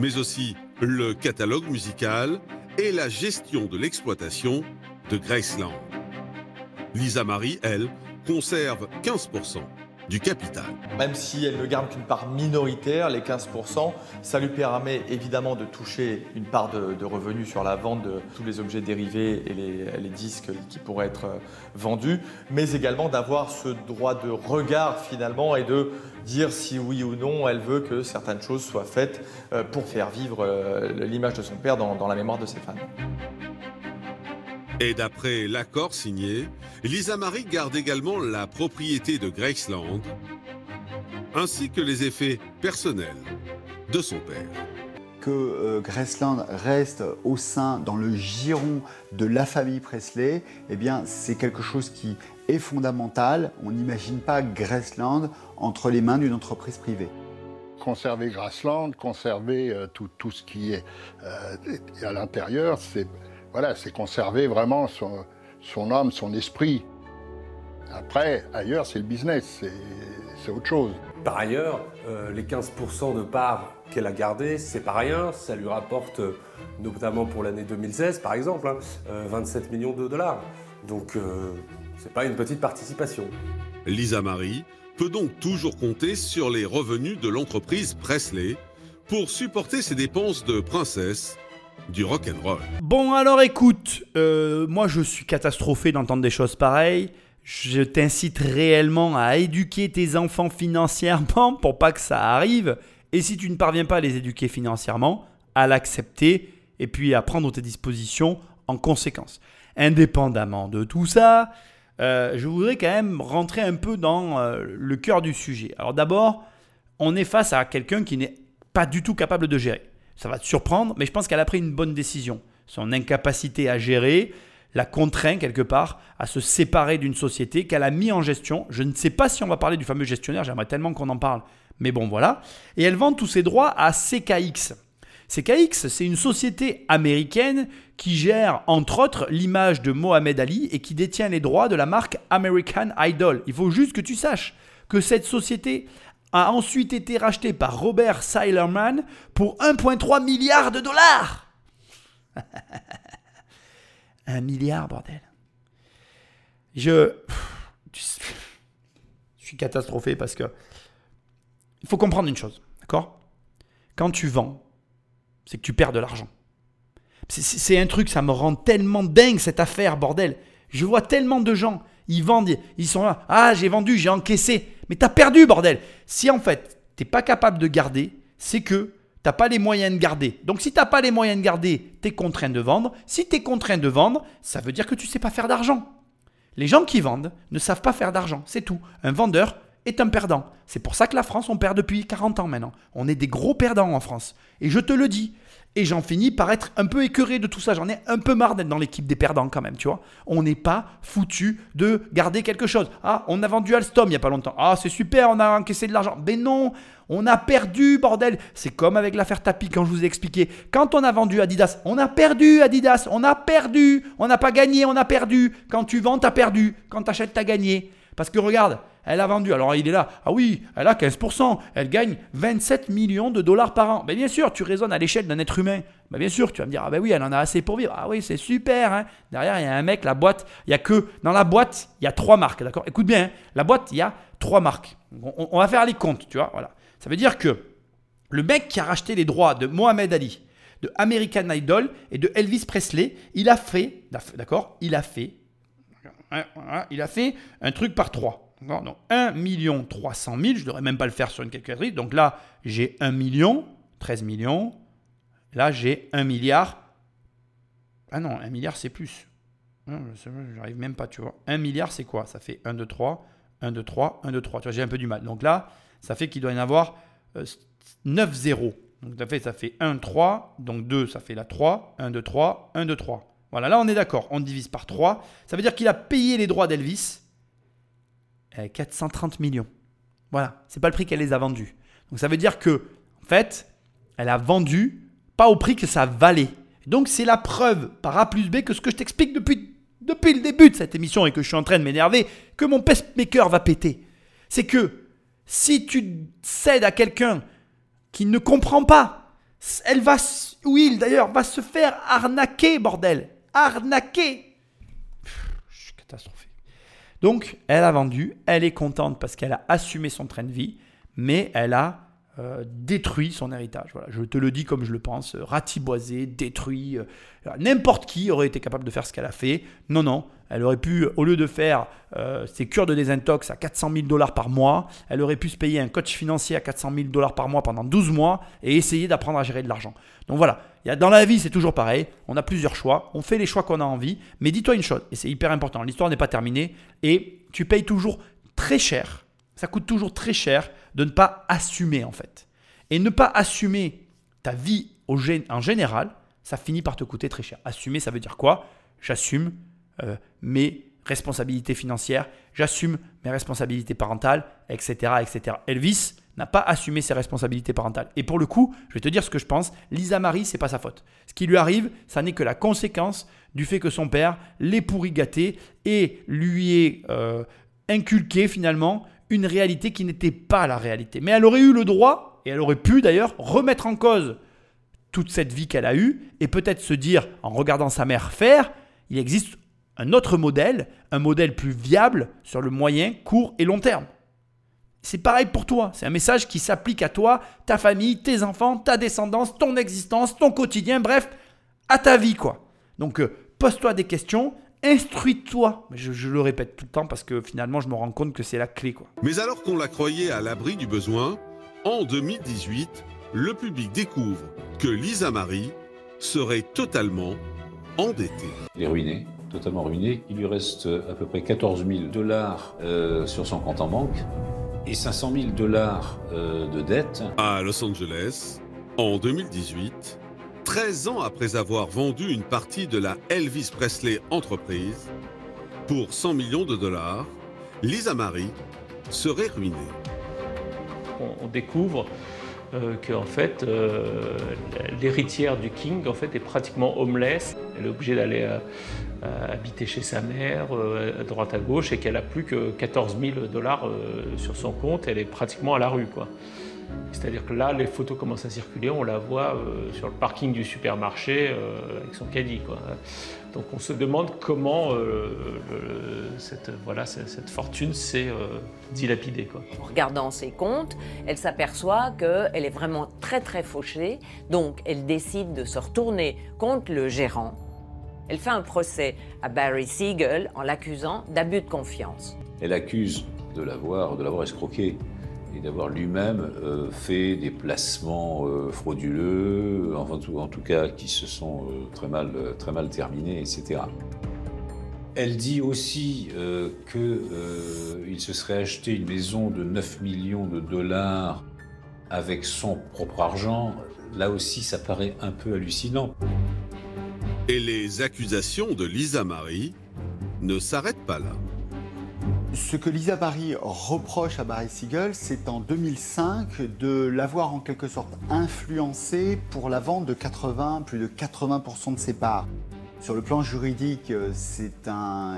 mais aussi le catalogue musical et la gestion de l'exploitation de Graceland. Lisa Marie, elle, conserve 15%. Du. Même si elle ne garde qu'une part minoritaire, les 15%, ça lui permet évidemment de toucher une part de, revenus sur la vente de tous les objets dérivés et les, disques qui pourraient être euh, vendus, mais également d'avoir ce droit de regard finalement et de dire si oui ou non elle veut que certaines choses soient faites euh, pour faire vivre euh, l'image de son père dans, dans la mémoire de ses fans. Et d'après l'accord signé, Lisa Marie garde également la propriété de Graceland, ainsi que les effets personnels de son père. Que euh, Graceland reste au sein, dans le giron de la famille Presley, eh bien, c'est quelque chose qui est fondamental. On n'imagine pas Graceland entre les mains d'une entreprise privée conserver Graceland, conserver euh, tout, tout, ce qui est euh, à l'intérieur, c'est voilà, c'est conserver vraiment son, son âme, son esprit. Après, ailleurs, c'est le business, c'est autre chose. Par ailleurs, euh, les 15% de parts qu'elle a gardées, c'est pas rien. Ça lui rapporte, euh, notamment pour l'année 2016 par exemple, 27 hein, euh, millions de dollars. Donc, c'est pas une petite participation. Lisa Marie peut donc toujours compter sur les revenus de l'entreprise Presley pour supporter ses dépenses de princesse du rock and roll. Bon alors écoute, euh, moi je suis catastrophé d'entendre des choses pareilles. Je t'incite réellement à éduquer tes enfants financièrement pour pas que ça arrive. Et si tu ne parviens pas à les éduquer financièrement, à l'accepter et puis à prendre tes dispositions en conséquence. Indépendamment de tout ça, euh, je voudrais quand même rentrer un peu dans euh, le cœur du sujet. Alors d'abord, on est face à quelqu'un qui n'est pas du tout capable de gérer ça va te surprendre, mais je pense qu'elle a pris une bonne décision. Son incapacité à gérer la contraint quelque part à se séparer d'une société qu'elle a mis en gestion. Je ne sais pas si on va parler du fameux gestionnaire, j'aimerais tellement qu'on en parle, mais bon voilà. Et elle vend tous ses droits à CKX. CKX, c'est une société américaine qui gère entre autres l'image de Mohamed Ali et qui détient les droits de la marque American Idol. Il faut juste que tu saches que cette société a ensuite été racheté par Robert Seilerman pour 1,3 milliard de dollars. Un milliard, bordel. Je, je suis catastrophé parce que il faut comprendre une chose, d'accord? Quand tu vends, c'est que tu perds de l'argent. C'est un truc, ça me rend tellement dingue cette affaire, bordel. Je vois tellement de gens, ils vendent, ils sont là. Ah, j'ai vendu, j'ai encaissé. Mais t'as perdu, bordel. Si en fait, t'es pas capable de garder, c'est que t'as pas les moyens de garder. Donc si t'as pas les moyens de garder, t'es contraint de vendre. Si t'es contraint de vendre, ça veut dire que tu sais pas faire d'argent. Les gens qui vendent ne savent pas faire d'argent, c'est tout. Un vendeur est un perdant. C'est pour ça que la France, on perd depuis 40 ans maintenant. On est des gros perdants en France. Et je te le dis, et j'en finis par être un peu écœuré de tout ça. J'en ai un peu marre d'être dans l'équipe des perdants quand même, tu vois. On n'est pas foutu de garder quelque chose. Ah, on a vendu Alstom il n'y a pas longtemps. Ah, c'est super, on a encaissé de l'argent. Mais non, on a perdu, bordel. C'est comme avec l'affaire Tapi quand je vous ai expliqué. Quand on a vendu Adidas, on a perdu Adidas. On a perdu. On n'a pas gagné, on a perdu. Quand tu vends, tu as perdu. Quand tu achètes, tu as gagné. Parce que regarde, elle a vendu. Alors il est là. Ah oui, elle a 15%. Elle gagne 27 millions de dollars par an. Mais bien sûr, tu raisonnes à l'échelle d'un être humain. Mais bien sûr, tu vas me dire, ah ben oui, elle en a assez pour vivre. Ah oui, c'est super. Hein. Derrière, il y a un mec, la boîte, il y a que, dans la boîte, il y a trois marques. D'accord? Écoute bien, hein. la boîte, il y a trois marques. On, on, va faire les comptes, tu vois. Voilà. Ça veut dire que le mec qui a racheté les droits de Mohamed Ali, de American Idol et de Elvis Presley, il a fait, d'accord? Il a fait, il a fait un truc par trois. Donc 1 million 300 000, je ne devrais même pas le faire sur une calculatrice. Donc là, j'ai 1 million, 13 millions. Là, j'ai 1 milliard. Ah non, 1 milliard, c'est plus. J'arrive même pas, tu vois. 1 milliard, c'est quoi? Ça fait 1, 2, 3, 1, 2, 3, 1, 2, 3. Tu vois, j'ai un peu du mal. Donc là, ça fait qu'il doit y en avoir 9 euh, zéros. Donc ça fait, ça fait 1, 3. Donc 2, ça fait la 3. 1, 2, 3, 1, 2, 3. Voilà, là on est d'accord. On divise par 3. Ça veut dire qu'il a payé les droits d'Elvis 430 millions. Voilà, c'est pas le prix qu'elle les a vendus. Donc ça veut dire que, en fait, elle a vendu pas au prix que ça valait. Donc c'est la preuve par A plus B que ce que je t'explique depuis, depuis le début de cette émission et que je suis en train de m'énerver, que mon pacemaker va péter. C'est que si tu cèdes à quelqu'un qui ne comprend pas, elle va, ou il d'ailleurs, va se faire arnaquer, bordel. Arnaquer. je suis catastrophé. Donc, elle a vendu, elle est contente parce qu'elle a assumé son train de vie, mais elle a euh, détruit son héritage. Voilà, je te le dis comme je le pense, euh, ratiboisé, détruit. Euh, n'importe qui aurait été capable de faire ce qu'elle a fait. Non, non, elle aurait pu, au lieu de faire ses cures de désintox à 400 000 dollars par mois, elle aurait pu se payer un coach financier à 400 000 dollars par mois pendant 12 mois et essayer d'apprendre à gérer de l'argent. Donc voilà, dans la vie c'est toujours pareil, on a plusieurs choix, on fait les choix qu'on a envie, mais dis-toi une chose, et c'est hyper important, l'histoire n'est pas terminée, et tu payes toujours très cher, ça coûte toujours très cher de ne pas assumer en fait. Et ne pas assumer ta vie en général, ça finit par te coûter très cher. Assumer, ça veut dire quoi? J'assume euh, mes responsabilités financières, j'assume mes responsabilités parentales, etc., etc. Elvis n'a pas assumé ses responsabilités parentales. Et pour le coup, je vais te dire ce que je pense. Lisa Marie, c'est pas sa faute. Ce qui lui arrive, ça n'est que la conséquence du fait que son père l'ait pourri gâté et lui ait euh, inculqué finalement une réalité qui n'était pas la réalité. Mais elle aurait eu le droit, et elle aurait pu d'ailleurs, remettre en cause toute cette vie qu'elle a eue, et peut-être se dire, en regardant sa mère faire, il existe un autre modèle, un modèle plus viable sur le moyen, court et long terme. C'est pareil pour toi, c'est un message qui s'applique à toi, ta famille, tes enfants, ta descendance, ton existence, ton quotidien, bref, à ta vie quoi. Donc euh, pose-toi des questions, instruis-toi. Je, je, le répète tout le temps parce que finalement, je me rends compte que c'est la clé. Quoi. Mais alors qu'on la croyait à l'abri du besoin, en 2018, le public découvre que Lisa Marie serait totalement endettée. Elle est ruinée, totalement ruinée. Il lui reste à peu près 14 000 dollars euh, sur son compte en banque et 500 000 dollars euh, de dette. À Los Angeles, en 2018, 13 ans après avoir vendu une partie de la Elvis Presley entreprise, pour 100 millions de dollars, Lisa Marie serait ruinée. On, découvre euh, qu'en fait, euh, l'héritière du King en fait, est pratiquement homeless. Elle est obligée d'aller euh, habiter chez sa mère, à droite à gauche, et qu'elle a plus que 14 000 dollars sur son compte. Elle est pratiquement à la rue. Quoi. C'est-à-dire que là, les photos commencent à circuler, on la voit euh, sur le parking du supermarché euh, avec son caddie. Donc on se demande comment euh, cette, voilà, cette, fortune s'est dilapidée. En regardant ses comptes, elle s'aperçoit qu'elle est vraiment très très fauchée, donc elle décide de se retourner contre le gérant. Elle fait un procès à Barry Siegel en l'accusant d'abus de confiance. Elle accuse de l'avoir, escroqué et d'avoir lui-même euh, fait des placements euh, frauduleux, tout, en tout cas qui se sont euh, très, mal, très mal terminés, etc. Elle dit aussi qu'il se serait acheté une maison de 9 millions de dollars avec son propre argent. Là aussi, ça paraît un peu hallucinant. Et les accusations de Lisa Marie ne s'arrêtent pas là. Ce que Lisa Barry reproche à Barry Siegel, c'est en 2005 de l'avoir en quelque sorte influencé pour la vente de 80, plus de 80% de ses parts. Sur le plan juridique, euh, c'est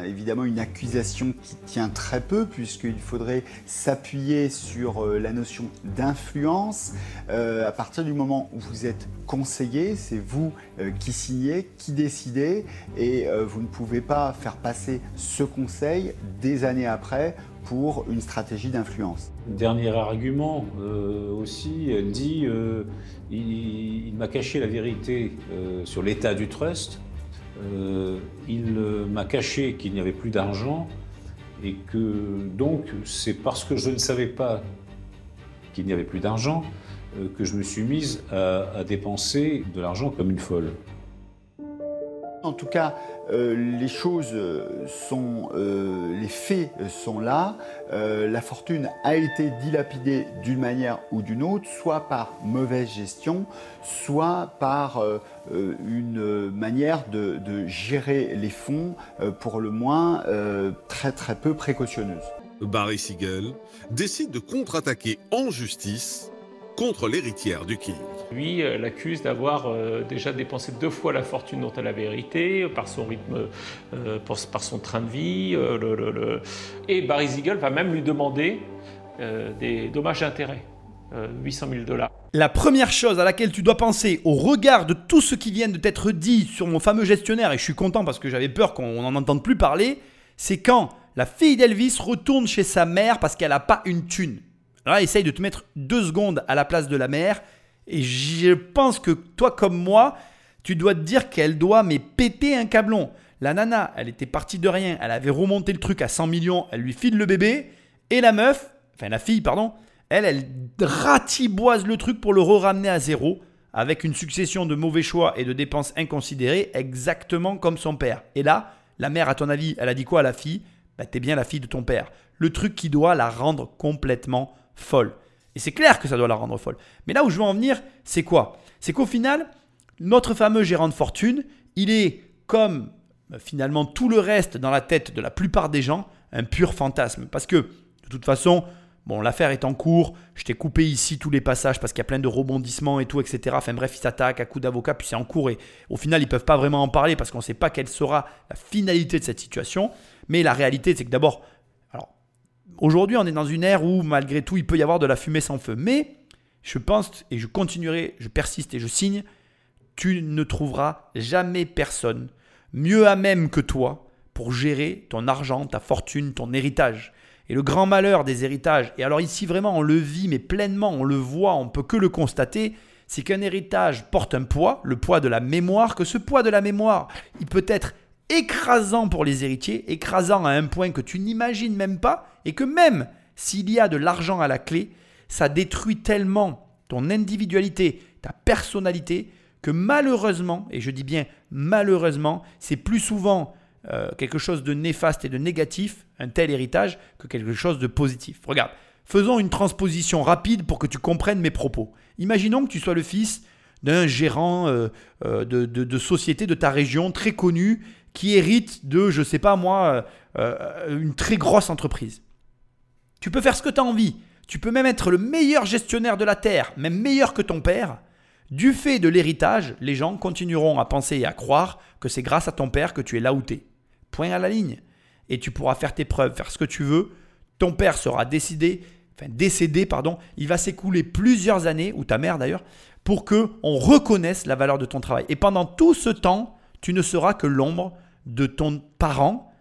évidemment une accusation qui tient très peu puisqu'il faudrait s'appuyer sur euh, la notion d'influence. Euh, à partir du moment où vous êtes conseillé, c'est vous qui signez, qui décidez et vous ne pouvez pas faire passer ce conseil des années après pour une stratégie d'influence. Dernier argument aussi, dit il m'a caché la vérité sur l'état du trust il m'a caché qu'il n'y avait plus d'argent et que donc c'est parce que je ne savais pas qu'il n'y avait plus d'argent euh, que je me suis mise à dépenser de l'argent comme une folle. En tout cas, euh, les choses sont, euh, les faits sont là. Euh, la fortune a été dilapidée d'une manière ou d'une autre, soit par mauvaise gestion, soit par une manière de, de, gérer les fonds, pour le moins très très peu précautionneuse. Barry Siegel décide de contre-attaquer en justice contre l'héritière du King. Lui euh, l'accuse d'avoir euh, déjà dépensé deux fois la fortune dont elle avait hérité, par son rythme, euh, par son train de vie. Et Barry Siegel va même lui demander des dommages d'intérêt, 800 000 dollars. La première chose à laquelle tu dois penser au regard de tout ce qui vient de t'être dit sur mon fameux gestionnaire, et je suis content parce que j'avais peur qu'on n'en entende plus parler, c'est quand la fille d'Elvis retourne chez sa mère parce qu'elle n'a pas une thune. Là, essaye de te mettre deux secondes à la place de la mère. Et je pense que toi comme moi, tu dois te dire qu'elle doit mais péter un câblon. La nana, elle était partie de rien, elle avait remonté le truc à 100 millions, elle lui file le bébé. Et la meuf, enfin la fille, pardon, elle, elle ratiboise le truc pour le re-ramener à zéro avec une succession de mauvais choix et de dépenses inconsidérées, exactement comme son père. Et là, la mère, à ton avis, elle a dit quoi à la fille? Bah, T'es bien la fille de ton père. Le truc qui doit la rendre complètement folle. Et c'est clair que ça doit la rendre folle. Mais là où je veux en venir, c'est quoi? C'est qu'au final, notre fameux gérant de fortune, il est comme euh, finalement tout le reste dans la tête de la plupart des gens, un pur fantasme. Parce que, de toute façon, Bon, l'affaire est en cours. Je t'ai coupé ici tous les passages parce qu'il y a plein de rebondissements et tout, etc. Enfin bref, ils s'attaquent à coup d'avocat, puis c'est en cours. Et au final, ils ne peuvent pas vraiment en parler parce qu'on ne sait pas quelle sera la finalité de cette situation. Mais la réalité, c'est que d'abord, alors, aujourd'hui, on est dans une ère où malgré tout, il peut y avoir de la fumée sans feu. Mais je pense, et je continuerai, je persiste et je signe, tu ne trouveras jamais personne mieux à même que toi pour gérer ton argent, ta fortune, ton héritage. Et le grand malheur des héritages, et alors ici vraiment on le vit, mais pleinement, on le voit, on peut que le constater, c'est qu'un héritage porte un poids, le poids de la mémoire, que ce poids de la mémoire, il peut être écrasant pour les héritiers, écrasant à un point que tu n'imagines même pas, et que même s'il y a de l'argent à la clé, ça détruit tellement ton individualité, ta personnalité, que malheureusement, et je dis bien malheureusement, c'est plus souvent euh, quelque chose de néfaste et de négatif, un tel héritage, que quelque chose de positif. Regarde, faisons une transposition rapide pour que tu comprennes mes propos. Imaginons que tu sois le fils d'un gérant euh, euh, de, société de ta région très connu qui hérite de, je sais pas moi, une très grosse entreprise. Tu peux faire ce que tu as envie. Tu peux même être le meilleur gestionnaire de la Terre, même meilleur que ton père. Du fait de l'héritage, les gens continueront à penser et à croire que c'est grâce à ton père que tu es là où tu es. Point à la ligne. Et tu pourras faire tes preuves, faire ce que tu veux. Ton père sera décidé, enfin décédé, pardon. Il va s'écouler plusieurs années, ou ta mère d'ailleurs, pour que on reconnaisse la valeur de ton travail. Et pendant tout ce temps, tu ne seras que l'ombre de ton parent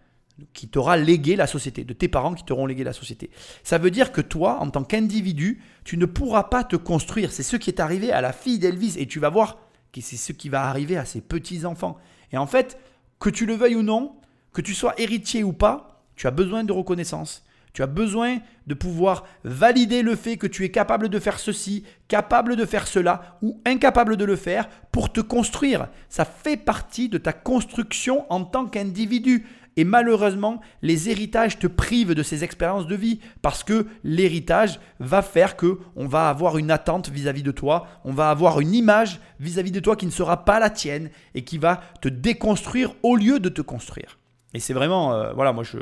qui t'aura légué la société, de tes parents qui t'auront légué la société. Ça veut dire que toi, en tant qu'individu, tu ne pourras pas te construire. C'est ce qui est arrivé à la fille d'Elvis et tu vas voir que c'est ce qui va arriver à ses petits-enfants. Et en fait, que tu le veuilles ou non, que tu sois héritier ou pas, tu as besoin de reconnaissance. Tu as besoin de pouvoir valider le fait que tu es capable de faire ceci, capable de faire cela ou incapable de le faire pour te construire. Ça fait partie de ta construction en tant qu'individu. Et malheureusement, les héritages te privent de ces expériences de vie parce que l'héritage va faire que on va avoir une attente vis-à-vis de toi, on va avoir une image vis-à-vis -vis de toi qui ne sera pas la tienne et qui va te déconstruire au lieu de te construire. Et c'est vraiment, euh, voilà, moi je,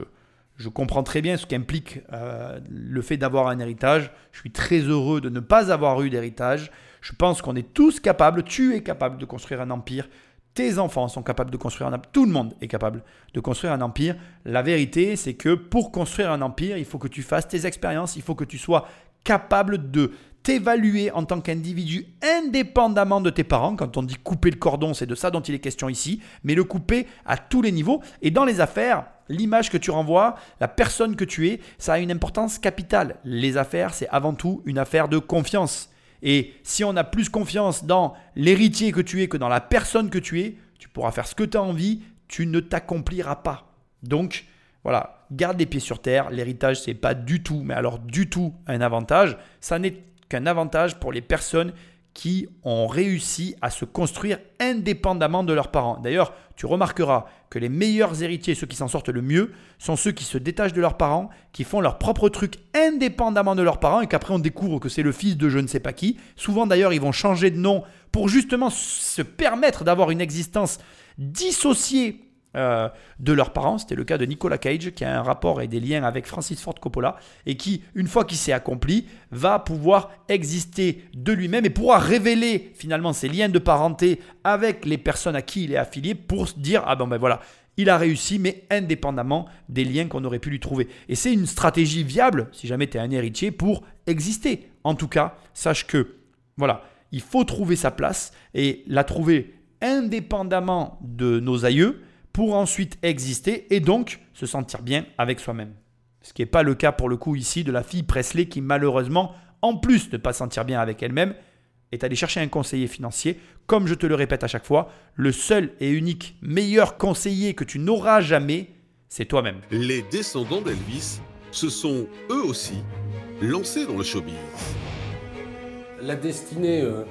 je comprends très bien ce qu'implique euh, le fait d'avoir un héritage. Je suis très heureux de ne pas avoir eu d'héritage. Je pense qu'on est tous capables, tu es capable de construire un empire. Tes enfants sont capables de construire un empire. Tout le monde est capable de construire un empire. La vérité, c'est que pour construire un empire, il faut que tu fasses tes expériences, il faut que tu sois capable de t'évaluer en tant qu'individu indépendamment de tes parents. Quand on dit couper le cordon, c'est de ça dont il est question ici, mais le couper à tous les niveaux. Et dans les affaires, l'image que tu renvoies, la personne que tu es, ça a une importance capitale. Les affaires, c'est avant tout une affaire de confiance. Et si on a plus confiance dans l'héritier que tu es que dans la personne que tu es, tu pourras faire ce que tu as envie, tu ne t'accompliras pas. Donc, voilà, garde les pieds sur terre. L'héritage, c'est pas du tout, mais alors du tout un avantage. Ça n'est qu'un avantage pour les personnes qui ont réussi à se construire indépendamment de leurs parents. D'ailleurs, tu remarqueras que les meilleurs héritiers, ceux qui s'en sortent le mieux, sont ceux qui se détachent de leurs parents, qui font leur propre truc indépendamment de leurs parents et qu'après on découvre que c'est le fils de je ne sais pas qui. Souvent d'ailleurs, ils vont changer de nom pour justement se permettre d'avoir une existence dissociée euh, de leurs parents. C'était le cas de Nicolas Cage, qui a un rapport et des liens avec Francis Ford Coppola, et qui, une fois qu'il s'est accompli, va pouvoir exister de lui-même et pourra révéler finalement ses liens de parenté avec les personnes à qui il est affilié pour se dire, ah ben, ben voilà, il a réussi, mais indépendamment des liens qu'on aurait pu lui trouver. Et c'est une stratégie viable, si jamais tu es un héritier, pour exister. En tout cas, sache que, voilà, il faut trouver sa place et la trouver indépendamment de nos aïeux, pour ensuite exister et donc se sentir bien avec soi-même. Ce qui n'est pas le cas pour le coup ici de la fille Presley qui malheureusement, en plus de ne pas se sentir bien avec elle-même, est allée chercher un conseiller financier. Comme je te le répète à chaque fois, le seul et unique meilleur conseiller que tu n'auras jamais, c'est toi-même. Les descendants d'Elvis se sont eux aussi lancés dans le showbiz. La destinée euh,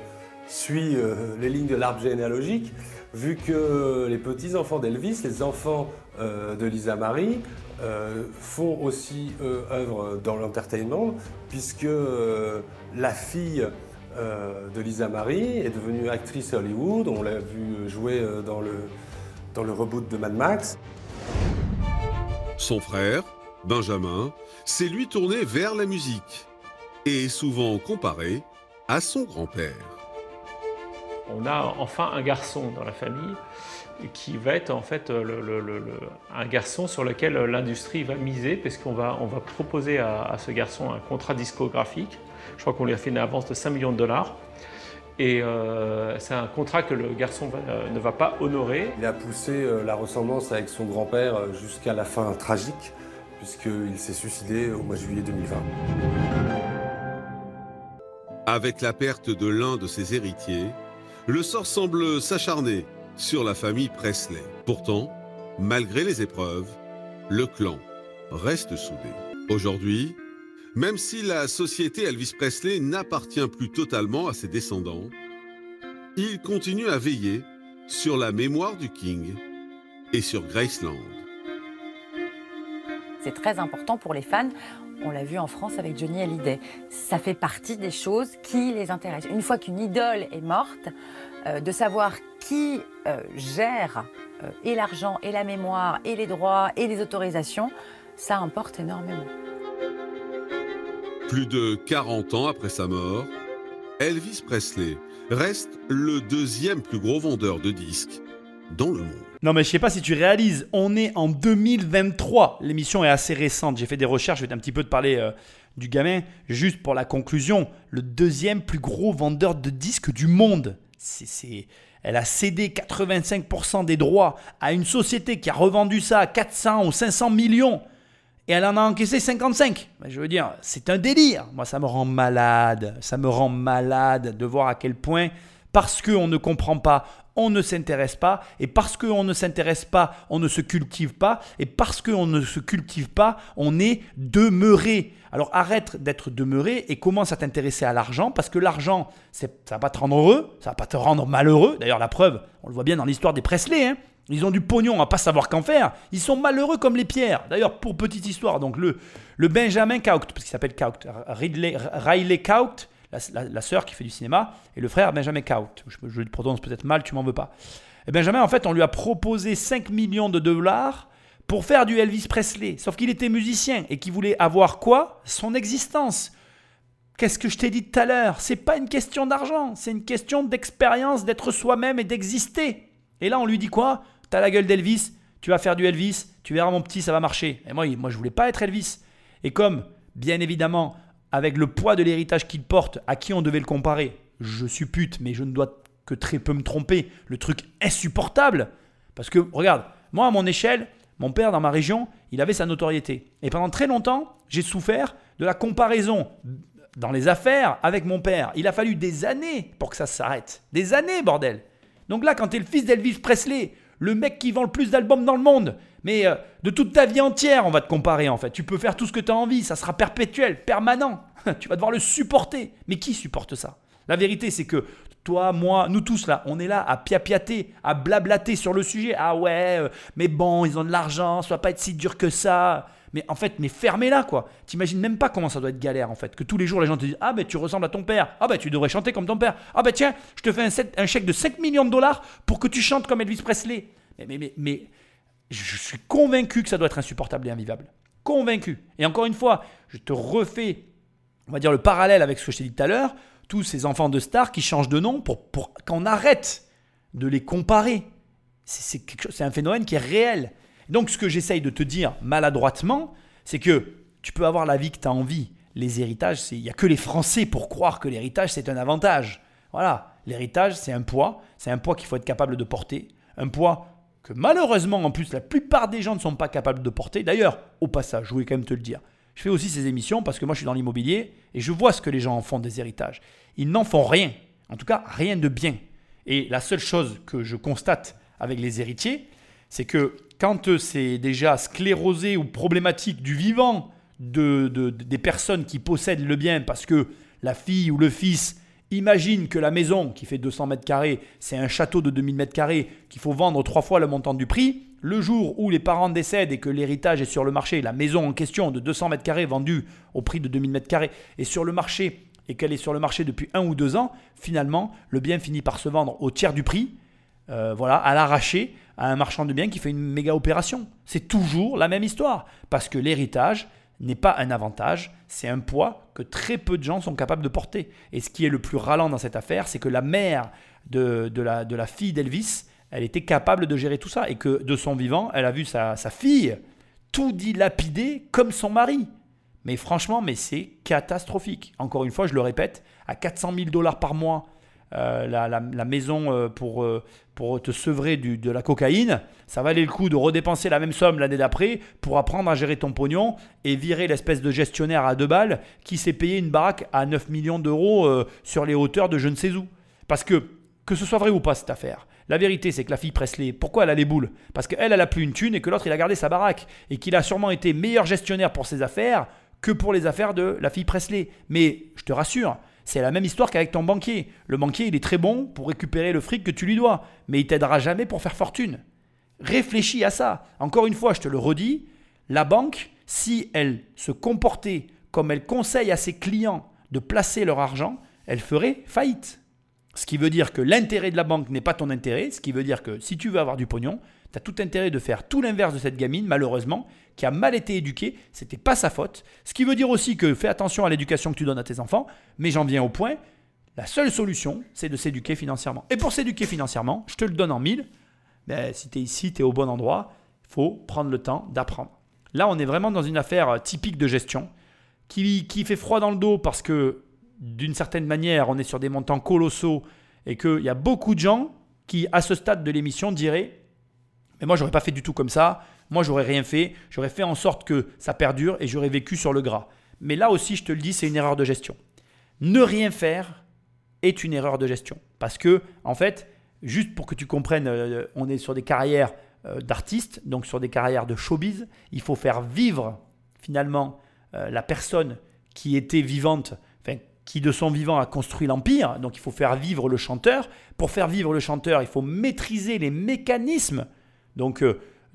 suit euh, les lignes de l'arbre généalogique, vu que les petits-enfants d'Elvis, les enfants euh, de Lisa Marie, font aussi œuvre dans l'entertainment, puisque la fille de Lisa Marie est devenue actrice Hollywood, on l'a vu jouer dans le, dans le reboot de Mad Max. Son frère, Benjamin, s'est lui tourné vers la musique et est souvent comparé à son grand-père. On a enfin un garçon dans la famille qui va être en fait un garçon sur lequel l'industrie va miser parce qu'on va, on va proposer à, ce garçon un contrat discographique. Je crois qu'on lui a fait une avance de 5 millions de dollars. Et euh, c'est un contrat que le garçon euh, ne va pas honorer. Il a poussé euh, la ressemblance avec son grand-père jusqu'à la fin tragique, puisqu'il s'est suicidé au mois de juillet 2020. Avec la perte de l'un de ses héritiers, le sort semble s'acharner sur la famille Presley. Pourtant, malgré les épreuves, le clan reste soudé. Aujourd'hui, même si la société Elvis Presley n'appartient plus totalement à ses descendants, il continue à veiller sur la mémoire du King et sur Graceland. C'est très important pour les fans. On l'a vu en France avec Johnny Hallyday. Ça fait partie des choses qui les intéressent. Une fois qu'une idole est morte, euh, de savoir qui euh, gère euh, et l'argent, et la mémoire, et les droits, et les autorisations, ça importe énormément. Plus de 40 ans après sa mort, Elvis Presley reste le deuxième plus gros vendeur de disques dans le monde. Non mais je sais pas si tu réalises, on est en 2023. L'émission est assez récente. J'ai fait des recherches, je vais un petit peu te parler euh, du gamin. Juste pour la conclusion, le deuxième plus gros vendeur de disques du monde. C'est, elle a cédé 85% des droits à une société qui a revendu ça à 400 ou 500 millions et elle en a encaissé 55. Je veux dire, c'est un délire. Moi, ça me rend malade. Ça me rend malade de voir à quel point, parce qu'on ne comprend pas, on ne s'intéresse pas. Et parce qu'on ne s'intéresse pas, on ne se cultive pas. Et parce qu'on ne se cultive pas, on est demeuré. Alors arrête d'être demeuré et commence à t'intéresser à l'argent parce que l'argent, ça ne va pas te rendre heureux, ça va pas te rendre malheureux. D'ailleurs, la preuve, on le voit bien dans l'histoire des Presley. Hein. Ils ont du pognon à pas savoir qu'en faire. Ils sont malheureux comme les pierres. D'ailleurs, pour petite histoire, donc le, le Benjamin Caucht, parce qu'il s'appelle Caucht, Ridley, Riley Caucht, la, sœur qui fait du cinéma, et le frère Benjamin Caucht. Je, je le prononce peut-être mal, tu m'en veux pas. Et Benjamin, en fait, on lui a proposé 5 millions de dollars pour faire du Elvis Presley. Sauf qu'il était musicien et qu'il voulait avoir quoi? Son existence. Qu'est-ce que je t'ai dit tout à l'heure? C'est pas une question d'argent, c'est une question d'expérience, d'être soi-même et d'exister. Et là, on lui dit quoi? T'as la gueule d'Elvis, tu vas faire du Elvis, tu verras mon petit, ça va marcher. Et moi, moi je voulais pas être Elvis. Et comme, bien évidemment, avec le poids de l'héritage qu'il porte, à qui on devait le comparer, je suppute, mais je ne dois que très peu me tromper, le truc insupportable. Parce que, regarde, moi à mon échelle, mon père dans ma région, il avait sa notoriété. Et pendant très longtemps, j'ai souffert de la comparaison dans les affaires avec mon père. Il a fallu des années pour que ça s'arrête. Des années, bordel. Donc là, quand tu es le fils d'Elvis Presley, le mec qui vend le plus d'albums dans le monde. Mais euh, de toute ta vie entière, on va te comparer en fait. Tu peux faire tout ce que tu as envie, ça sera perpétuel, permanent. tu vas devoir le supporter. Mais qui supporte ça? La vérité, c'est que toi, moi, nous tous là, on est là à piapiater, à blablater sur le sujet. Ah ouais, euh, mais bon, ils ont de l'argent, ça va pas être si dur que ça. Mais en fait, mais fermez-la quoi. T'imagines même pas comment ça doit être galère en fait. Que tous les jours les gens te disent Ah ben tu ressembles à ton père. Ah ben tu devrais chanter comme ton père. Ah ben tiens, je te fais un, chèque de 5 millions de dollars pour que tu chantes comme Elvis Presley. Mais, mais, mais, je suis convaincu que ça doit être insupportable et invivable. Convaincu. Et encore une fois, je te refais, on va dire, le parallèle avec ce que je t'ai dit tout à l'heure. Tous ces enfants de stars qui changent de nom pour, pour qu'on arrête de les comparer. C'est un phénomène qui est réel. Donc ce que j'essaye de te dire maladroitement, c'est que tu peux avoir la vie que tu as envie. Les héritages, il n'y a que les Français pour croire que l'héritage, c'est un avantage. Voilà, l'héritage, c'est un poids. C'est un poids qu'il faut être capable de porter. Un poids que malheureusement, en plus, la plupart des gens ne sont pas capables de porter. D'ailleurs, au passage, je voulais quand même te le dire. Je fais aussi ces émissions parce que moi, je suis dans l'immobilier et je vois ce que les gens en font des héritages. Ils n'en font rien. En tout cas, rien de bien. Et la seule chose que je constate avec les héritiers, c'est que quand c'est déjà sclérosé ou problématique du vivant de, des personnes qui possèdent le bien parce que la fille ou le fils imagine que la maison qui fait 200 mètres carrés, c'est un château de 2000 mètres carrés qu'il faut vendre trois fois le montant du prix. Le jour où les parents décèdent et que l'héritage est sur le marché, la maison en question de 200 mètres carrés vendue au prix de 2000 mètres carrés est sur le marché et qu'elle est sur le marché depuis un ou deux ans, finalement, le bien finit par se vendre au tiers du prix, euh, voilà, à l'arraché, à un marchand de biens qui fait une méga opération. C'est toujours la même histoire, parce que l'héritage n'est pas un avantage, c'est un poids que très peu de gens sont capables de porter. Et ce qui est le plus ralent dans cette affaire, c'est que la mère de, la, de la fille d'Elvis, elle était capable de gérer tout ça, et que de son vivant, elle a vu sa, sa fille tout dilapider comme son mari. Mais franchement, mais c'est catastrophique. Encore une fois, je le répète, à 400 000 dollars par mois, euh, la, maison euh, pour, pour te sevrer du, de la cocaïne, ça valait le coup de redépenser la même somme l'année d'après pour apprendre à gérer ton pognon et virer l'espèce de gestionnaire à deux balles qui s'est payé une baraque à 9 millions d'euros sur les hauteurs de je ne sais où. Parce que, que ce soit vrai ou pas cette affaire, la vérité, c'est que la fille Presley, pourquoi elle a les boules? Parce qu'elle, elle a plus une thune et que l'autre, il a gardé sa baraque. Et qu'il a sûrement été meilleur gestionnaire pour ses affaires que pour les affaires de la fille Presley. Mais je te rassure, c'est la même histoire qu'avec ton banquier. Le banquier, il est très bon pour récupérer le fric que tu lui dois, mais il t'aidera jamais pour faire fortune. Réfléchis à ça. Encore une fois, je te le redis, la banque, si elle se comportait comme elle conseille à ses clients de placer leur argent, elle ferait faillite. Ce qui veut dire que l'intérêt de la banque n'est pas ton intérêt, ce qui veut dire que si tu veux avoir du pognon, tu as tout intérêt de faire tout l'inverse de cette gamine, malheureusement, qui a mal été éduquée. C'était pas sa faute. Ce qui veut dire aussi que fais attention à l'éducation que tu donnes à tes enfants. Mais j'en viens au point. La seule solution, c'est de s'éduquer financièrement. Et pour s'éduquer financièrement, je te le donne en mille. Ben, si tu es ici, tu es au bon endroit. Il faut prendre le temps d'apprendre. Là, on est vraiment dans une affaire typique de gestion qui, qui fait froid dans le dos parce que, d'une certaine manière, on est sur des montants colossaux et qu'il y a beaucoup de gens qui, à ce stade de l'émission, diraient mais moi, j'aurais pas fait du tout comme ça. Moi, j'aurais rien fait. J'aurais fait en sorte que ça perdure et j'aurais vécu sur le gras. Mais là aussi, je te le dis, c'est une erreur de gestion. Ne rien faire est une erreur de gestion. Parce que, en fait, juste pour que tu comprennes, euh, on est sur des carrières euh, d'artistes, donc sur des carrières de showbiz. Il faut faire vivre, finalement, euh, la personne qui était vivante, enfin, qui de son vivant a construit l'empire. Donc, il faut faire vivre le chanteur. Pour faire vivre le chanteur, il faut maîtriser les mécanismes donc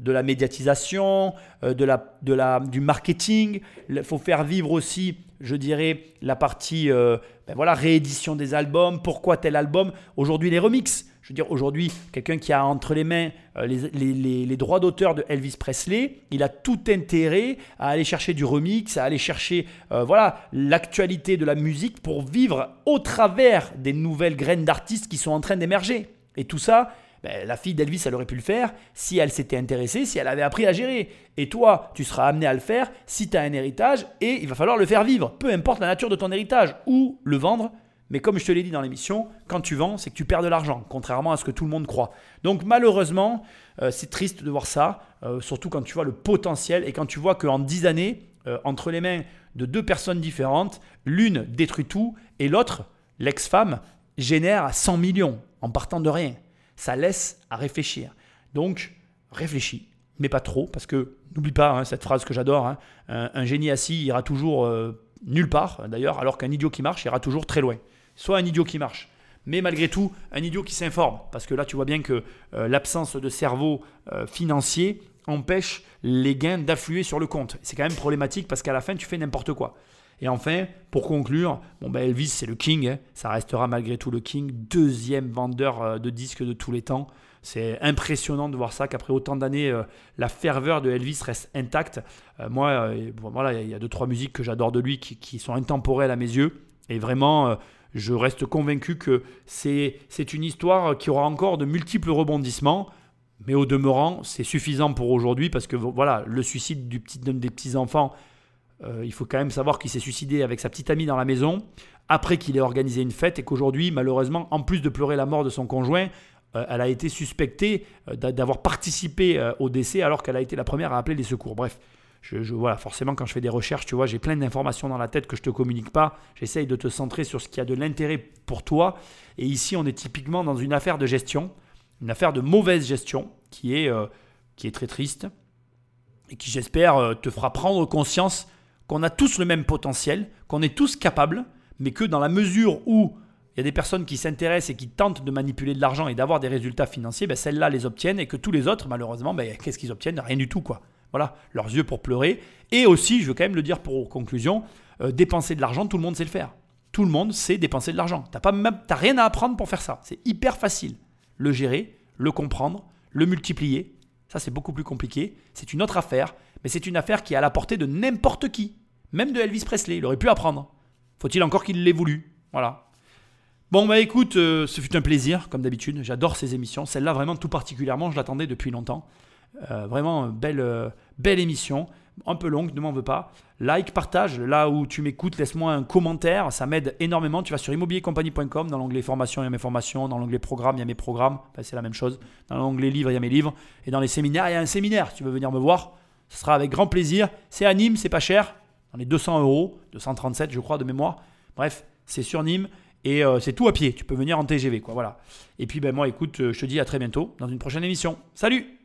de la médiatisation, euh, de la, de la, du marketing. Il faut faire vivre aussi, je dirais, la partie euh, ben voilà, réédition des albums. Pourquoi tel album? Aujourd'hui, les remixes. Je veux dire, aujourd'hui, quelqu'un qui a entre les mains les, les, les, droits d'auteur de Elvis Presley, il a tout intérêt à aller chercher du remix, à aller chercher voilà l'actualité de la musique pour vivre au travers des nouvelles graines d'artistes qui sont en train d'émerger. Et tout ça, ben, la fille d'Elvis, elle aurait pu le faire si elle s'était intéressée, si elle avait appris à gérer. Et toi, tu seras amené à le faire si tu as un héritage et il va falloir le faire vivre, peu importe la nature de ton héritage, ou le vendre. Mais comme je te l'ai dit dans l'émission, quand tu vends, c'est que tu perds de l'argent, contrairement à ce que tout le monde croit. Donc malheureusement, euh, c'est triste de voir ça, euh, surtout quand tu vois le potentiel et quand tu vois qu'en 10 années, euh, entre les mains de deux personnes différentes, l'une détruit tout et l'autre, l'ex-femme, génère 100 millions en partant de rien ça laisse à réfléchir. Donc, réfléchis, mais pas trop, parce que n'oublie pas hein, cette phrase que j'adore, hein, un, génie assis ira toujours euh, nulle part, d'ailleurs, alors qu'un idiot qui marche ira toujours très loin. Soit un idiot qui marche, mais malgré tout, un idiot qui s'informe, parce que là, tu vois bien que euh, l'absence de cerveau euh, financier empêche les gains d'affluer sur le compte. C'est quand même problématique, parce qu'à la fin, tu fais n'importe quoi. Et enfin, pour conclure, bon ben Elvis c'est le king, hein. ça restera malgré tout le king, deuxième vendeur euh, de disques de tous les temps. C'est impressionnant de voir ça, qu'après autant d'années, euh, la ferveur de Elvis reste intacte. Euh, moi, voilà, il y a deux, trois musiques que j'adore de lui qui, sont intemporelles à mes yeux. Et vraiment, je reste convaincu que c'est une histoire qui aura encore de multiples rebondissements. Mais au demeurant, c'est suffisant pour aujourd'hui parce que voilà, le suicide du petit, des petits-enfants, euh, il faut quand même savoir qu'il s'est suicidé avec sa petite amie dans la maison, après qu'il ait organisé une fête et qu'aujourd'hui, malheureusement, en plus de pleurer la mort de son conjoint, euh, elle a été suspectée euh, d'avoir participé au décès alors qu'elle a été la première à appeler les secours. Bref, je, je, voilà, forcément, quand je fais des recherches, tu vois, j'ai plein d'informations dans la tête que je ne te communique pas. J'essaye de te centrer sur ce qui a de l'intérêt pour toi. Et ici, on est typiquement dans une affaire de gestion, une affaire de mauvaise gestion qui est, qui est très triste et qui, j'espère, te fera prendre conscience qu'on a tous le même potentiel, qu'on est tous capables, mais que dans la mesure où il y a des personnes qui s'intéressent et qui tentent de manipuler de l'argent et d'avoir des résultats financiers, ben celles-là les obtiennent et que tous les autres, malheureusement, ben, qu'est-ce qu'ils obtiennent? Rien du tout, quoi. Voilà, leurs yeux pour pleurer. Et aussi, je veux quand même le dire pour conclusion, euh, dépenser de l'argent, tout le monde sait le faire. Tout le monde sait dépenser de l'argent. Tu n'as rien à apprendre pour faire ça. C'est hyper facile. Le gérer, le comprendre, le multiplier. Ça, c'est beaucoup plus compliqué. C'est une autre affaire, mais c'est une affaire qui est à la portée de n'importe qui. Même de Elvis Presley. Il aurait pu apprendre. Faut-il encore qu'il l'ait voulu? Voilà. Bon, bah écoute, euh, ce fut un plaisir, comme d'habitude. J'adore ces émissions. Celle-là, vraiment tout particulièrement, je l'attendais depuis longtemps. Euh, vraiment, belle, euh, belle émission. Un peu longue, ne m'en veux pas. Like, partage. Là où tu m'écoutes, laisse-moi un commentaire. Ça m'aide énormément. Tu vas sur immobiliercompagnie.com. Dans l'onglet formation, il y a mes formations. Dans l'onglet programme, il y a mes programmes. c'est la même chose. Dans l'onglet livres, il y a mes livres. Et dans les séminaires, il y a un séminaire. Tu veux venir me voir, ce sera avec grand plaisir. C'est à Nîmes, c'est pas cher. Dans les 200 euros, 237, je crois, de mémoire. Bref, c'est sur Nîmes. Et euh, c'est tout à pied. Tu peux venir en TGV. Voilà. Et puis, ben, moi, écoute, euh, je te dis à très bientôt dans une prochaine émission. Salut